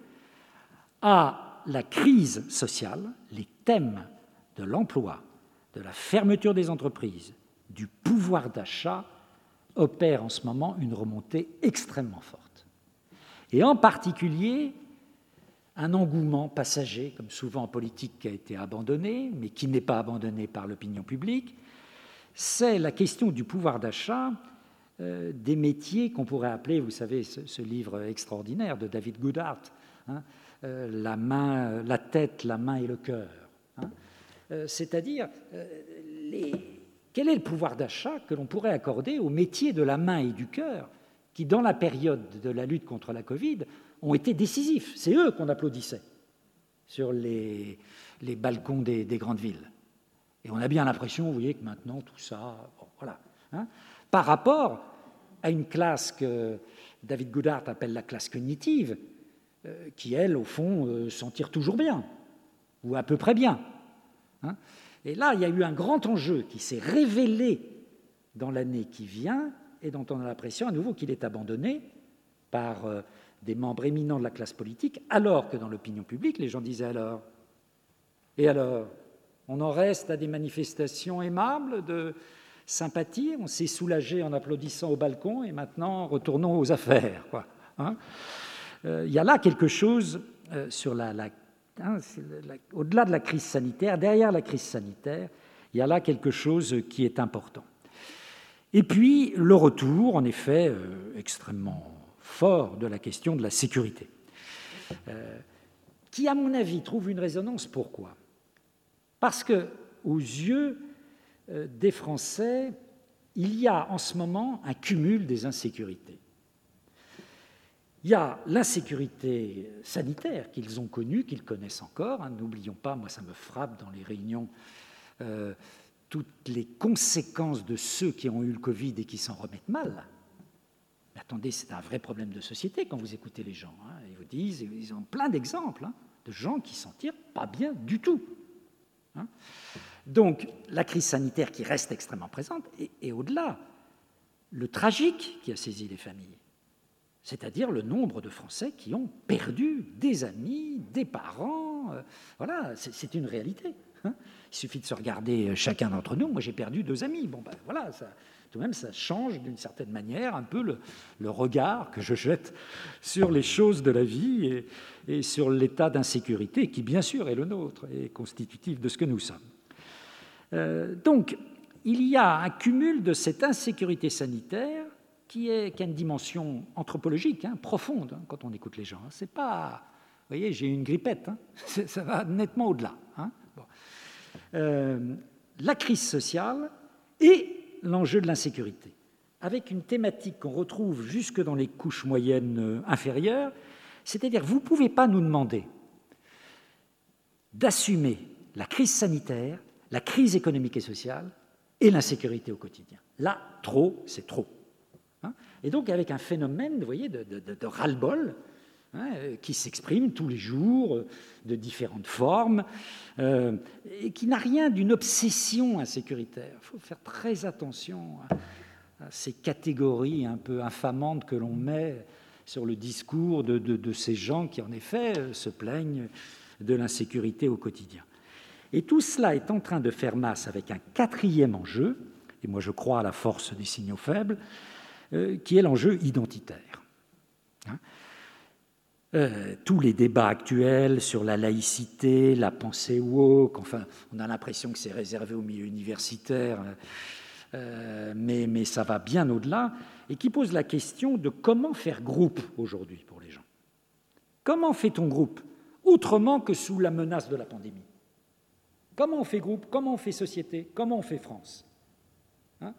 à la crise sociale, les thèmes de l'emploi, de la fermeture des entreprises, du pouvoir d'achat opèrent en ce moment une remontée extrêmement forte. Et en particulier, un engouement passager, comme souvent en politique, qui a été abandonné, mais qui n'est pas abandonné par l'opinion publique, c'est la question du pouvoir d'achat euh, des métiers qu'on pourrait appeler, vous savez, ce, livre extraordinaire de David Goodhart, hein, euh, la tête, la main et le cœur. Hein. Euh, c'est-à-dire, quel est le pouvoir d'achat que l'on pourrait accorder aux métiers de la main et du cœur qui, dans la période de la lutte contre la Covid, ont été décisifs? C'est eux qu'on applaudissait sur les, les balcons des, grandes villes. Et on a bien l'impression, vous voyez, que maintenant tout ça, voilà. Hein, par rapport à une classe que David Goodhart appelle la classe cognitive, euh, qui, elle, au fond, euh, s'en tire toujours bien, ou à peu près bien. Hein. Et là, il y a eu un grand enjeu qui s'est révélé dans l'année qui vient, et dont on a l'impression à nouveau qu'il est abandonné par euh, des membres éminents de la classe politique, alors que dans l'opinion publique, les gens disaient alors Et alors On en reste à des manifestations aimables de sympathie, on s'est soulagé en applaudissant au balcon, et maintenant retournons aux affaires. Hein. Euh, il y a là quelque chose euh, sur hein, la, au-delà de la crise sanitaire, derrière la crise sanitaire, il y a là quelque chose qui est important. Et puis le retour, en effet, euh, extrêmement fort de la question de la sécurité, qui, à mon avis, trouve une résonance. Pourquoi? Parce que, aux yeux des Français, il y a en ce moment un cumul des insécurités. Il y a l'insécurité sanitaire qu'ils ont connue, qu'ils connaissent encore. Hein, n'oublions pas, moi ça me frappe dans les réunions, euh, toutes les conséquences de ceux qui ont eu le Covid et qui s'en remettent mal. Mais attendez, c'est un vrai problème de société quand vous écoutez les gens. Hein. Ils vous disent, ils ont plein d'exemples hein, de gens qui s'en tirent pas bien du tout. Donc, la crise sanitaire qui reste extrêmement présente, et, au-delà, le tragique qui a saisi les familles, c'est-à-dire le nombre de Français qui ont perdu des amis, des parents. Euh, voilà, c'est une réalité. Il suffit de se regarder euh, chacun d'entre nous. Moi, j'ai perdu deux amis. Bon, ben voilà, ça, tout de même, ça change d'une certaine manière un peu le, regard que je jette sur les choses de la vie et, sur l'état d'insécurité qui, bien sûr, est le nôtre et constitutif de ce que nous sommes. Euh, donc, il y a un cumul de cette insécurité sanitaire qui, est, a une dimension anthropologique hein, profonde hein, quand on écoute les gens. Hein. C'est pas, vous voyez, j'ai une grippette, ça va nettement au-delà. Euh, la crise sociale et l'enjeu de l'insécurité, avec une thématique qu'on retrouve jusque dans les couches moyennes euh, inférieures, c'est-à-dire vous ne pouvez pas nous demander d'assumer la crise sanitaire, la crise économique et sociale et l'insécurité au quotidien. Là, trop, c'est trop. Hein. et donc avec un phénomène, vous voyez, de, de ras-le-bol, Hein, euh, qui s'exprime tous les jours euh, de différentes formes, euh, et qui n'a rien d'une obsession insécuritaire. Il faut faire très attention à, ces catégories un peu infamantes que l'on met sur le discours de, de, ces gens qui, en effet, se plaignent de l'insécurité au quotidien. Et tout cela est en train de faire masse avec un quatrième enjeu, et moi je crois à la force des signaux faibles, qui est l'enjeu identitaire. Hein euh, tous les débats actuels sur la laïcité, la pensée woke, enfin, on a l'impression que c'est réservé au milieu universitaire, euh, mais, mais ça va bien au-delà, et qui pose la question de comment faire groupe aujourd'hui pour les gens. Comment fait-on groupe autrement que sous la menace de la pandémie? Comment on fait groupe Comment on fait société Comment on fait France hein?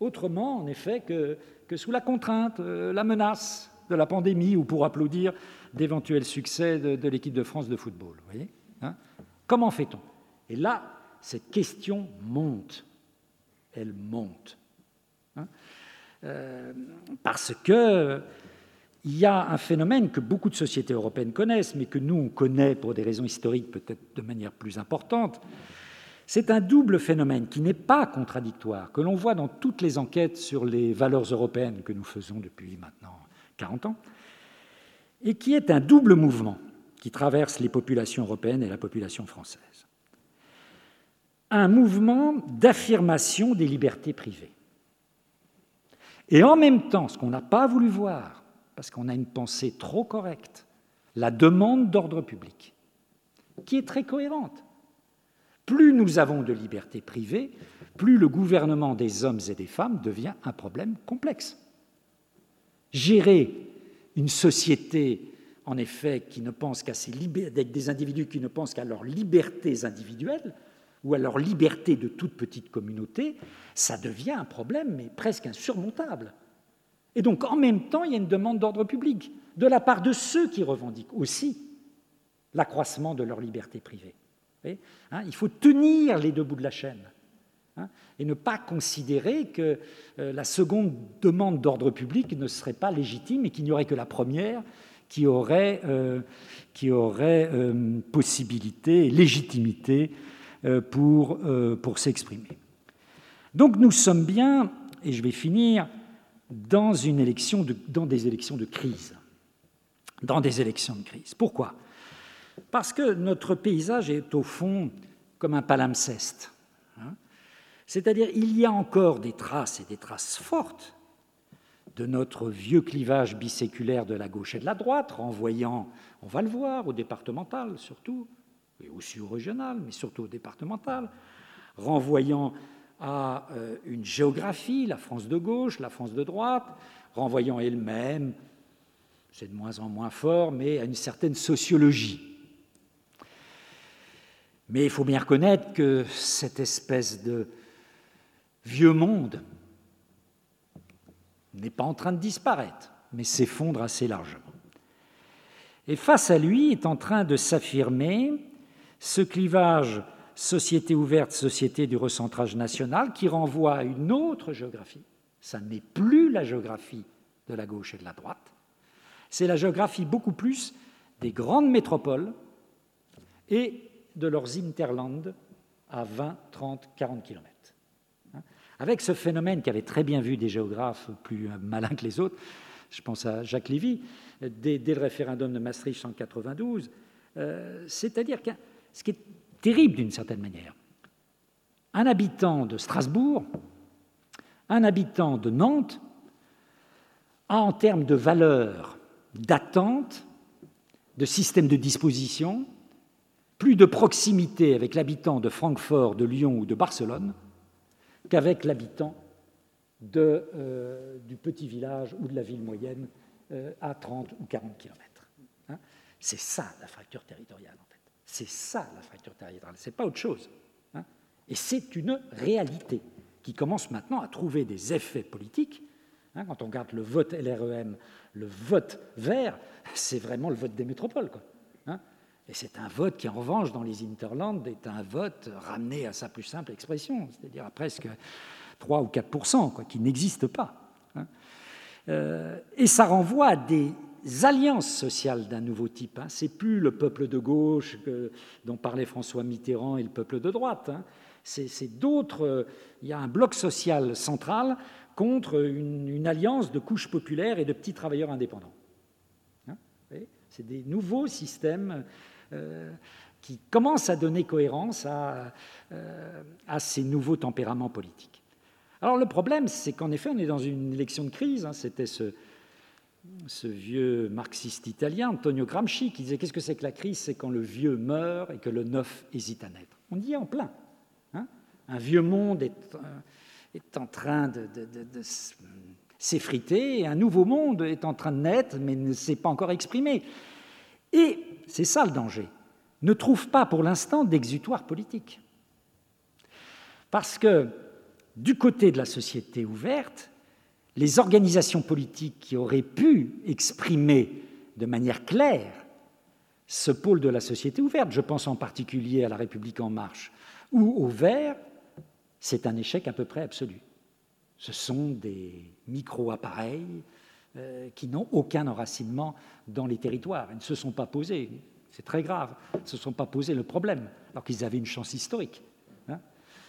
Autrement, en effet, que, sous la contrainte, euh, la menace de la pandémie, ou pour applaudir d'éventuels succès de, l'équipe de France de football. Hein? Comment fait-on? Et là, cette question monte. Elle monte. Hein? Euh, parce que il y a un phénomène que beaucoup de sociétés européennes connaissent, mais que nous, on connaît pour des raisons historiques peut-être de manière plus importante. C'est un double phénomène qui n'est pas contradictoire, que l'on voit dans toutes les enquêtes sur les valeurs européennes que nous faisons depuis maintenant 40 ans, et qui est un double mouvement qui traverse les populations européennes et la population française. Un mouvement d'affirmation des libertés privées. Et en même temps, ce qu'on n'a pas voulu voir, parce qu'on a une pensée trop correcte, la demande d'ordre public, qui est très cohérente. Plus nous avons de libertés privées, plus le gouvernement des hommes et des femmes devient un problème complexe. Gérer une société, en effet, qui ne pense qu'à ses des individus qui ne pensent qu'à leurs libertés individuelles ou à leur liberté de toute petite communauté, ça devient un problème, mais presque insurmontable. Et donc, en même temps, il y a une demande d'ordre public de la part de ceux qui revendiquent aussi l'accroissement de leur liberté privée. Hein, il faut tenir les deux bouts de la chaîne hein, et ne pas considérer que euh, la seconde demande d'ordre public ne serait pas légitime et qu'il n'y aurait que la première qui aurait, euh, qui aurait euh, possibilité, légitimité pour, pour s'exprimer. Donc nous sommes bien, et je vais finir, dans, une élection dans des élections de crise. Dans des élections de crise. Pourquoi? Parce que notre paysage est au fond comme un palimpseste. C'est-à-dire, il y a encore des traces, et des traces fortes, de notre vieux clivage biséculaire de la gauche et de la droite, renvoyant, on va le voir, au départemental surtout, et aussi au régional, mais surtout au départemental, renvoyant à euh, une géographie, la France de gauche, la France de droite, renvoyant elle-même, c'est de moins en moins fort, mais à une certaine sociologie. Mais il faut bien reconnaître que cette espèce de vieux monde n'est pas en train de disparaître, mais s'effondre assez largement. Et face à lui est en train de s'affirmer ce clivage société ouverte, société du recentrage national, qui renvoie à une autre géographie. Ça n'est plus la géographie de la gauche et de la droite, c'est la géographie beaucoup plus des grandes métropoles et de leurs interlandes à 20, 30, 40 kilomètres avec ce phénomène qu'avaient très bien vu des géographes plus malins que les autres, je pense à Jacques Lévy, dès, le référendum de Maastricht en 92, euh, c'est-à-dire que ce qui terrible d'une certaine manière, un habitant de Strasbourg, un habitant de Nantes, a en termes de valeur, d'attente, de système de disposition, plus de proximité avec l'habitant de Francfort, de Lyon ou de Barcelone qu'avec l'habitant euh, du petit village ou de la ville moyenne euh, à 30 ou 40 km. Hein. c'est ça la fracture territoriale. C'est ça la fracture territoriale, c'est pas autre chose. Hein. Et c'est une réalité qui commence maintenant à trouver des effets politiques. Hein. quand on regarde le vote LREM, le vote vert, c'est vraiment le vote des métropoles. Quoi. Et c'est un vote qui, en revanche, dans les Interlands, est un vote ramené à sa plus simple expression, c'est-à-dire à presque 3 ou 4% quoi, qui n'existe pas. Hein. Euh, et ça renvoie à des alliances sociales d'un nouveau type. Hein. C'est plus le peuple de gauche dont parlait François Mitterrand et le peuple de droite. Hein. C'est d'autres. Euh, il y a un bloc social central contre une, alliance de couches populaires et de petits travailleurs indépendants. C'est des nouveaux systèmes euh, qui commence à donner cohérence à, euh, à, ces nouveaux tempéraments politiques. Alors le problème, c'est qu'en effet, on est dans une élection de crise. Hein. C'était ce, ce vieux marxiste italien, Antonio Gramsci, qui disait Qu'est-ce que c'est que la crise? C'est quand le vieux meurt et que le neuf hésite à naître. On y est en plein. Hein. Un vieux monde est, euh, est en train de, de s'effriter et un nouveau monde est en train de naître, mais ne s'est pas encore exprimé. Et c'est ça le danger. Ne trouve pas pour l'instant d'exutoire politique. Parce que du côté de la société ouverte, les organisations politiques qui auraient pu exprimer de manière claire ce pôle de la société ouverte, je pense en particulier à la République en marche ou au Vert, c'est un échec à peu près absolu. Ce sont des micro-appareils euh, qui n'ont aucun enracinement dans les territoires. Ils ne se sont pas posés, c'est très grave, ils ne se sont pas posés le problème, alors qu'ils avaient une chance historique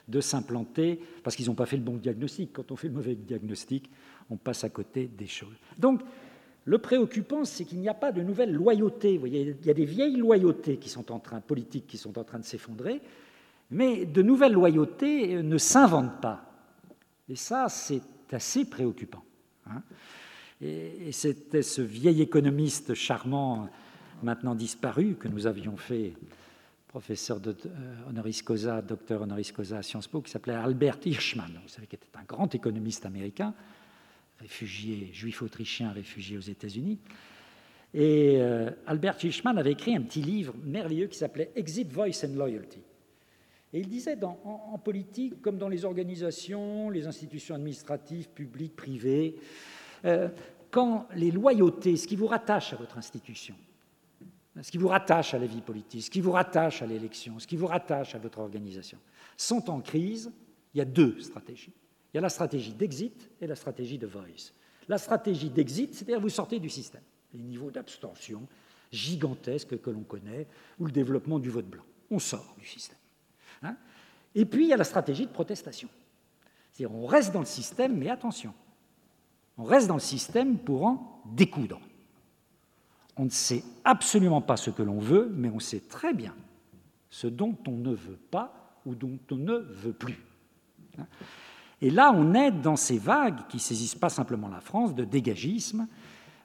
de s'implanter, parce qu'ils n'ont pas fait le bon diagnostic. Quand on fait le mauvais diagnostic, on passe à côté des choses. Donc, le préoccupant, c'est qu'il n'y a pas de nouvelles loyautés. Il y a des vieilles loyautés qui sont en train, politiques qui sont en train de s'effondrer, mais de nouvelles loyautés ne s'inventent pas. Et ça, c'est assez préoccupant. Hein. et, c'était ce vieil économiste charmant, maintenant disparu, que nous avions fait professeur euh, honoris causa, docteur honoris causa à Sciences Po, qui s'appelait Albert Hirschman, vous savez, qui était un grand économiste américain, réfugié, juif autrichien, réfugié aux États-Unis. Et euh, Albert Hirschman avait écrit un petit livre merveilleux qui s'appelait Exit Voice and Loyalty. Et il disait, en, politique, comme dans les organisations, les institutions administratives, publiques, privées, euh, quand les loyautés, ce qui vous rattache à votre institution, ce qui vous rattache à la vie politique, ce qui vous rattache à l'élection, ce qui vous rattache à votre organisation, sont en crise, il y a deux stratégies. Il y a la stratégie d'exit et la stratégie de voice. La stratégie d'exit, c'est-à-dire vous sortez du système, les niveaux d'abstention gigantesques que l'on connaît, ou le développement du vote blanc. On sort du système. Hein. et puis, il y a la stratégie de protestation. C'est-à-dire, on reste dans le système, mais attention, on reste dans le système pour en découdre. On ne sait absolument pas ce que l'on veut, mais on sait très bien ce dont on ne veut pas ou dont on ne veut plus. Et là, on est dans ces vagues qui saisissent pas simplement la France de dégagisme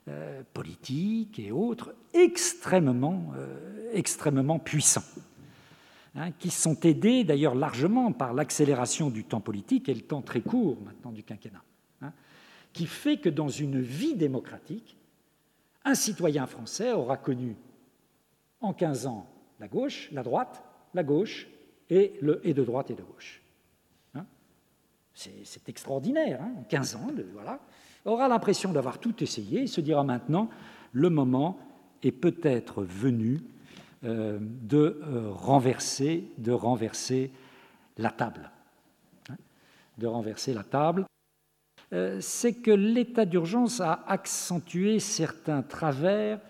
euh, politique et autres extrêmement, euh, extrêmement puissants. Hein, qui sont aidés d'ailleurs largement par l'accélération du temps politique et le temps très court maintenant du quinquennat, hein, qui fait que dans une vie démocratique, un citoyen français aura connu en 15 ans la gauche, la droite, la gauche et, le, et de droite et de gauche. Hein? C'est extraordinaire, en 15 ans, voilà. Aura l'impression d'avoir tout essayé et se dira maintenant, le moment est peut-être venu euh, de euh, renverser, de renverser la table. Hein, de renverser la table. Euh, c'est que l'état d'urgence a accentué certains travers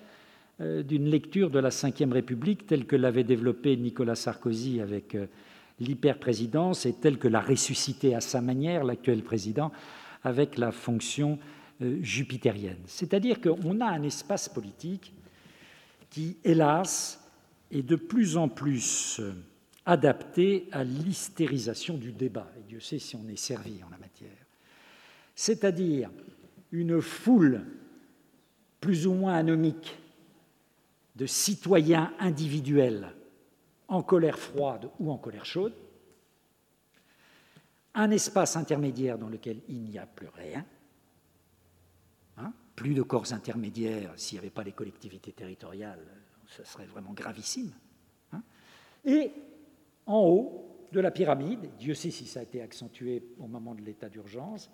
d'une lecture de la Ve République telle que l'avait développée Nicolas Sarkozy avec l'hyperprésidence et telle que l'a ressuscité à sa manière l'actuel président avec la fonction jupitérienne. C'est-à-dire qu'on a un espace politique qui, hélas, est de plus en plus euh, adapté à l'hystérisation du débat. Et Dieu sait si on est servi en la matière. C'est-à-dire une foule plus ou moins anomique de citoyens individuels en colère froide ou en colère chaude, un espace intermédiaire dans lequel il n'y a plus rien, hein, plus de corps intermédiaires s'il n'y avait pas les collectivités territoriales ce serait vraiment gravissime. Hein. et en haut de la pyramide, Dieu sait si ça a été accentué au moment de l'état d'urgence,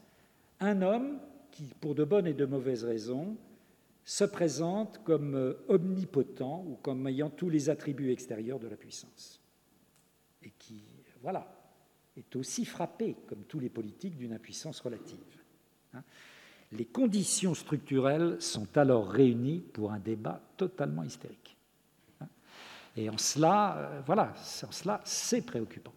un homme qui, pour de bonnes et de mauvaises raisons, se présente comme euh, omnipotent ou comme ayant tous les attributs extérieurs de la puissance. Et qui, voilà, est aussi frappé, comme tous les politiques, d'une impuissance relative. Hein. Les conditions structurelles sont alors réunies pour un débat totalement hystérique. Et en cela, euh, voilà, en cela, c'est préoccupant.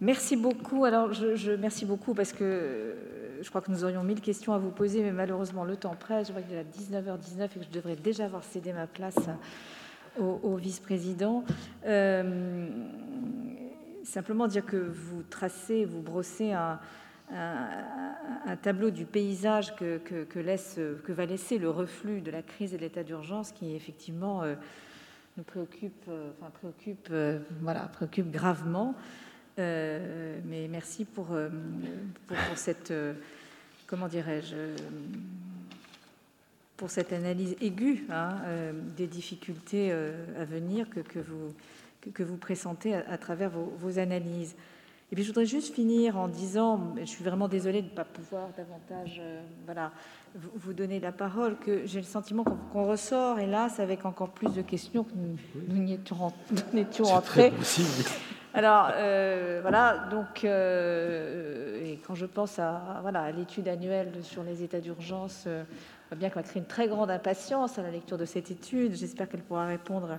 Merci beaucoup. Alors, je, merci beaucoup parce que euh, je crois que nous aurions mille questions à vous poser, mais malheureusement, le temps presse. Je vois qu'il est à 19h19 et que je devrais déjà avoir cédé ma place au, vice-président. Euh, simplement dire que vous tracez, vous brossez un, tableau du paysage que, laisse, que va laisser le reflux de la crise et de l'état d'urgence qui effectivement nous préoccupe, enfin, préoccupe, voilà, préoccupe gravement. Mais merci pour, pour, cette, comment dirais-je, pour cette analyse aiguë hein, euh, des difficultés euh, à venir que, que, vous, que, vous pressentez à, travers vos, analyses. Et puis je voudrais juste finir en disant, je suis vraiment désolée de ne pas pouvoir davantage euh, voilà, vous, donner la parole, que j'ai le sentiment qu'on ressort, hélas, avec encore plus de questions que nous, n'y étions, étions entrés. Alors voilà, donc et quand je pense à voilà l'étude annuelle sur les états d'urgence bien qu'elle va créer une très grande impatience à la lecture de cette étude. J'espère qu'elle pourra répondre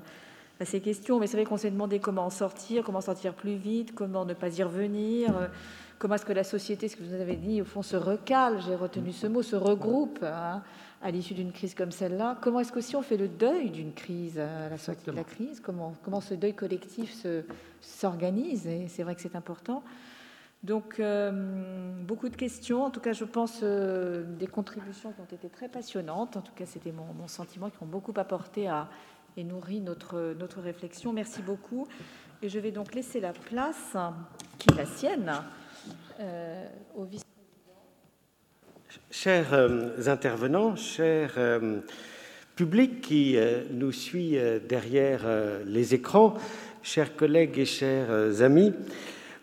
à ces questions. Mais c'est vrai qu'on s'est demandé comment en sortir, comment sortir plus vite, comment ne pas y revenir, euh, comment est-ce que la société, ce que vous avez dit, au fond, se recale, j'ai retenu ce mot, se regroupe hein, à l'issue d'une crise comme celle-là. Comment est-ce qu'aussi on fait le deuil d'une crise à la sortie de la crise? Comment, comment ce deuil collectif s'organise? Et c'est vrai que c'est important. Donc, euh, beaucoup de questions. En tout cas, je pense euh, des contributions qui ont été très passionnantes. En tout cas, c'était mon, sentiment, qui ont beaucoup apporté à, et nourri notre, notre réflexion. Merci beaucoup. Et je vais donc laisser la place, qui est la sienne, euh, au vice-président.
Chers intervenants, chers public qui nous suit derrière les écrans, chers collègues et chers amis,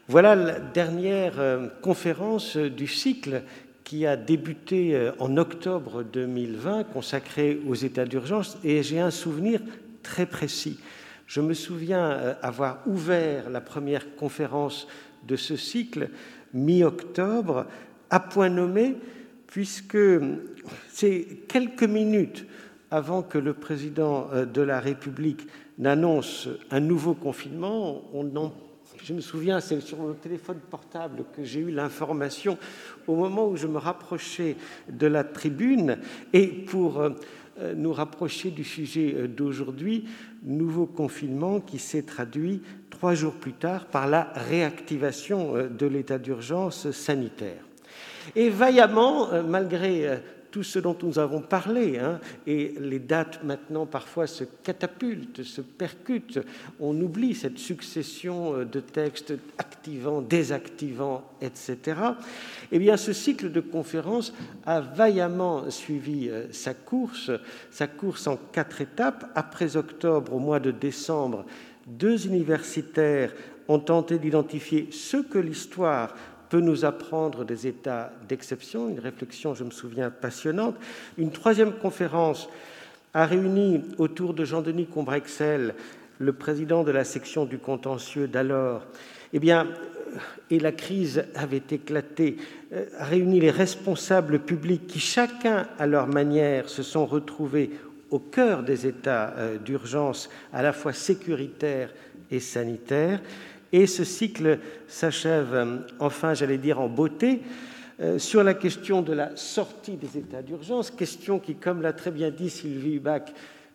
voilà la dernière euh, conférence du cycle qui a débuté euh, en octobre 2020, consacrée aux états d'urgence, et j'ai un souvenir très précis. Je me souviens euh, avoir ouvert la première conférence de ce cycle mi-octobre, à point nommé, puisque c'est quelques minutes avant que le président de la République n'annonce un nouveau confinement, on en je me souviens, c'est sur mon téléphone portable que j'ai eu l'information au moment où je me rapprochais de la tribune. Et pour euh, nous rapprocher du sujet euh, d'aujourd'hui, nouveau confinement qui s'est traduit trois jours plus tard par la réactivation euh, de l'état d'urgence sanitaire. Et vaillamment, malgré tout ce dont nous avons parlé, hein, et les dates maintenant parfois se catapultent, se percutent, on oublie cette succession euh, de textes activants, désactivants, etc. Eh bien, ce cycle de conférences a vaillamment suivi euh, sa course, sa course en quatre étapes. Après octobre, au mois de décembre, deux universitaires ont tenté d'identifier ce que l'histoire peut nous apprendre des états d'exception, une réflexion, je me souviens, passionnante. Une troisième conférence a réuni autour de Jean-Denis Combrexel, le président de la section du contentieux d'alors, eh bien, euh, et la crise avait éclaté, euh, a réuni les responsables publics qui, chacun à leur manière, se sont retrouvés au cœur des états euh, d'urgence à la fois sécuritaires et sanitaires. Et ce cycle s'achève euh, enfin, j'allais dire, en beauté euh, sur la question de la sortie des états d'urgence, question qui, comme l'a très bien dit Sylvie Bach,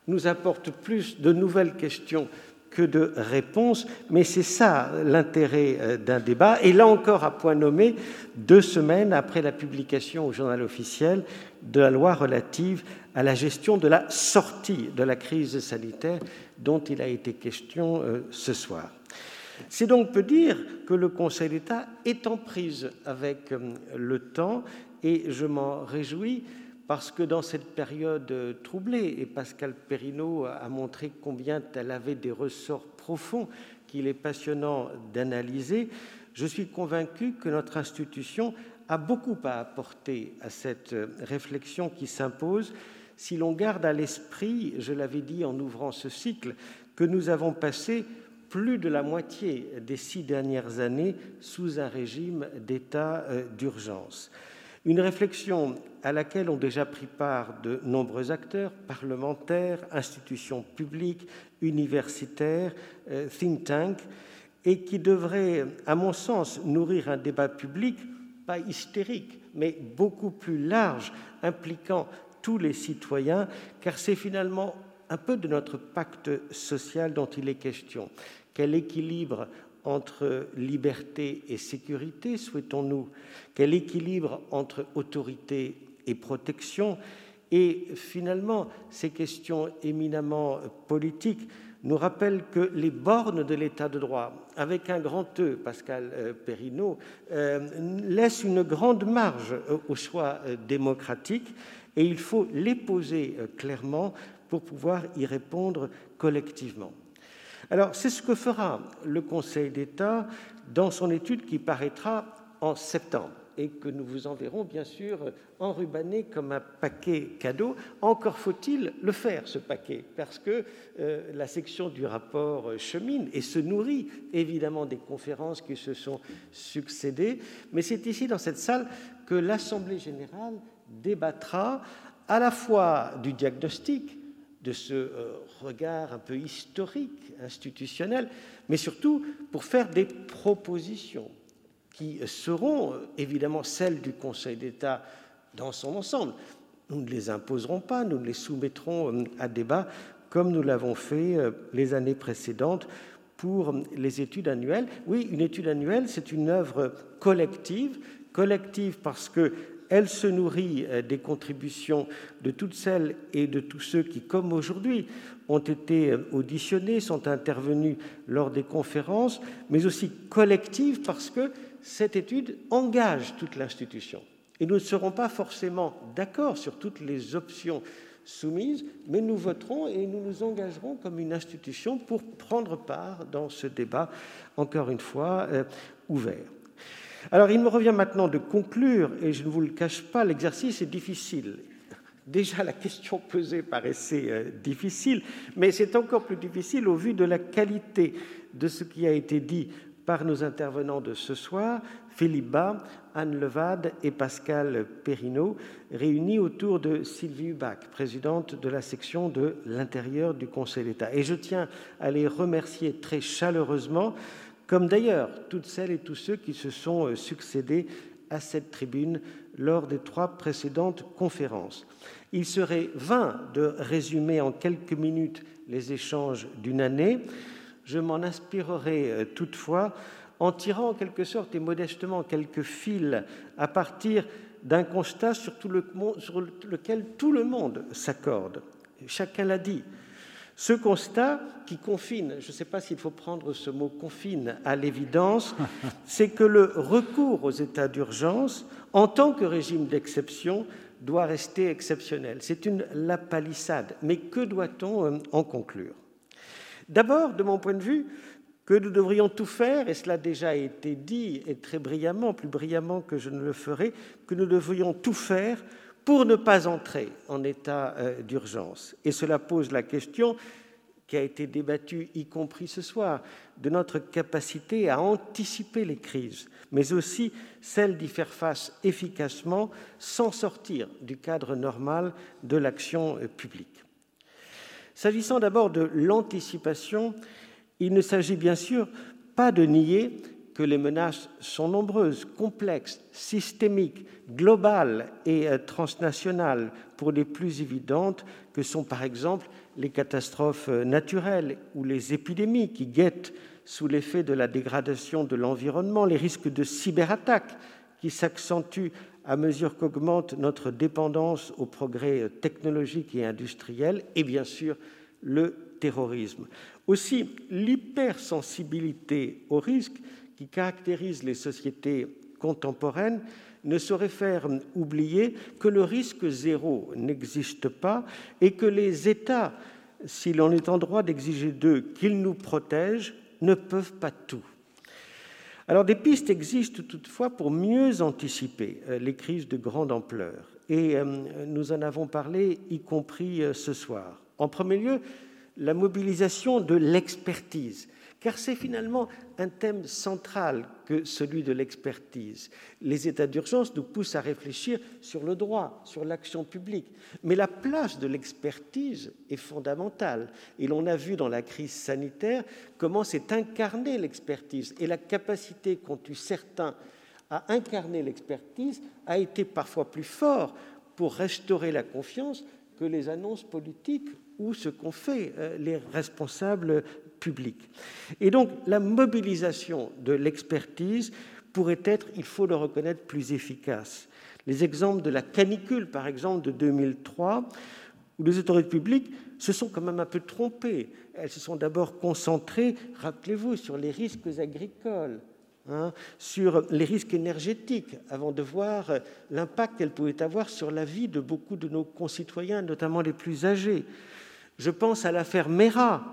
nous apporte plus de nouvelles questions que de réponses, mais c'est ça l'intérêt euh, d'un débat. Et là encore, à point nommé, deux semaines après la publication au journal officiel de la loi relative à la gestion de la sortie de la crise sanitaire dont il a été question ce soir. C'est donc peut dire que le Conseil d'État est en prise avec euh, le temps et je m'en réjouis parce que dans cette période troublée, et Pascal Perrineau a montré combien elle avait des ressorts profonds qu'il est passionnant d'analyser, je suis convaincu que notre institution a beaucoup à apporter à cette réflexion qui s'impose. Si l'on garde à l'esprit, je l'avais dit en ouvrant ce cycle, que nous avons passé plus de la moitié des six dernières années sous un régime d'état euh, d'urgence. Une réflexion à laquelle ont déjà pris part de nombreux acteurs, parlementaires, institutions publiques, universitaires, euh, think tanks, et qui devrait, à mon sens, nourrir un débat public, pas hystérique, mais beaucoup plus large, impliquant tous les citoyens, car c'est finalement un peu de notre pacte social dont il est question. Quel équilibre entre liberté et sécurité, souhaitons-nous? Quel équilibre entre autorité et protection? Et finalement, ces questions éminemment politiques nous rappellent que les bornes de l'état de droit, avec un grand E, Pascal euh, Perrineau, euh, laissent une grande marge au choix euh, démocratique et il faut les poser clairement pour pouvoir y répondre collectivement. Alors, c'est ce que fera le Conseil d'État dans son étude qui paraîtra en septembre et que nous vous enverrons bien sûr enrubanné comme un paquet cadeau. Encore faut-il le faire, ce paquet, parce que euh, la section du rapport chemine et se nourrit évidemment des conférences qui se sont succédées, mais c'est ici dans cette salle que l'Assemblée générale débattra à la fois du diagnostic, de ce euh, regard un peu historique, institutionnel, mais surtout pour faire des propositions qui seront euh, évidemment celles du Conseil d'État dans son ensemble. Nous ne les imposerons pas, nous les soumettrons euh, à débat comme nous l'avons fait les années précédentes pour les études annuelles. Oui, une étude annuelle, c'est une œuvre collective, collective parce que elle se nourrit euh, des contributions de toutes celles et de tous ceux qui, comme aujourd'hui, ont été euh, auditionnés, sont intervenus lors des conférences, mais aussi collective parce que cette étude engage toute l'institution. Et nous ne serons pas forcément d'accord sur toutes les options soumises, mais nous voterons et nous nous engagerons comme une institution pour prendre part dans ce débat, encore une fois, euh, ouvert. Alors, il me revient maintenant de conclure, et je ne vous le cache pas, l'exercice est difficile. Déjà, la question posée paraissait euh, difficile, mais c'est encore plus difficile au vu de la qualité de ce qui a été dit par nos intervenants de ce soir, Philippe Bas, Anne Levade et Pascal Perrineau, réunis autour de Sylvie Hubac, présidente de la section de l'intérieur du Conseil d'État. Et je tiens à les remercier très chaleureusement comme d'ailleurs toutes celles et tous ceux qui se sont euh, succédés à cette tribune lors des trois précédentes conférences. Il serait vain de résumer en quelques minutes les échanges d'une année. Je m'en inspirerai euh, toutefois en tirant en quelque sorte et modestement quelques fils à partir d'un constat sur, le, sur lequel tout le monde s'accorde. Chacun l'a dit. Ce constat qui confine, je ne sais pas s'il faut prendre ce mot confine à l'évidence, c'est que le recours aux états d'urgence, en tant que régime d'exception, doit rester exceptionnel. C'est une lapalissade. Mais que doit-on euh, en conclure? D'abord, de mon point de vue, que nous devrions tout faire, et cela a déjà été dit, et très brillamment, plus brillamment que je ne le ferai, que nous devrions tout faire pour ne pas entrer en état euh, d'urgence. Et cela pose la question qui a été débattue, y compris ce soir, de notre capacité à anticiper les crises, mais aussi celle d'y faire face efficacement sans sortir du cadre normal de l'action euh, publique. S'agissant d'abord de l'anticipation, il ne s'agit bien sûr pas de nier que les menaces sont nombreuses, complexes, systémiques, globales et euh, transnationales, pour les plus évidentes que sont par exemple les catastrophes euh, naturelles ou les épidémies qui guettent sous l'effet de la dégradation de l'environnement, les risques de cyberattaques qui s'accentuent à mesure qu'augmente notre dépendance aux progrès euh, technologiques et industriels, et bien sûr le terrorisme. Aussi, l'hypersensibilité au risque qui caractérise les sociétés contemporaines ne saurait faire oublier que le risque zéro n'existe pas et que les États, si l'on est en droit d'exiger d'eux qu'ils nous protègent, ne peuvent pas tout. Alors des pistes existent toutefois pour mieux anticiper euh, les crises de grande ampleur et euh, nous en avons parlé y compris euh, ce soir. En premier lieu, la mobilisation de l'expertise car c'est finalement un thème central que celui de l'expertise. Les états d'urgence nous poussent à réfléchir sur le droit, sur l'action publique, mais la place de l'expertise est fondamentale. Et l'on a vu dans la crise sanitaire comment s'est incarnée l'expertise et la capacité qu'ont eu certains à incarner l'expertise a été parfois plus fort pour restaurer la confiance que les annonces politiques ou ce qu'ont fait euh, les responsables public. Et donc la mobilisation de l'expertise pourrait être, il faut le reconnaître, plus efficace. Les exemples de la canicule, par exemple, de 2003, où les autorités publiques se sont quand même un peu trompées. Elles se sont d'abord concentrées, rappelez-vous, sur les risques agricoles, hein, sur les risques énergétiques, avant de voir l'impact qu'elles pouvaient avoir sur la vie de beaucoup de nos concitoyens, notamment les plus âgés. Je pense à l'affaire Mera,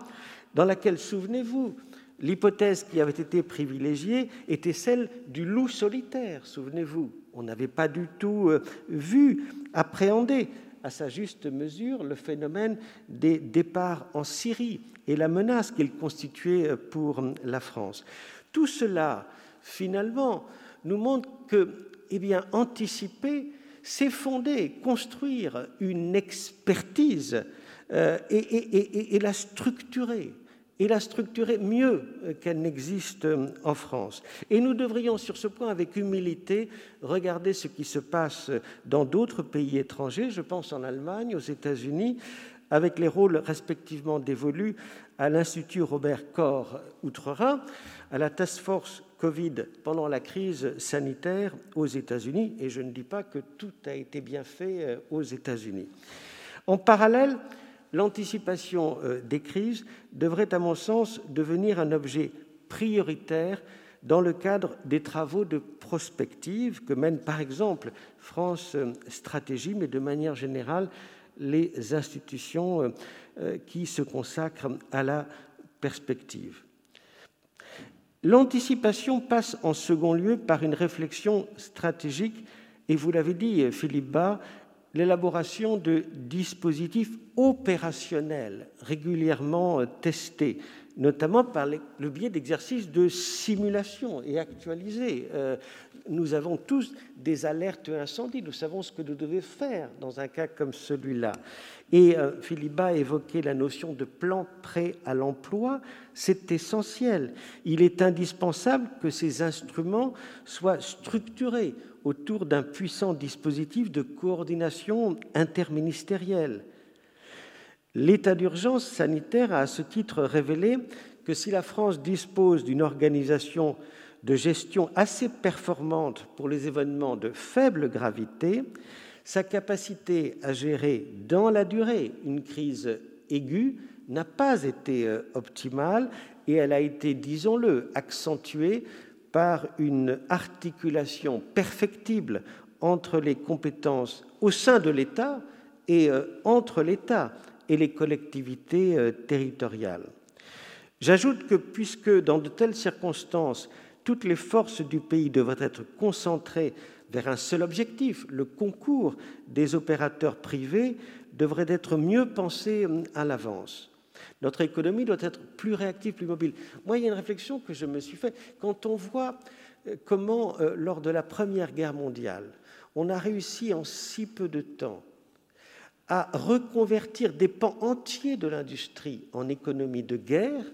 dans laquelle, souvenez-vous, l'hypothèse qui avait été privilégiée était celle du loup solitaire, souvenez-vous. On n'avait pas du tout euh, vu, appréhendé à sa juste mesure le phénomène des départs en Syrie et la menace qu'il constituait euh, pour euh, la France. Tout cela, finalement, nous montre que, eh anticiper, c'est fonder, construire une expertise et la structurer et la structurer mieux qu'elle n'existe en France. Et nous devrions sur ce point, avec humilité, regarder ce qui se passe dans d'autres pays étrangers, je pense en Allemagne, aux États-Unis, avec les rôles respectivement dévolus à l'Institut Robert Koch Outre-Rhin, à la Task Force Covid pendant la crise sanitaire aux États-Unis, et je ne dis pas que tout a été bien fait euh, aux États-Unis. En parallèle, l'anticipation euh, des crises devrait, à mon sens, devenir un objet prioritaire dans le cadre des travaux de prospective que mènent par exemple France euh, Stratégie, mais de manière générale les institutions euh, qui se consacrent à la perspective. L'anticipation passe en second lieu par une réflexion stratégique, et vous l'avez dit, Philippe Bas, l'élaboration de dispositifs opérationnels régulièrement euh, testés, notamment par le biais d'exercices de simulation et actualisés. Euh, nous avons tous des alertes incendie, nous savons ce que nous devons faire dans un cas comme celui-là. Et euh, Philippe a évoqué la notion de plan prêt à l'emploi, c'est essentiel. Il est indispensable que ces instruments soient structurés autour d'un puissant dispositif de coordination interministérielle. L'état d'urgence sanitaire a à ce titre révélé que si la France dispose d'une organisation de gestion assez performante pour les événements de faible gravité, sa capacité à gérer dans la durée une crise aiguë n'a pas été euh, optimale et elle a été, disons-le, accentuée par une articulation perfectible entre les compétences au sein de l'État et euh, entre l'État et les collectivités euh, territoriales. J'ajoute que puisque dans de telles circonstances, toutes les forces du pays devraient être concentrées vers un seul objectif, le concours des opérateurs privés devrait être mieux pensé euh, à l'avance. Notre économie doit être plus réactive, plus mobile. Moi, il y a une réflexion que je me suis faite. Quand on voit euh, comment, euh, lors de la Première Guerre mondiale, on a réussi en si peu de temps à reconvertir des pans entiers de l'industrie en économie de guerre,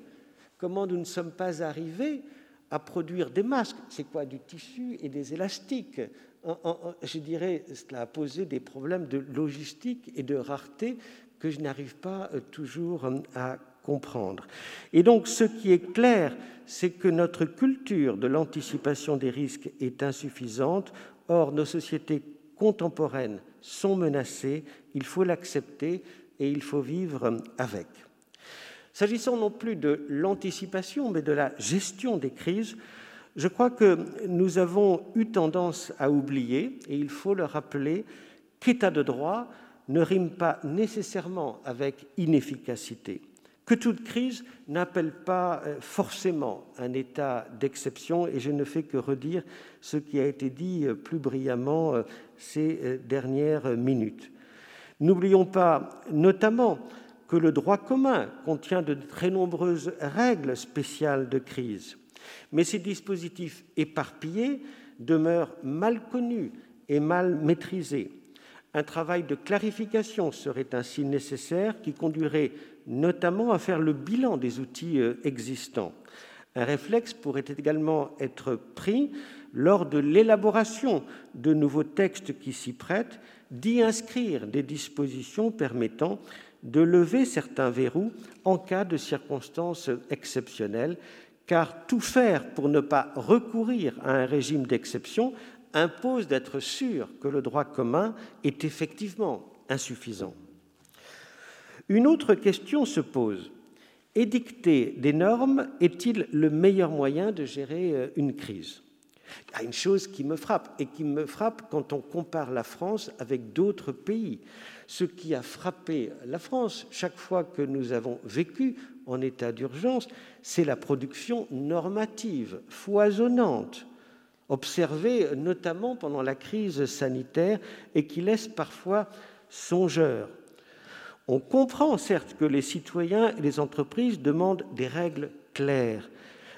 comment nous ne sommes pas arrivés à produire des masques? C'est quoi Du tissu et des élastiques? je dirais, cela a posé des problèmes de logistique et de rareté que je n'arrive pas euh, toujours euh, à comprendre. Et donc, ce qui est clair, c'est que notre culture de l'anticipation des risques est insuffisante. Or, nos sociétés contemporaines sont menacées, il faut l'accepter et il faut vivre euh, avec. S'agissant non plus de l'anticipation, mais de la gestion des crises, je crois que nous avons eu tendance à oublier, et il faut le rappeler, qu'état de droit ne rime pas nécessairement avec inefficacité, que toute crise n'appelle pas euh, forcément un état d'exception, et je ne fais que redire ce qui a été dit euh, plus brillamment euh, ces dernières minutes. N'oublions pas notamment que le droit commun contient de très nombreuses règles spéciales de crise, mais ces dispositifs éparpillés demeurent mal connus et mal maîtrisés. Un travail de clarification serait ainsi nécessaire qui conduirait notamment à faire le bilan des outils euh, existants. Un réflexe pourrait également être pris lors de l'élaboration de nouveaux textes qui s'y prêtent, d'y inscrire des dispositions permettant de lever certains verrous en cas de circonstances exceptionnelles, car tout faire pour ne pas recourir à un régime d'exception impose d'être sûr que le droit commun est effectivement insuffisant. Une autre question se pose. Édicter des normes est-il le meilleur moyen de gérer euh, une crise? Une chose qui me frappe, et qui me frappe quand on compare la France avec d'autres pays. Ce qui a frappé la France chaque fois que nous avons vécu en état d'urgence, c'est la production normative foisonnante, observée notamment pendant la crise sanitaire et qui laisse parfois songeur. On comprend certes que les citoyens et les entreprises demandent des règles claires,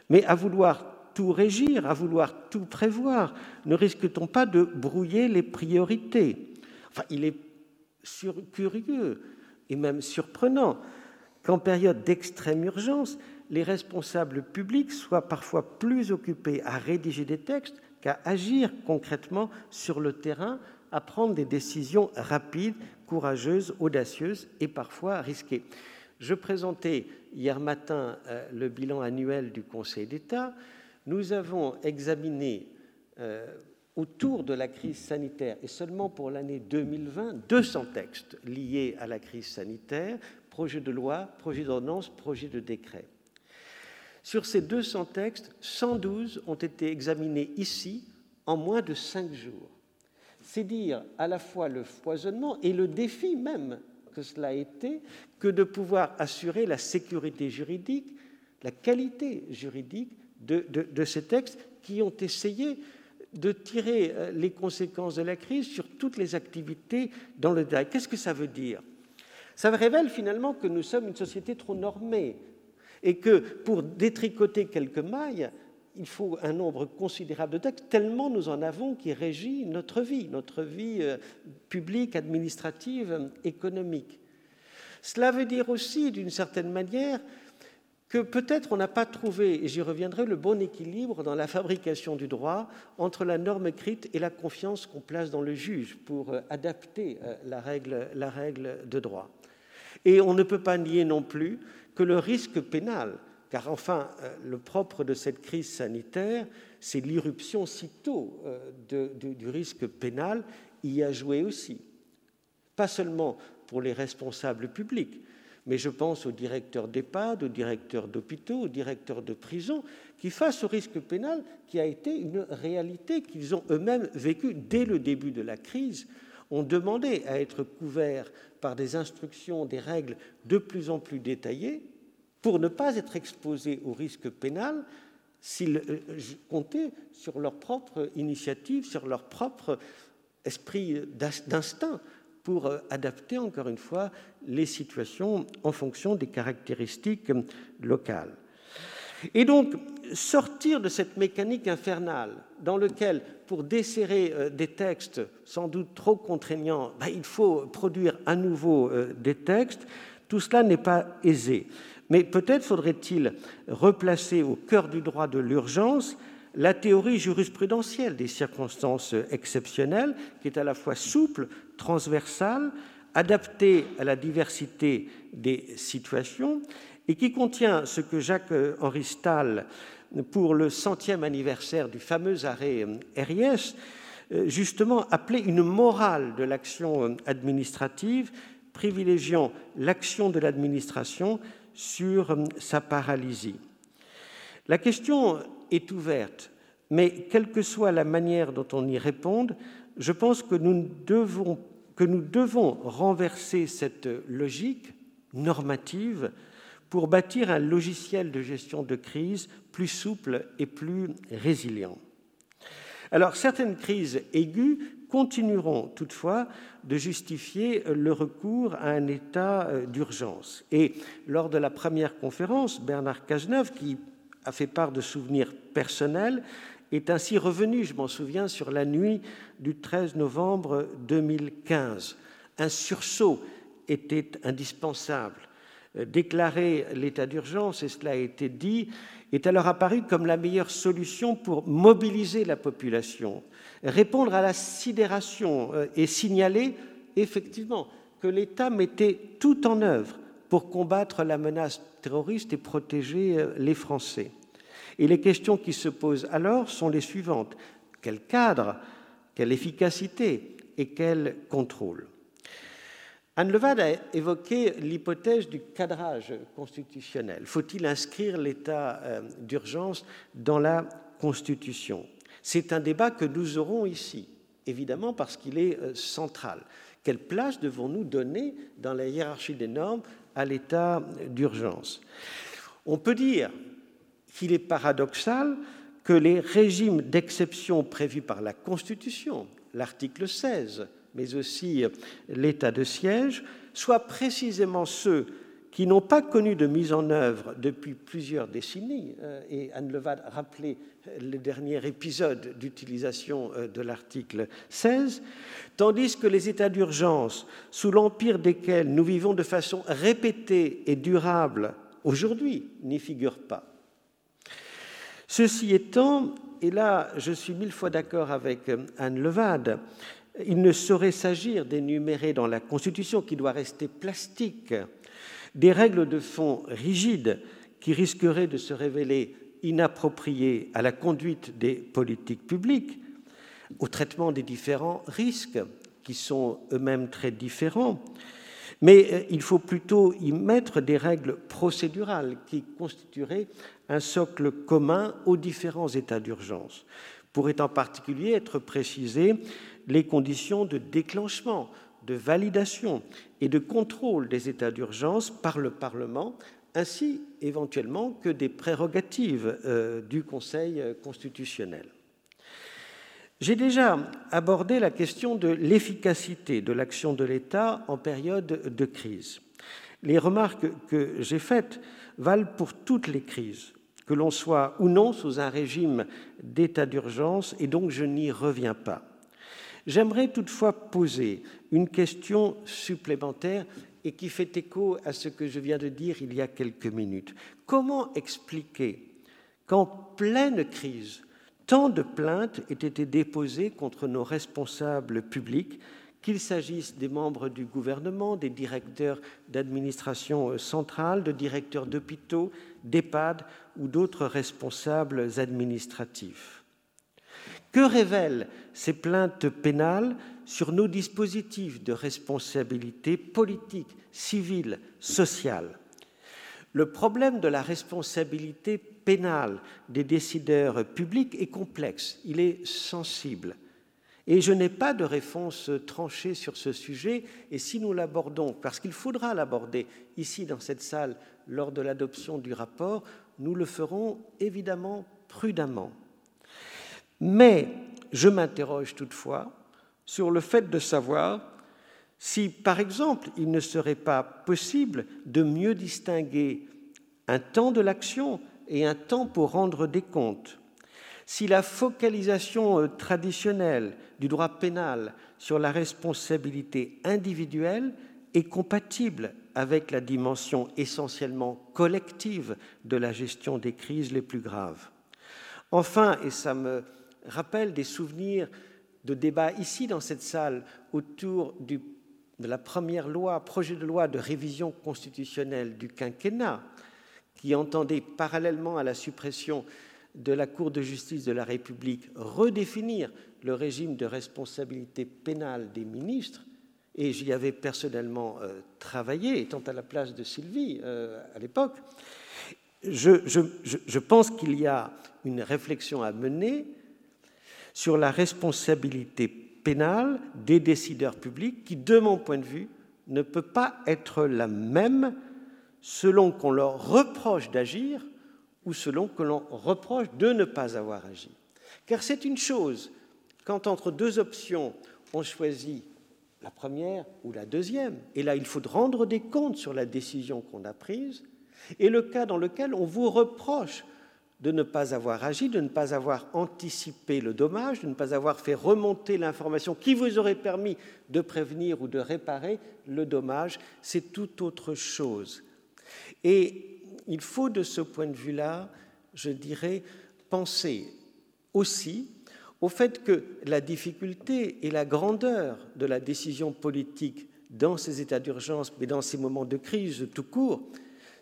mais à vouloir tout régir, à vouloir tout prévoir, ne risque-t-on pas de brouiller les priorités? Enfin, il est curieux et même surprenant qu'en période d'extrême urgence, les responsables publics soient parfois plus occupés à rédiger des textes qu'à agir concrètement sur le terrain, à prendre des décisions rapides courageuse, audacieuse et parfois risquée. Je présentais hier matin euh, le bilan annuel du Conseil d'État. Nous avons examiné euh, autour de la crise sanitaire, et seulement pour l'année 2020, 200 textes liés à la crise sanitaire, projet de loi, projet d'ordonnance, projet de décret. Sur ces 200 textes, 112 ont été examinés ici en moins de cinq jours c'est dire à la fois le foisonnement et le défi même que cela a été que de pouvoir assurer la sécurité juridique, la qualité juridique de, ces textes qui ont essayé de tirer euh, les conséquences de la crise sur toutes les activités dans le détail. Qu'est-ce que ça veut dire? Ça révèle finalement que nous sommes une société trop normée et que pour détricoter quelques mailles, il faut un nombre considérable de textes, tellement nous en avons qui régit notre vie, notre vie euh, publique, administrative, économique. Cela veut dire aussi, d'une certaine manière, que peut-être on n'a pas trouvé, et j'y reviendrai, le bon équilibre dans la fabrication du droit entre la norme écrite et la confiance qu'on place dans le juge pour euh, adapter euh, la règle, la règle de droit. Et on ne peut pas nier non plus que le risque pénal car enfin, euh, le propre de cette crise sanitaire, c'est l'irruption si tôt euh, du risque pénal, y a joué aussi. Pas seulement pour les responsables publics, mais je pense aux directeurs d'EHPAD, aux directeurs d'hôpitaux, aux directeurs de prison, qui, face au risque pénal, qui a été une réalité qu'ils ont eux-mêmes vécue dès le début de la crise, ont demandé à être couverts par des instructions, des règles de plus en plus détaillées, pour ne pas être exposés au risque pénal s'ils euh, comptaient sur leur propre initiative, sur leur propre esprit d'instinct pour euh, adapter encore une fois les situations en fonction des caractéristiques locales. Et donc, sortir de cette mécanique infernale dans laquelle, pour desserrer euh, des textes sans doute trop contraignants, ben, il faut produire à nouveau des textes, tout cela n'est pas aisé. Mais peut-être faudrait-il replacer au cœur du droit de l'urgence la théorie jurisprudentielle des circonstances exceptionnelles, qui est à la fois souple, transversale, adaptée à la diversité des situations, et qui contient ce que Jacques-Henri Stahl, pour le centième anniversaire du fameux arrêt RIS, justement appelait une morale de l'action administrative, privilégiant l'action de l'administration sur sa paralysie. La question est ouverte, mais quelle que soit la manière dont on y réponde, je pense que nous devons renverser cette logique normative pour bâtir un logiciel de gestion de crise plus souple et plus résilient. Alors, certaines crises aiguës continueront toutefois de justifier le recours à un état euh, d'urgence. Et lors de la première conférence, Bernard Cazeneuve, qui a fait part de souvenirs personnels, est ainsi revenu, je m'en souviens, sur la nuit du 13 novembre 2015. Un sursaut était indispensable. Euh, déclarer l'état d'urgence, et cela a été dit, est alors apparu comme la meilleure solution pour mobiliser la population, répondre à la sidération euh, et signaler effectivement que l'État mettait tout en œuvre pour combattre la menace terroriste et protéger euh, les Français. Et les questions qui se posent alors sont les suivantes. Quel cadre, quelle efficacité? Et quel contrôle? Anne Levade a évoqué l'hypothèse du cadrage constitutionnel. Faut-il inscrire l'état euh, d'urgence dans la Constitution? C'est un débat que nous aurons ici, évidemment parce qu'il est euh, central. Quelle place devons-nous donner dans la hiérarchie des normes à l'état d'urgence? On peut dire qu'il est paradoxal que les régimes d'exception prévus par la Constitution, l'article 16, mais aussi l'état de siège, soient précisément ceux qui n'ont pas connu de mise en œuvre depuis plusieurs décennies, euh, et Anne Levade rappelait le dernier épisode d'utilisation euh, de l'article 16, tandis que les états d'urgence, sous l'empire desquels nous vivons de façon répétée et durable aujourd'hui, n'y figurent pas. Ceci étant, et là je suis mille fois d'accord avec euh, Anne Levade, il ne saurait s'agir d'énumérer dans la Constitution, qui doit rester plastique, des règles de fond rigides qui risqueraient de se révéler inappropriées à la conduite des politiques publiques, au traitement des différents risques, qui sont eux-mêmes très différents. Mais euh, il faut plutôt y mettre des règles procédurales qui constitueraient un socle commun aux différents états d'urgence. Pourrait en particulier être précisé les conditions de déclenchement, de validation et de contrôle des états d'urgence par le Parlement, ainsi éventuellement que des prérogatives euh, du Conseil constitutionnel. J'ai déjà abordé la question de l'efficacité de l'action de l'État en période de crise. Les remarques que j'ai faites valent pour toutes les crises, que l'on soit ou non sous un régime d'état d'urgence, et donc je n'y reviens pas. J'aimerais toutefois poser une question supplémentaire et qui fait écho à ce que je viens de dire il y a quelques minutes. Comment expliquer qu'en pleine crise, tant de plaintes aient été déposées contre nos responsables publics, qu'il s'agisse des membres du gouvernement, des directeurs d'administration centrale, de directeurs d'hôpitaux, d'EHPAD ou d'autres responsables administratifs? Que révèlent ces plaintes pénales sur nos dispositifs de responsabilité politique, civile, sociale? Le problème de la responsabilité pénale des décideurs publics est complexe, il est sensible. Et je n'ai pas de réponse tranchée sur ce sujet, et si nous l'abordons, parce qu'il faudra l'aborder ici dans cette salle lors de l'adoption du rapport, nous le ferons évidemment prudemment. Mais je m'interroge toutefois sur le fait de savoir si, par exemple, il ne serait pas possible de mieux distinguer un temps de l'action et un temps pour rendre des comptes, si la focalisation euh, traditionnelle du droit pénal sur la responsabilité individuelle est compatible avec la dimension essentiellement collective de la gestion des crises les plus graves. Enfin, et ça me rappelle des souvenirs de débats ici dans cette salle autour de la première loi, projet de loi de révision constitutionnelle du quinquennat, qui entendait parallèlement à la suppression de la Cour de justice de la République redéfinir le régime de responsabilité pénale des ministres, et j'y avais personnellement euh, travaillé, étant à la place de Sylvie euh, à l'époque, je, je pense qu'il y a une réflexion à mener sur la responsabilité pénale des décideurs publics qui, de mon point de vue, ne peut pas être la même selon qu'on leur reproche d'agir ou selon que l'on reproche de ne pas avoir agi. Car c'est une chose quand entre deux options on choisit la première ou la deuxième, et là il faut rendre des comptes sur la décision qu'on a prise, et le cas dans lequel on vous reproche de ne pas avoir agi, de ne pas avoir anticipé le dommage, de ne pas avoir fait remonter l'information qui vous aurait permis de prévenir ou de réparer le dommage, c'est tout autre chose. Et il faut de ce point de vue-là, je dirais, penser aussi au fait que la difficulté et la grandeur de la décision politique dans ces états d'urgence, mais dans ces moments de crise tout court,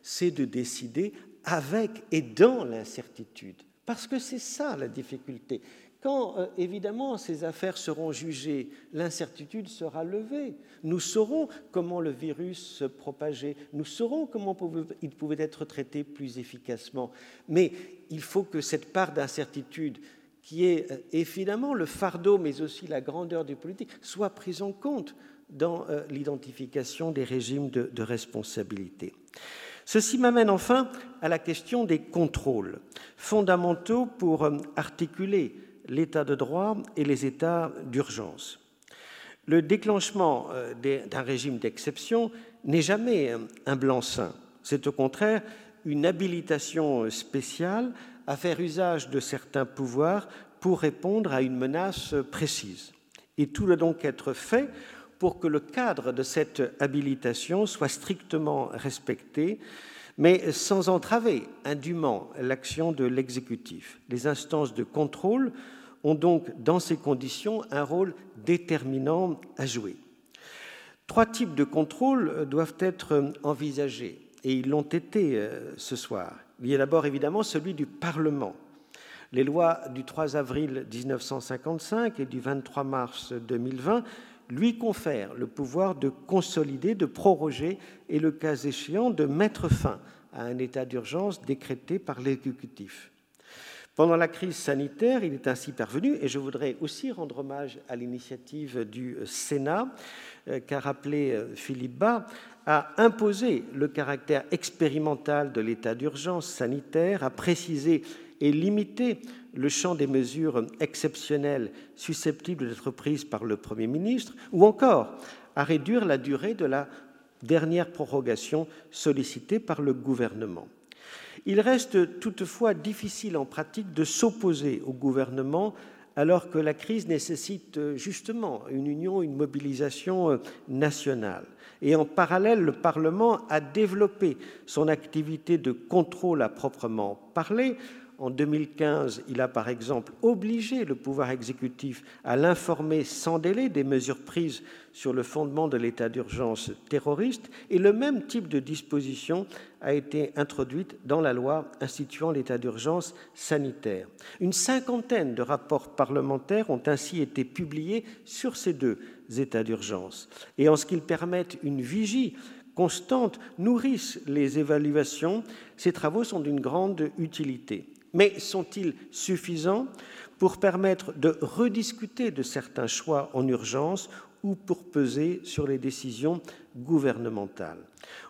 c'est de décider avec et dans l'incertitude. Parce que c'est ça la difficulté. Quand, euh, évidemment, ces affaires seront jugées, l'incertitude sera levée. Nous saurons comment le virus se propageait, nous saurons comment il pouvait être traité plus efficacement. Mais il faut que cette part d'incertitude, qui est euh, évidemment le fardeau, mais aussi la grandeur du politique, soit prise en compte dans euh, l'identification des régimes de, de responsabilité. Ceci m'amène enfin à la question des contrôles, fondamentaux pour articuler l'état de droit et les états d'urgence. Le déclenchement euh, d'un régime d'exception n'est jamais un blanc-seing. C'est au contraire une habilitation spéciale à faire usage de certains pouvoirs pour répondre à une menace précise. Et tout doit donc être fait pour que le cadre de cette habilitation soit strictement respecté mais sans entraver indûment l'action de l'exécutif. Les instances de contrôle ont donc, dans ces conditions, un rôle déterminant à jouer. Trois types de contrôle doivent être envisagés, et ils l'ont été euh, ce soir. Il y a d'abord évidemment celui du Parlement. Les lois du 3 avril 1955 et du 23 mars 2020 lui confère le pouvoir de consolider, de proroger et, le cas échéant, de mettre fin à un état d'urgence décrété par l'exécutif. Pendant la crise sanitaire, il est ainsi parvenu, et je voudrais aussi rendre hommage à l'initiative du Sénat, euh, qu'a rappelé euh, Philippe Bas, à imposer le caractère expérimental de l'état d'urgence sanitaire, à préciser et limiter le champ des mesures exceptionnelles susceptibles d'être prises par le Premier ministre, ou encore à réduire la durée de la dernière prorogation sollicitée par le gouvernement. Il reste toutefois difficile en pratique de s'opposer au gouvernement alors que la crise nécessite justement une union, une mobilisation nationale. Et en parallèle, le Parlement a développé son activité de contrôle à proprement parler en 2015, il a par exemple obligé le pouvoir exécutif à l'informer sans délai des mesures prises sur le fondement de l'état d'urgence terroriste et le même type de disposition a été introduite dans la loi instituant l'état d'urgence sanitaire. Une cinquantaine de rapports parlementaires ont ainsi été publiés sur ces deux états d'urgence. Et en ce qu'ils permettent une vigie constante, nourrissent les évaluations, ces travaux sont d'une grande utilité. Mais sont-ils suffisants pour permettre de rediscuter de certains choix en urgence ou pour peser sur les décisions gouvernementales?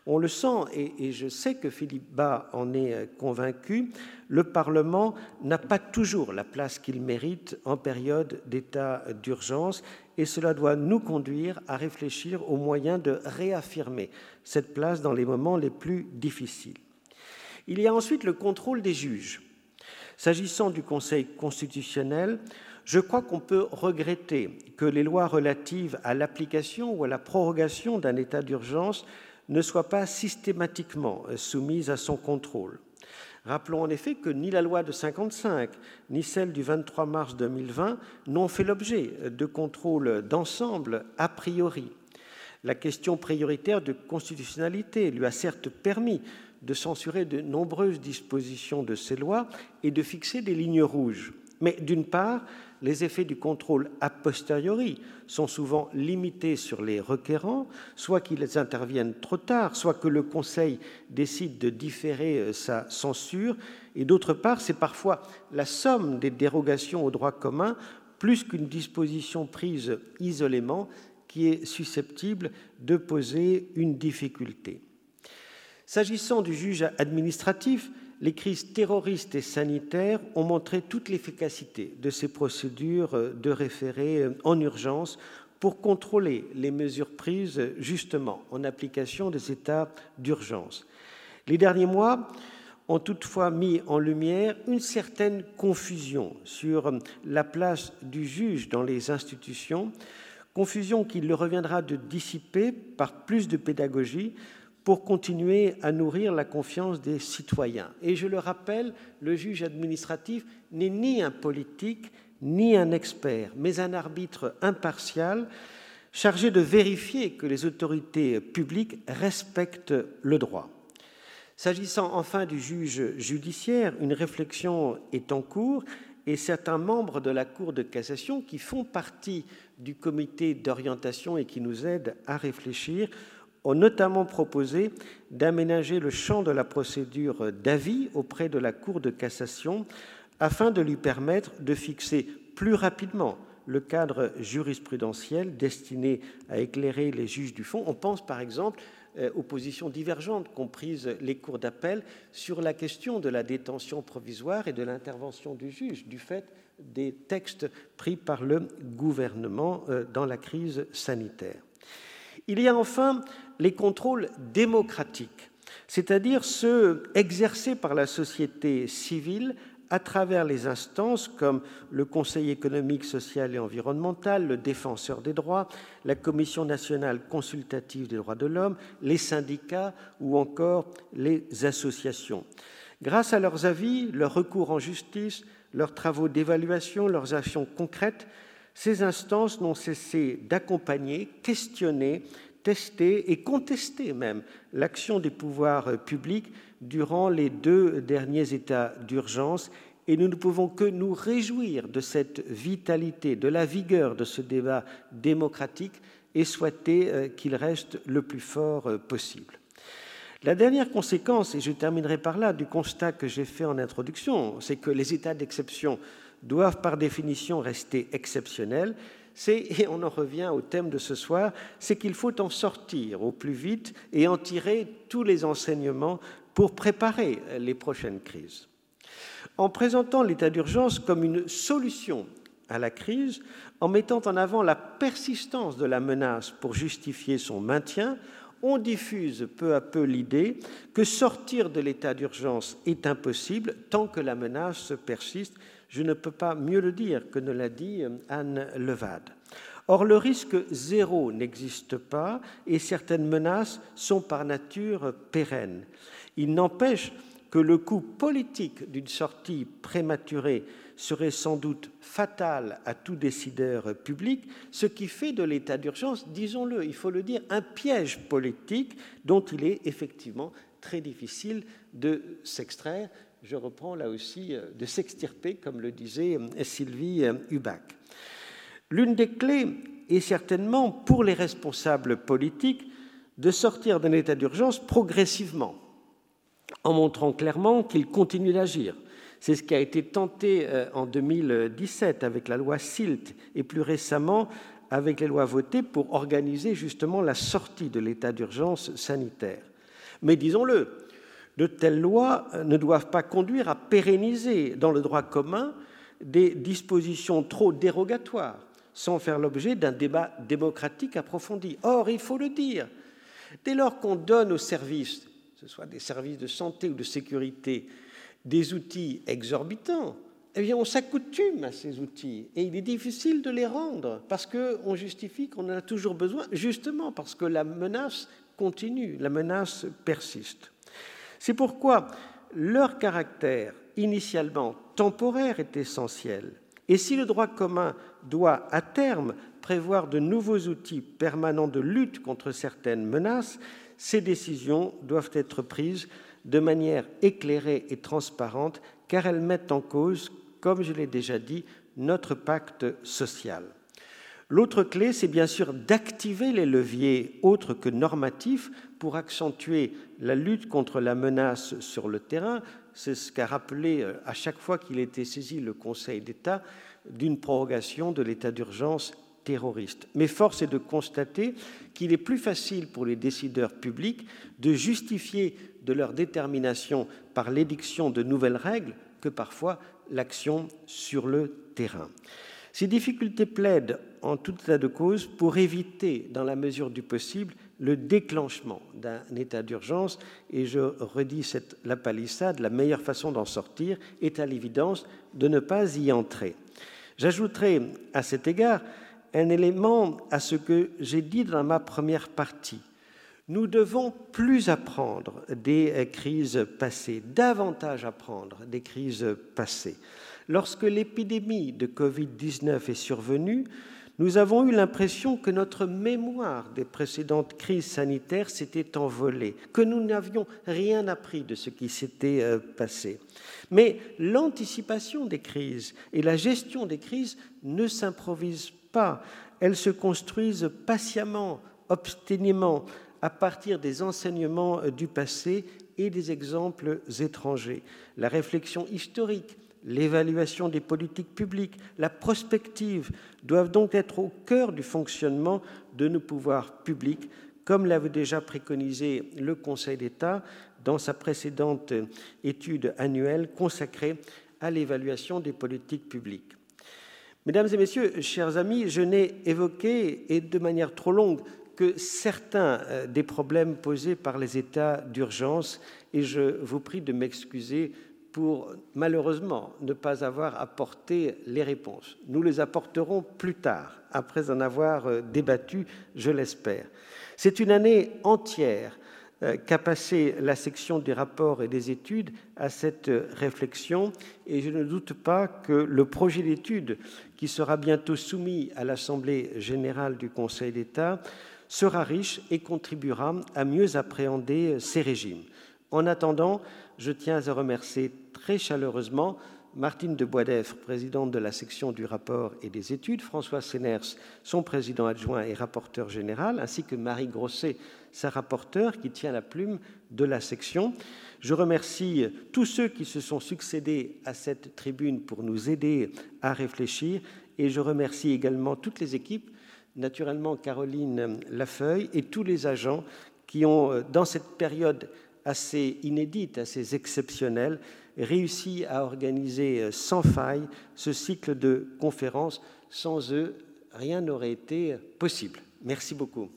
On le sent, et, je sais que Philippe Bas en est convaincu, le Parlement n'a pas toujours la place qu'il mérite en période d'état d'urgence, et cela doit nous conduire à réfléchir aux moyens de réaffirmer cette place dans les moments les plus difficiles. Il y a ensuite le contrôle des juges. S'agissant du Conseil constitutionnel, je crois qu'on peut regretter que les lois relatives à l'application ou à la prorogation d'un état d'urgence ne soient pas systématiquement soumises à son contrôle. Rappelons en effet que ni la loi de 55 ni celle du 23 mars 2020 n'ont fait l'objet de contrôles d'ensemble a priori. La question prioritaire de constitutionnalité lui a certes permis de censurer de nombreuses dispositions de ces lois et de fixer des lignes rouges. Mais d'une part, les effets du contrôle a posteriori sont souvent limités sur les requérants, soit qu'ils interviennent trop tard, soit que le Conseil décide de différer euh, sa censure, et d'autre part, c'est parfois la somme des dérogations au droit commun, plus qu'une disposition prise isolément, qui est susceptible de poser une difficulté. S'agissant du juge administratif, les crises terroristes et sanitaires ont montré toute l'efficacité de ces procédures de référé en urgence pour contrôler les mesures prises justement en application des états d'urgence. Les derniers mois ont toutefois mis en lumière une certaine confusion sur la place du juge dans les institutions, confusion qu'il reviendra de dissiper par plus de pédagogie pour continuer à nourrir la confiance des citoyens. Et je le rappelle, le juge administratif n'est ni un politique, ni un expert, mais un arbitre impartial chargé de vérifier que les autorités publiques respectent le droit. S'agissant enfin du juge judiciaire, une réflexion est en cours et certains membres de la Cour de cassation qui font partie du comité d'orientation et qui nous aident à réfléchir ont notamment proposé d'aménager le champ de la procédure d'avis auprès de la Cour de cassation afin de lui permettre de fixer plus rapidement le cadre jurisprudentiel destiné à éclairer les juges du fond. On pense par exemple euh, aux positions divergentes comprises les cours d'appel sur la question de la détention provisoire et de l'intervention du juge du fait des textes pris par le gouvernement euh, dans la crise sanitaire. Il y a enfin les contrôles démocratiques, c'est-à-dire ceux exercés par la société civile à travers les instances comme le Conseil économique, social et environnemental, le Défenseur des droits, la Commission nationale consultative des droits de l'homme, les syndicats ou encore les associations. Grâce à leurs avis, leurs recours en justice, leurs travaux d'évaluation, leurs actions concrètes, ces instances n'ont cessé d'accompagner, questionner, tester et contester même l'action des pouvoirs publics durant les deux derniers états d'urgence et nous ne pouvons que nous réjouir de cette vitalité, de la vigueur de ce débat démocratique et souhaiter euh, qu'il reste le plus fort euh, possible. La dernière conséquence, et je terminerai par là, du constat que j'ai fait en introduction, c'est que les états d'exception doivent par définition rester exceptionnels, c'est, et on en revient au thème de ce soir, c'est qu'il faut en sortir au plus vite et en tirer tous les enseignements pour préparer les prochaines crises. En présentant l'état d'urgence comme une solution à la crise, en mettant en avant la persistance de la menace pour justifier son maintien, on diffuse peu à peu l'idée que sortir de l'état d'urgence est impossible tant que la menace persiste. Je ne peux pas mieux le dire que ne l'a dit Anne Levade. Or, le risque zéro n'existe pas et certaines menaces sont par nature pérennes. Il n'empêche que le coût politique d'une sortie prématurée serait sans doute fatal à tout décideur public, ce qui fait de l'état d'urgence, disons-le, il faut le dire, un piège politique dont il est effectivement très difficile de s'extraire. Je reprends là aussi euh, de s'extirper, comme le disait euh, Sylvie euh, Hubac. L'une des clés est certainement pour les responsables politiques de sortir d'un état d'urgence progressivement en montrant clairement qu'il continue d'agir. C'est ce qui a été tenté en 2017 avec la loi SILT et plus récemment avec les lois votées pour organiser justement la sortie de l'état d'urgence sanitaire. Mais disons-le, de telles lois euh, ne doivent pas conduire à pérenniser dans le droit commun des dispositions trop dérogatoires sans faire l'objet d'un débat démocratique approfondi. Or, il faut le dire, dès lors qu'on donne aux services ce soit des services de santé ou de sécurité, des outils exorbitants, eh bien, on s'accoutume à ces outils et il est difficile de les rendre parce qu'on justifie qu'on en a toujours besoin, justement parce que la menace continue, la menace persiste. C'est pourquoi leur caractère initialement temporaire est essentiel. Et si le droit commun doit à terme prévoir de nouveaux outils permanents de lutte contre certaines menaces, ces décisions doivent être prises de manière éclairée et transparente, car elles mettent en cause, comme je l'ai déjà dit, notre pacte social. L'autre clé, c'est bien sûr d'activer les leviers autres que normatifs pour accentuer la lutte contre la menace sur le terrain. C'est ce qu'a rappelé euh, à chaque fois qu'il était saisi le Conseil d'État d'une prorogation de l'état d'urgence terroristes. Mais force est de constater qu'il est plus facile pour les décideurs publics de justifier de leur détermination par l'édiction de nouvelles règles que parfois l'action sur le terrain. Ces difficultés plaident en tout état de cause pour éviter, dans la mesure du possible, le déclenchement d'un état d'urgence. Et je redis la palissade, la meilleure façon d'en sortir est à l'évidence de ne pas y entrer. J'ajouterai à cet égard un élément à ce que j'ai dit dans ma première partie. Nous devons plus apprendre des crises passées, davantage apprendre des crises passées. Lorsque l'épidémie de Covid-19 est survenue, nous avons eu l'impression que notre mémoire des précédentes crises sanitaires s'était envolée, que nous n'avions rien appris de ce qui s'était euh, passé. Mais l'anticipation des crises et la gestion des crises ne s'improvisent pas, elles se construisent patiemment, obstinément, à partir des enseignements euh, du passé et des exemples étrangers. La réflexion historique, l'évaluation des politiques publiques, la prospective doivent donc être au cœur du fonctionnement de nos pouvoirs publics, comme l'avait déjà préconisé le Conseil d'État dans sa précédente étude annuelle consacrée à l'évaluation des politiques publiques. Mesdames et messieurs, chers amis, je n'ai évoqué, et de manière trop longue, que certains euh, des problèmes posés par les états d'urgence, et je vous prie de m'excuser pour malheureusement ne pas avoir apporté les réponses. Nous les apporterons plus tard, après en avoir euh, débattu, je l'espère. C'est une année entière euh, qu'a passé la section des rapports et des études à cette réflexion, et je ne doute pas que le projet d'étude qui sera bientôt soumis à l'Assemblée générale du Conseil d'État sera riche et contribuera à mieux appréhender ces régimes. En attendant, je tiens à remercier très chaleureusement Martine de Boisdeffre, présidente de la section du rapport et des études, François Séners, son président adjoint et rapporteur général, ainsi que Marie Grosset, sa rapporteure, qui tient la plume de la section. Je remercie tous ceux qui se sont succédés à cette tribune pour nous aider à réfléchir, et je remercie également toutes les équipes, naturellement Caroline Lafeuille et tous les agents qui ont, dans cette période assez inédite, assez exceptionnelle, réussi à organiser euh, sans faille ce cycle de conférences. Sans eux, rien n'aurait été possible. Merci beaucoup.